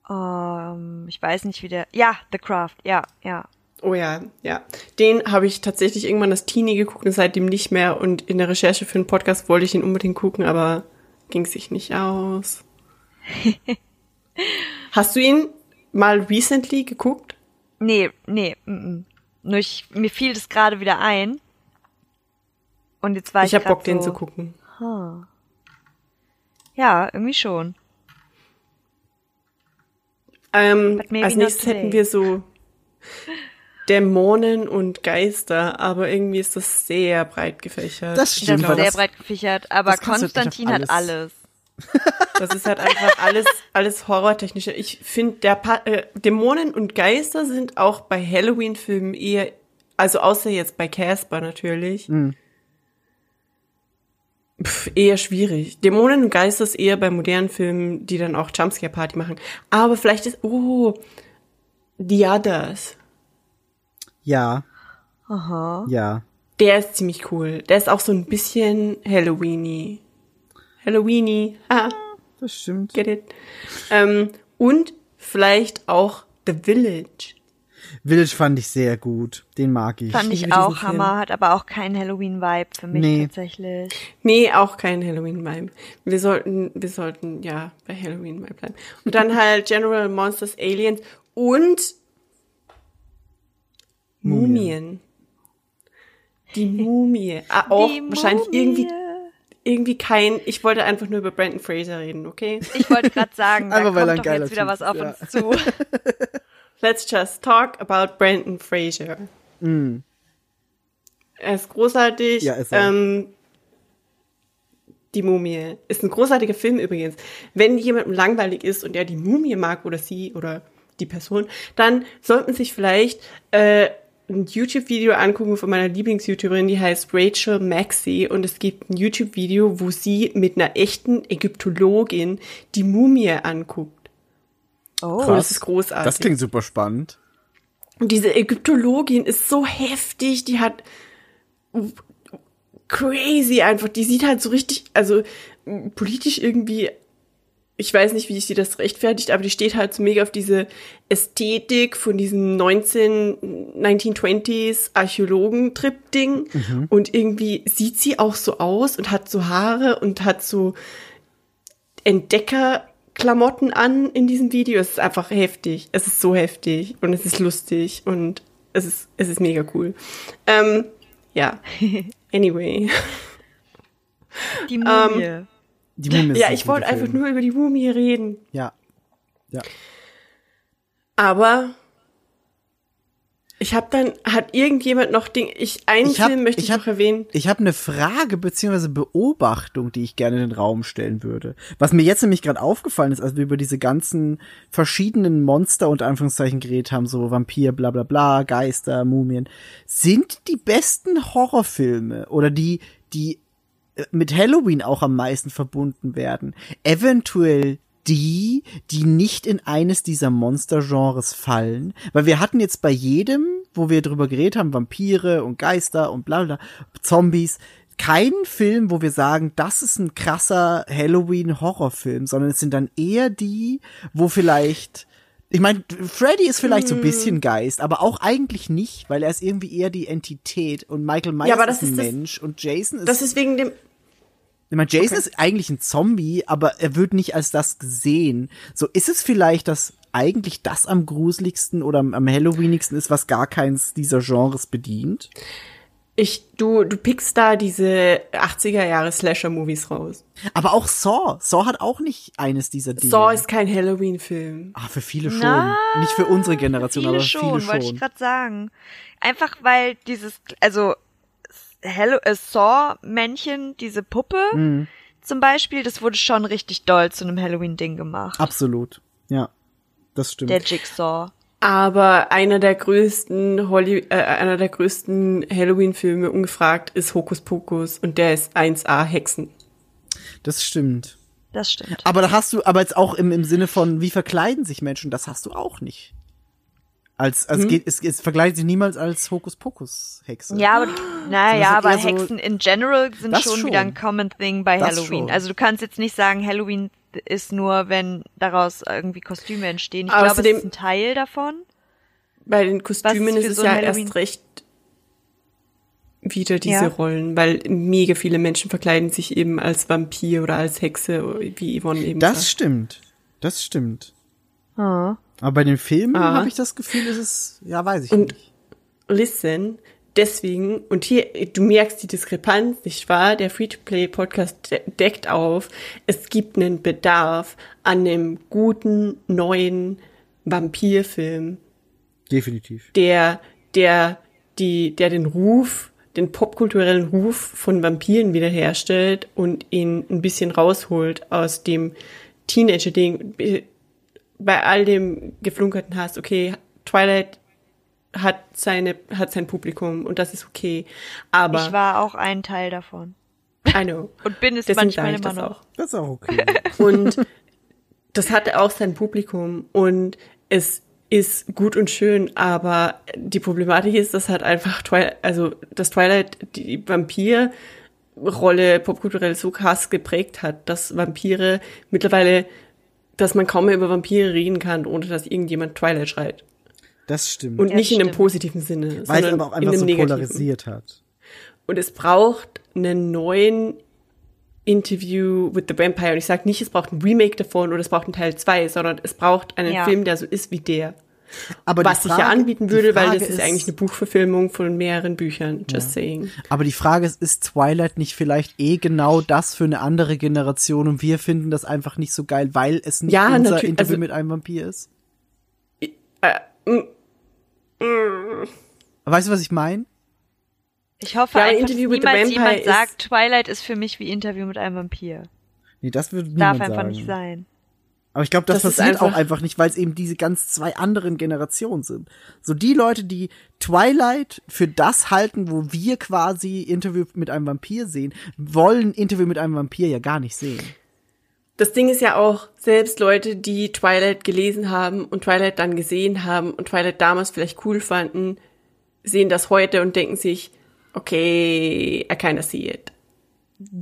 Ähm, ich weiß nicht, wie der. Ja, The Craft, ja, ja. Oh ja, ja. Den habe ich tatsächlich irgendwann als Teenie geguckt und seitdem nicht mehr. Und in der Recherche für den Podcast wollte ich ihn unbedingt gucken, aber ging sich nicht aus. Hast du ihn mal recently geguckt? Nee, nee, mm, mm. Nur ich, mir fiel das gerade wieder ein. Und jetzt war ich. Ich habe grad Bock, den so, zu gucken. Ja, irgendwie schon. Ähm, als nächstes hätten wir so Dämonen und Geister, aber irgendwie ist das sehr breit gefächert. Das Das stimmt. ist weil sehr das, breit gefächert, aber das Konstantin auf hat alles. Das ist halt einfach alles, alles horrortechnische. Ich finde, der pa äh, Dämonen und Geister sind auch bei Halloween-Filmen eher, also außer jetzt bei Casper natürlich, pf, eher schwierig. Dämonen und Geister ist eher bei modernen Filmen, die dann auch Jumpscare-Party machen. Aber vielleicht ist, oh, The Others. ja, Aha. ja. Der ist ziemlich cool. Der ist auch so ein bisschen Halloweeny. Halloweeny. Ah. Das stimmt. Get it? Ähm, und vielleicht auch The Village. Village fand ich sehr gut. Den mag ich. Fand Ich ich auch diesen Film. Hammer, hat aber auch keinen Halloween-Vibe für mich Nee. tatsächlich. Nee, auch kein Halloween-Vibe. Wir sollten, wir sollten, ja, bei Halloween mal bleiben. Und dann halt General Monsters, Aliens und Mumien. Die Mumie. Ah, auch Die wahrscheinlich Mumie. irgendwie, irgendwie kein, ich wollte einfach nur über Brandon Fraser reden, okay? Ich wollte gerade sagen, da kommt er doch jetzt wieder Typ was auf ist, uns zu. Let's just talk about Brandon Fraser. Er ist großartig. Ja, ist er. Ähm, die Mumie ist ein großartiger Film übrigens. Wenn jemandem langweilig ist und er die Mumie mag oder sie oder die Person, dann sollten sich vielleicht äh, ein YouTube-Video angucken von meiner Lieblings-YouTuberin, die heißt Rachel Maxey und es gibt ein YouTube-Video, wo sie mit einer echten Ägyptologin die Mumie anguckt. Oh, Und das ist großartig. Das klingt super spannend. Und diese Ägyptologin ist so heftig, die hat crazy einfach, die sieht halt so richtig, also politisch irgendwie, ich weiß nicht, wie sie das rechtfertigt, aber die steht halt so mega auf diese Ästhetik von diesem 19, 1920s Archäologen-Trip-Ding. Und irgendwie sieht sie auch so aus und hat so Haare und hat so Entdeckerklamotten an in diesem Video. Es ist einfach heftig. Es ist so heftig und es ist lustig und es ist, es ist mega cool. Ähm, ja. Anyway. die Mumie. Die Mumie ist Ja, ich wollte einfach nur über die Mumie reden. Ja. Ja. Aber ich habe dann, hat irgendjemand noch Ding, ich, einen Ich hab- Film möchte ich hab- noch erwähnen. Ich habe eine Frage beziehungsweise Beobachtung, die ich gerne in den Raum stellen würde. Was mir jetzt nämlich gerade aufgefallen ist, als wir über diese ganzen verschiedenen Monster unter Anführungszeichen geredet haben, so Vampir, bla bla bla, Geister, Mumien, sind die besten Horrorfilme oder die, die mit Halloween auch am meisten verbunden werden, eventuell die, die nicht in eines dieser Monstergenres fallen. Weil wir hatten jetzt bei jedem, wo wir drüber geredet haben, Vampire und Geister und bla bla, Zombies, keinen Film, wo wir sagen, das ist ein krasser Halloween-Horrorfilm, sondern es sind dann eher die, wo vielleicht ich meine, Freddy ist vielleicht so ein bisschen Geist, aber auch eigentlich nicht, weil er ist irgendwie eher die Entität und Michael Myers aber ist ein Mensch und Jason ist Das ist wegen dem, ich meine, Jason Okay. ist eigentlich ein Zombie, aber er wird nicht als das gesehen. So ist es vielleicht, dass eigentlich das am gruseligsten oder am, am Halloweenigsten ist, was gar keins dieser Genres bedient. ich, du, du pickst da diese 80er Jahre Slasher-Movies raus. Aber auch Saw. Saw hat auch nicht eines dieser Dinge. Saw ist kein Halloween-Film. ah, für viele schon. Na, nicht für unsere Generation, Viele aber schon, viele wollte ich schon. gerade sagen. Einfach weil dieses, also Hello, äh, Saw-Männchen, diese Puppe Mhm. zum Beispiel, das wurde schon richtig doll zu einem Halloween-Ding gemacht. Absolut. Ja. Das stimmt. Der Jigsaw. Aber einer der größten Holly, äh, einer der größten Halloween-Filme ungefragt ist Hokus Pokus und der ist 1A Hexen. das stimmt. Das stimmt. Aber da hast du, aber jetzt auch im, im Sinne von, wie verkleiden sich Menschen, das hast du auch nicht. Als, als geht, es, es vergleicht sich niemals als Hokuspokus-Hexe. Ja, aber, naja, ist aber so- Hexen in general sind schon, schon. wieder ein common thing bei Das Halloween. schon. Also du kannst jetzt nicht sagen, Halloween ist nur, wenn daraus irgendwie Kostüme entstehen. Ich glaube, es ist ein Teil davon. Bei den Kostümen ist es so ja Halloween- erst recht wieder diese Ja. Rollen, weil mega viele Menschen verkleiden sich eben als Vampir oder als Hexe, wie Yvonne eben Das sagt. stimmt. Das stimmt. Ah. Aber bei den Filmen Ah. habe ich das Gefühl, ist es, ja, weiß ich Und- nicht. Listen, deswegen, und hier, du merkst die Diskrepanz, nicht wahr? Der Free-to-Play-Podcast de deckt auf, es gibt einen Bedarf an einem guten, neuen Vampirfilm, Definitiv. der, der, die, der den Ruf, den popkulturellen Ruf von Vampiren wiederherstellt und ihn ein bisschen rausholt aus dem Teenager-Ding. Bei all dem geflunkerten Hass, okay, Twilight hat seine, hat sein Publikum und das ist okay. Aber, Ich war auch ein Teil davon. I know. Und bin es Deswegen manchmal immer das noch. auch. Das ist auch okay. Und das hatte auch sein Publikum und es ist gut und schön, aber die Problematik ist, dass halt einfach Twilight, also das Twilight die Vampir-Rolle popkulturell so krass geprägt hat, dass Vampire mittlerweile, dass man kaum mehr über Vampire reden kann, ohne dass irgendjemand Twilight schreit. Das stimmt. Und Ja, nicht in einem stimmt. positiven Sinne, Weil es sondern aber auch in einfach einem so negativen. polarisiert hat. Und es braucht einen neuen Interview with the Vampire. Und ich sage nicht, es braucht ein Remake davon oder es braucht einen Teil 2, sondern es braucht einen Ja. Film, der so ist wie der. Aber Was ich Frage- ja anbieten würde, weil das ist, eigentlich eine Buchverfilmung von mehreren Büchern. Just saying. Aber die Frage ist, ist Twilight nicht vielleicht eh genau das für eine andere Generation und wir finden das einfach nicht so geil, weil es nicht Ja, unser Interview also- mit einem Vampir ist? Äh, mm, Weißt du, was ich meine? Ich hoffe Ja, aber einfach, Interview niemals jemand ist- sagt, Twilight ist für mich wie Interview mit einem Vampir. Nee, das würde Darf niemand einfach sagen. nicht sein. Aber ich glaube, das, Das passiert auch einfach- einfach nicht, weil es eben diese ganz zwei anderen Generationen sind. So die Leute, die Twilight für das halten, wo wir quasi Interview mit einem Vampir sehen, wollen Interview mit einem Vampir ja gar nicht sehen. Das Ding ist ja auch, selbst Leute, die Twilight gelesen haben und Twilight dann gesehen haben und Twilight damals vielleicht cool fanden, sehen das heute und denken sich, okay, I kinda see it.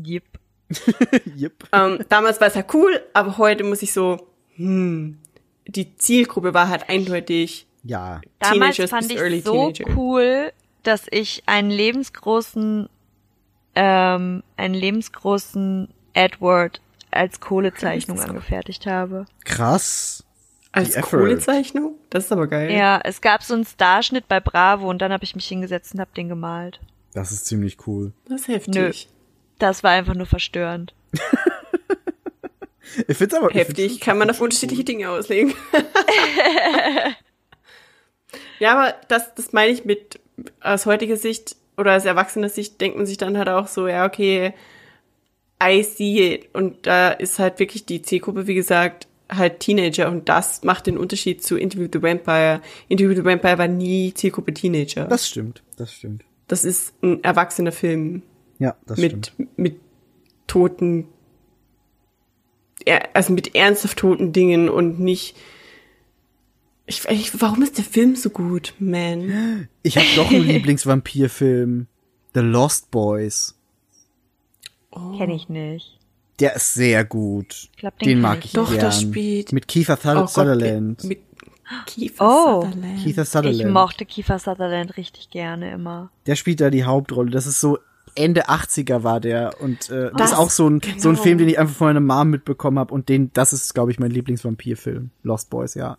Yep. Yep. Ähm, damals war es ja cool, aber heute muss ich so, hm, die Zielgruppe war halt eindeutig Ja. Damals Teenagers fand ich early so Teenager. cool, dass ich einen lebensgroßen, ähm, einen lebensgroßen Edward als Kohlezeichnung angefertigt habe. Krass. als. Kohlezeichnung. Das ist aber geil. Ja, es gab so einen Starschnitt bei Bravo und dann habe ich mich hingesetzt und habe den gemalt. Das ist ziemlich cool. Das ist heftig. Das war einfach nur verstörend. Ich find's aber ich Heftig, find's kann man auf unterschiedliche Dinge auslegen. ja, aber das, das meine ich mit, aus heutiger Sicht oder aus erwachsener Sicht denkt man sich dann halt auch so, ja, okay, I see it. Und da ist halt wirklich die Zielgruppe, wie gesagt, halt Teenager und das macht den Unterschied zu Interview with the Vampire. Interview with the Vampire war nie Zielgruppe Teenager. Das stimmt, das stimmt. das ist ein erwachsener Film. Ja, das mit, stimmt. mit toten, also mit ernsthaft toten Dingen und nicht. Ich, ich, warum ist der Film so gut, man? Ich habe doch einen Lieblingsvampirfilm. The Lost Boys. Oh. Kenne ich nicht. Der ist sehr gut. Ich glaub, den den mag ich ich Doch, gern. das spielt- Mit Kiefer Thud Oh Gott, Sutherland. Mit Kiefer Oh. Sutherland. Kiefer Ich Sutherland. mochte Kiefer Sutherland richtig gerne immer. Der spielt da die Hauptrolle. Das ist so Ende 80er war der und äh, das, Das- ist auch so ein so ein genau. Film, den ich einfach von meiner Mom mitbekommen habe und den das ist glaube ich mein Lieblingsvampirfilm. Lost Boys, ja.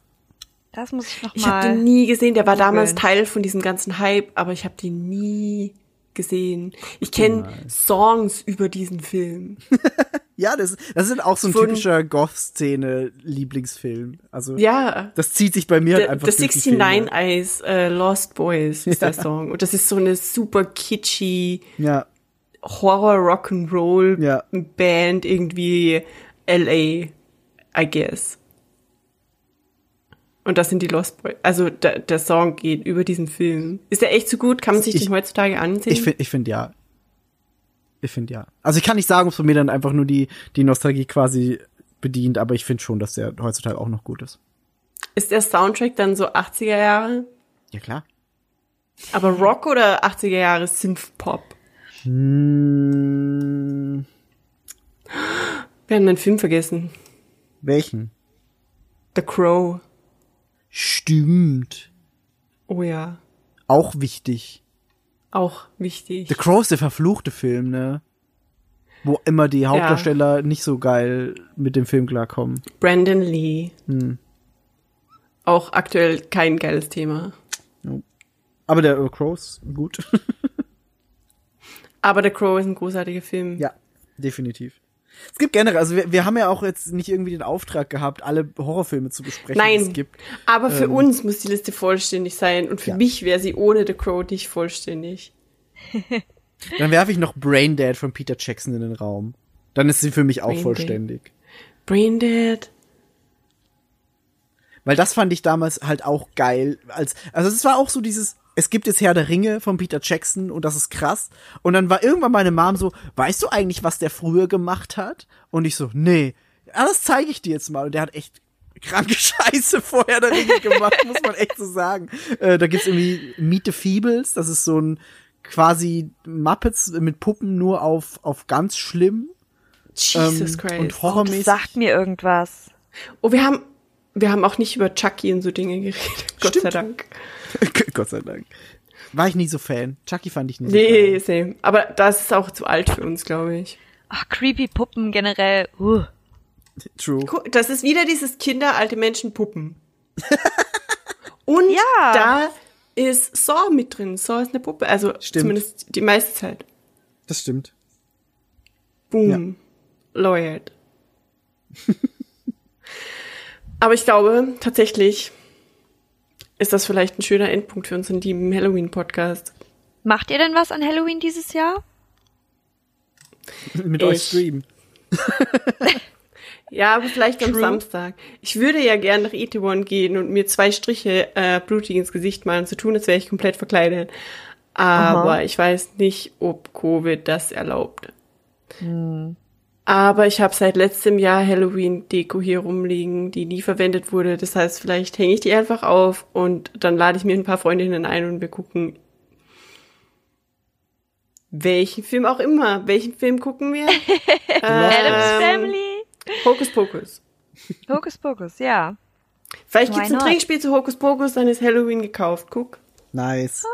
Das muss ich noch Ich habe mal. den nie gesehen. Der war damals Teil von diesem ganzen Hype, aber ich habe den nie gesehen. Ich kenne Songs über diesen Film. Ja, das das ist auch so ein Von- typischer Goth-Szene Lieblingsfilm. Also Ja, das zieht sich bei mir halt The, einfach the durch die 69 Filme. Eyes äh, Lost Boys ist der Song. Und das ist so eine super kitschy Ja, Horror Rock'n'Roll Ja. Band irgendwie LA, I guess. Und das sind die Lost Boys. Also der, der Song geht über diesen Film. Ist der echt so gut? Kann man sich Ich- den heutzutage ansehen? ich finde ich finde ja. Ich finde ja. Also ich kann nicht sagen, ob es bei mir dann einfach nur die die Nostalgie quasi bedient, aber ich finde schon, dass der heutzutage auch noch gut ist. Ist der Soundtrack dann so 80er Jahre? Ja, klar. Aber Rock oder 80er Jahre Synth-Pop? Hm, Wir haben einen Film vergessen. welchen? The Crow. Stimmt. Oh ja. Auch wichtig. Auch wichtig. The Crow ist der verfluchte Film, ne? Wo immer die Hauptdarsteller nicht so geil mit dem Film klarkommen. Brandon Lee. Hm. Auch aktuell kein geiles Thema. Aber der Crow ist gut. Aber The Crow ist ein großartiger Film. ja, definitiv. Es gibt generell, also wir, wir haben ja auch jetzt nicht irgendwie den Auftrag gehabt, alle Horrorfilme zu besprechen, die es Nein, gibt. aber für Ähm, uns muss die Liste vollständig sein und für Ja. mich wäre sie ohne The Crow nicht vollständig. Dann werfe ich noch Braindead von Peter Jackson in den Raum. Dann ist sie für mich auch Braindead. vollständig. Braindead. Weil das fand ich damals halt auch geil. Als, also es war auch so dieses, es gibt jetzt Herr der Ringe von Peter Jackson und das ist krass. Und dann war irgendwann meine Mom so, weißt du eigentlich, was der früher gemacht hat? Und ich so, nee. Ja, das zeige ich dir jetzt mal. Und der hat echt kranke Scheiße vor Herr der Ringe gemacht, muss man echt so sagen. Äh, da gibt's irgendwie Meet the Feebles, das ist so ein quasi Muppets mit Puppen nur auf, auf ganz schlimm. Jesus ähm, Christ. Und Das horrormäßig. sagt mir irgendwas. oh, wir haben, wir haben auch nicht über Chucky und so Dinge geredet. Gott sei. Dank. Gott sei Dank. War ich nie so Fan. Chucky fand ich nie so Nee, geil. same. Aber das ist auch zu alt für uns, glaube ich. Ach, creepy Puppen generell. Uh. True. Das ist wieder dieses Kinder, alte Menschen, Puppen. Und Ja. da ist Saw mit drin. Saw ist eine Puppe. Also Stimmt. zumindest die meiste Zeit. Das stimmt. Boom. Lawyered. Aber ich glaube, tatsächlich ist das vielleicht ein schöner Endpunkt für unseren lieben Halloween-Podcast. Macht ihr denn was an Halloween dieses Jahr? Mit Ich. euch streamen. Ja, aber vielleicht am True. Samstag. Ich würde ja gern nach Itaewon gehen und mir zwei Striche äh, blutig ins Gesicht malen. Zu tun, als wäre ich komplett verkleidet. Aber Aha. ich weiß nicht, ob Covid das erlaubt. Aber ich habe seit letztem Jahr Halloween-Deko hier rumliegen, die nie verwendet wurde. Das heißt, vielleicht hänge ich die einfach auf und dann lade ich mir ein paar Freundinnen ein und wir gucken welchen Film auch immer. Welchen Film gucken wir? Adams ähm, Family? Hokus Pokus. Hokus Pokus, ja. Vielleicht Why gibt's ein? Trinkspiel zu Hokus Pokus, dann ist Halloween gekauft. Guck. Nice.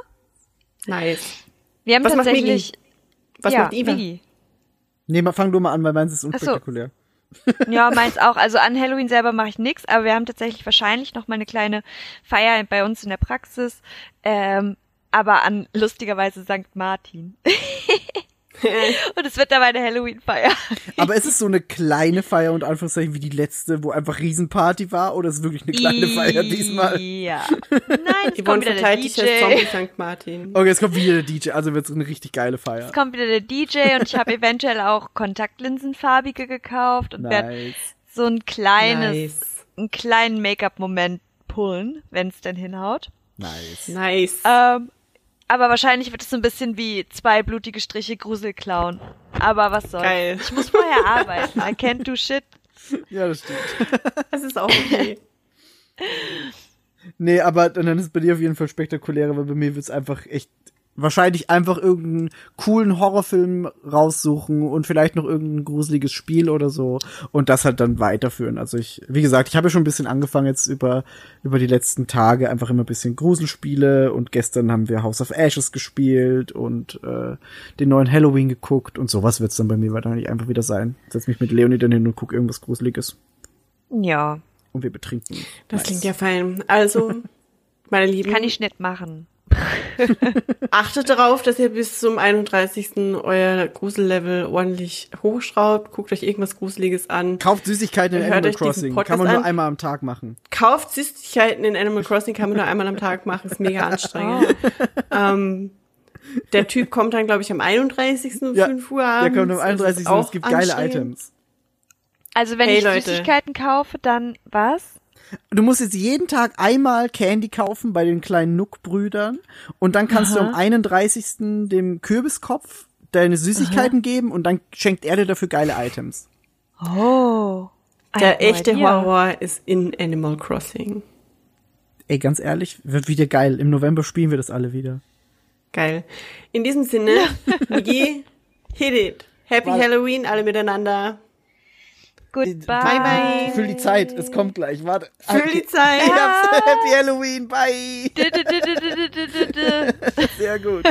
Nice. Wir haben Was macht tatsächlich. Was ja, macht Iva? Migi. Nee, fang du mal an, weil meins ist so. unspektakulär. Ja, meins auch. Also an Halloween selber mache ich nix, aber wir haben tatsächlich wahrscheinlich noch mal eine kleine Feier bei uns in der Praxis. Ähm, aber an lustigerweise St. Martin. Und es wird dabei eine Halloween-Feier. Aber ist es so eine kleine Feier und Anführungszeichen wie die letzte, wo einfach Riesenparty war, oder ist es wirklich eine kleine Feier diesmal? Ja. Nein, es Die kommt wieder der als Zombie DJ. St. Martin. Okay, jetzt kommt wieder der DJ, also wird es eine richtig geile Feier. Es kommt wieder der DJ und ich habe eventuell auch Kontaktlinsenfarbige gekauft und werde Nice. so ein kleines, Nice. einen kleinen Make-up-Moment pullen, wenn es denn hinhaut. Nice. Nice. Ähm, aber wahrscheinlich wird es so ein bisschen wie zwei blutige Striche Gruselclown. Aber was soll's. Geil. Ich muss vorher arbeiten. I can't do shit. Ja, das stimmt. Das ist auch okay. Nee, aber dann ist es bei dir auf jeden Fall spektakulärer, weil bei mir wird's einfach echt wahrscheinlich einfach irgendeinen coolen Horrorfilm raussuchen und vielleicht noch irgendein gruseliges Spiel oder so und das halt dann weiterführen. Also ich, wie gesagt, ich habe ja schon ein bisschen angefangen jetzt über über die letzten Tage einfach immer ein bisschen Gruselspiele und gestern haben wir House of Ashes gespielt und äh, den neuen Halloween geguckt und sowas wird's dann bei mir wahrscheinlich einfach wieder sein. Setz mich mit Leonie dann hin und guck irgendwas Gruseliges Ja, und wir betrinken. uns. Das Nice. klingt ja fein. Also, meine Lieben, kann ich nicht machen. achtet darauf, dass ihr bis zum 31. euer Grusellevel ordentlich hochschraubt. Guckt euch irgendwas Gruseliges an. Kauft Süßigkeiten in Hört Animal Crossing. Kann man nur an. einmal am Tag machen. Kauft Süßigkeiten in Animal Crossing, kann man nur einmal am Tag machen, ist mega anstrengend. ähm, der Typ kommt dann, glaube ich, am 31. um Ja, 5 Uhr Der abends. kommt am Das 31. ist und es gibt geile. Items. Also wenn Hey, ich Leute. Süßigkeiten kaufe, dann was? Du musst jetzt jeden Tag einmal Candy kaufen bei den kleinen Nook-Brüdern und dann kannst du am 31. dem Kürbiskopf deine Süßigkeiten geben und dann schenkt er dir dafür geile Items. Oh. Der echte idea. Horror ist in Animal Crossing. ey, ganz ehrlich, wird wieder geil. Im November spielen wir das alle wieder. Geil. In diesem Sinne, Migi, hit it. Happy Warte. Halloween, alle miteinander. Goodbye. Bye, bye. Füll die Zeit, es kommt gleich. Warte. Füll die Zeit. Ich hab's. Happy Halloween, bye. Sehr gut.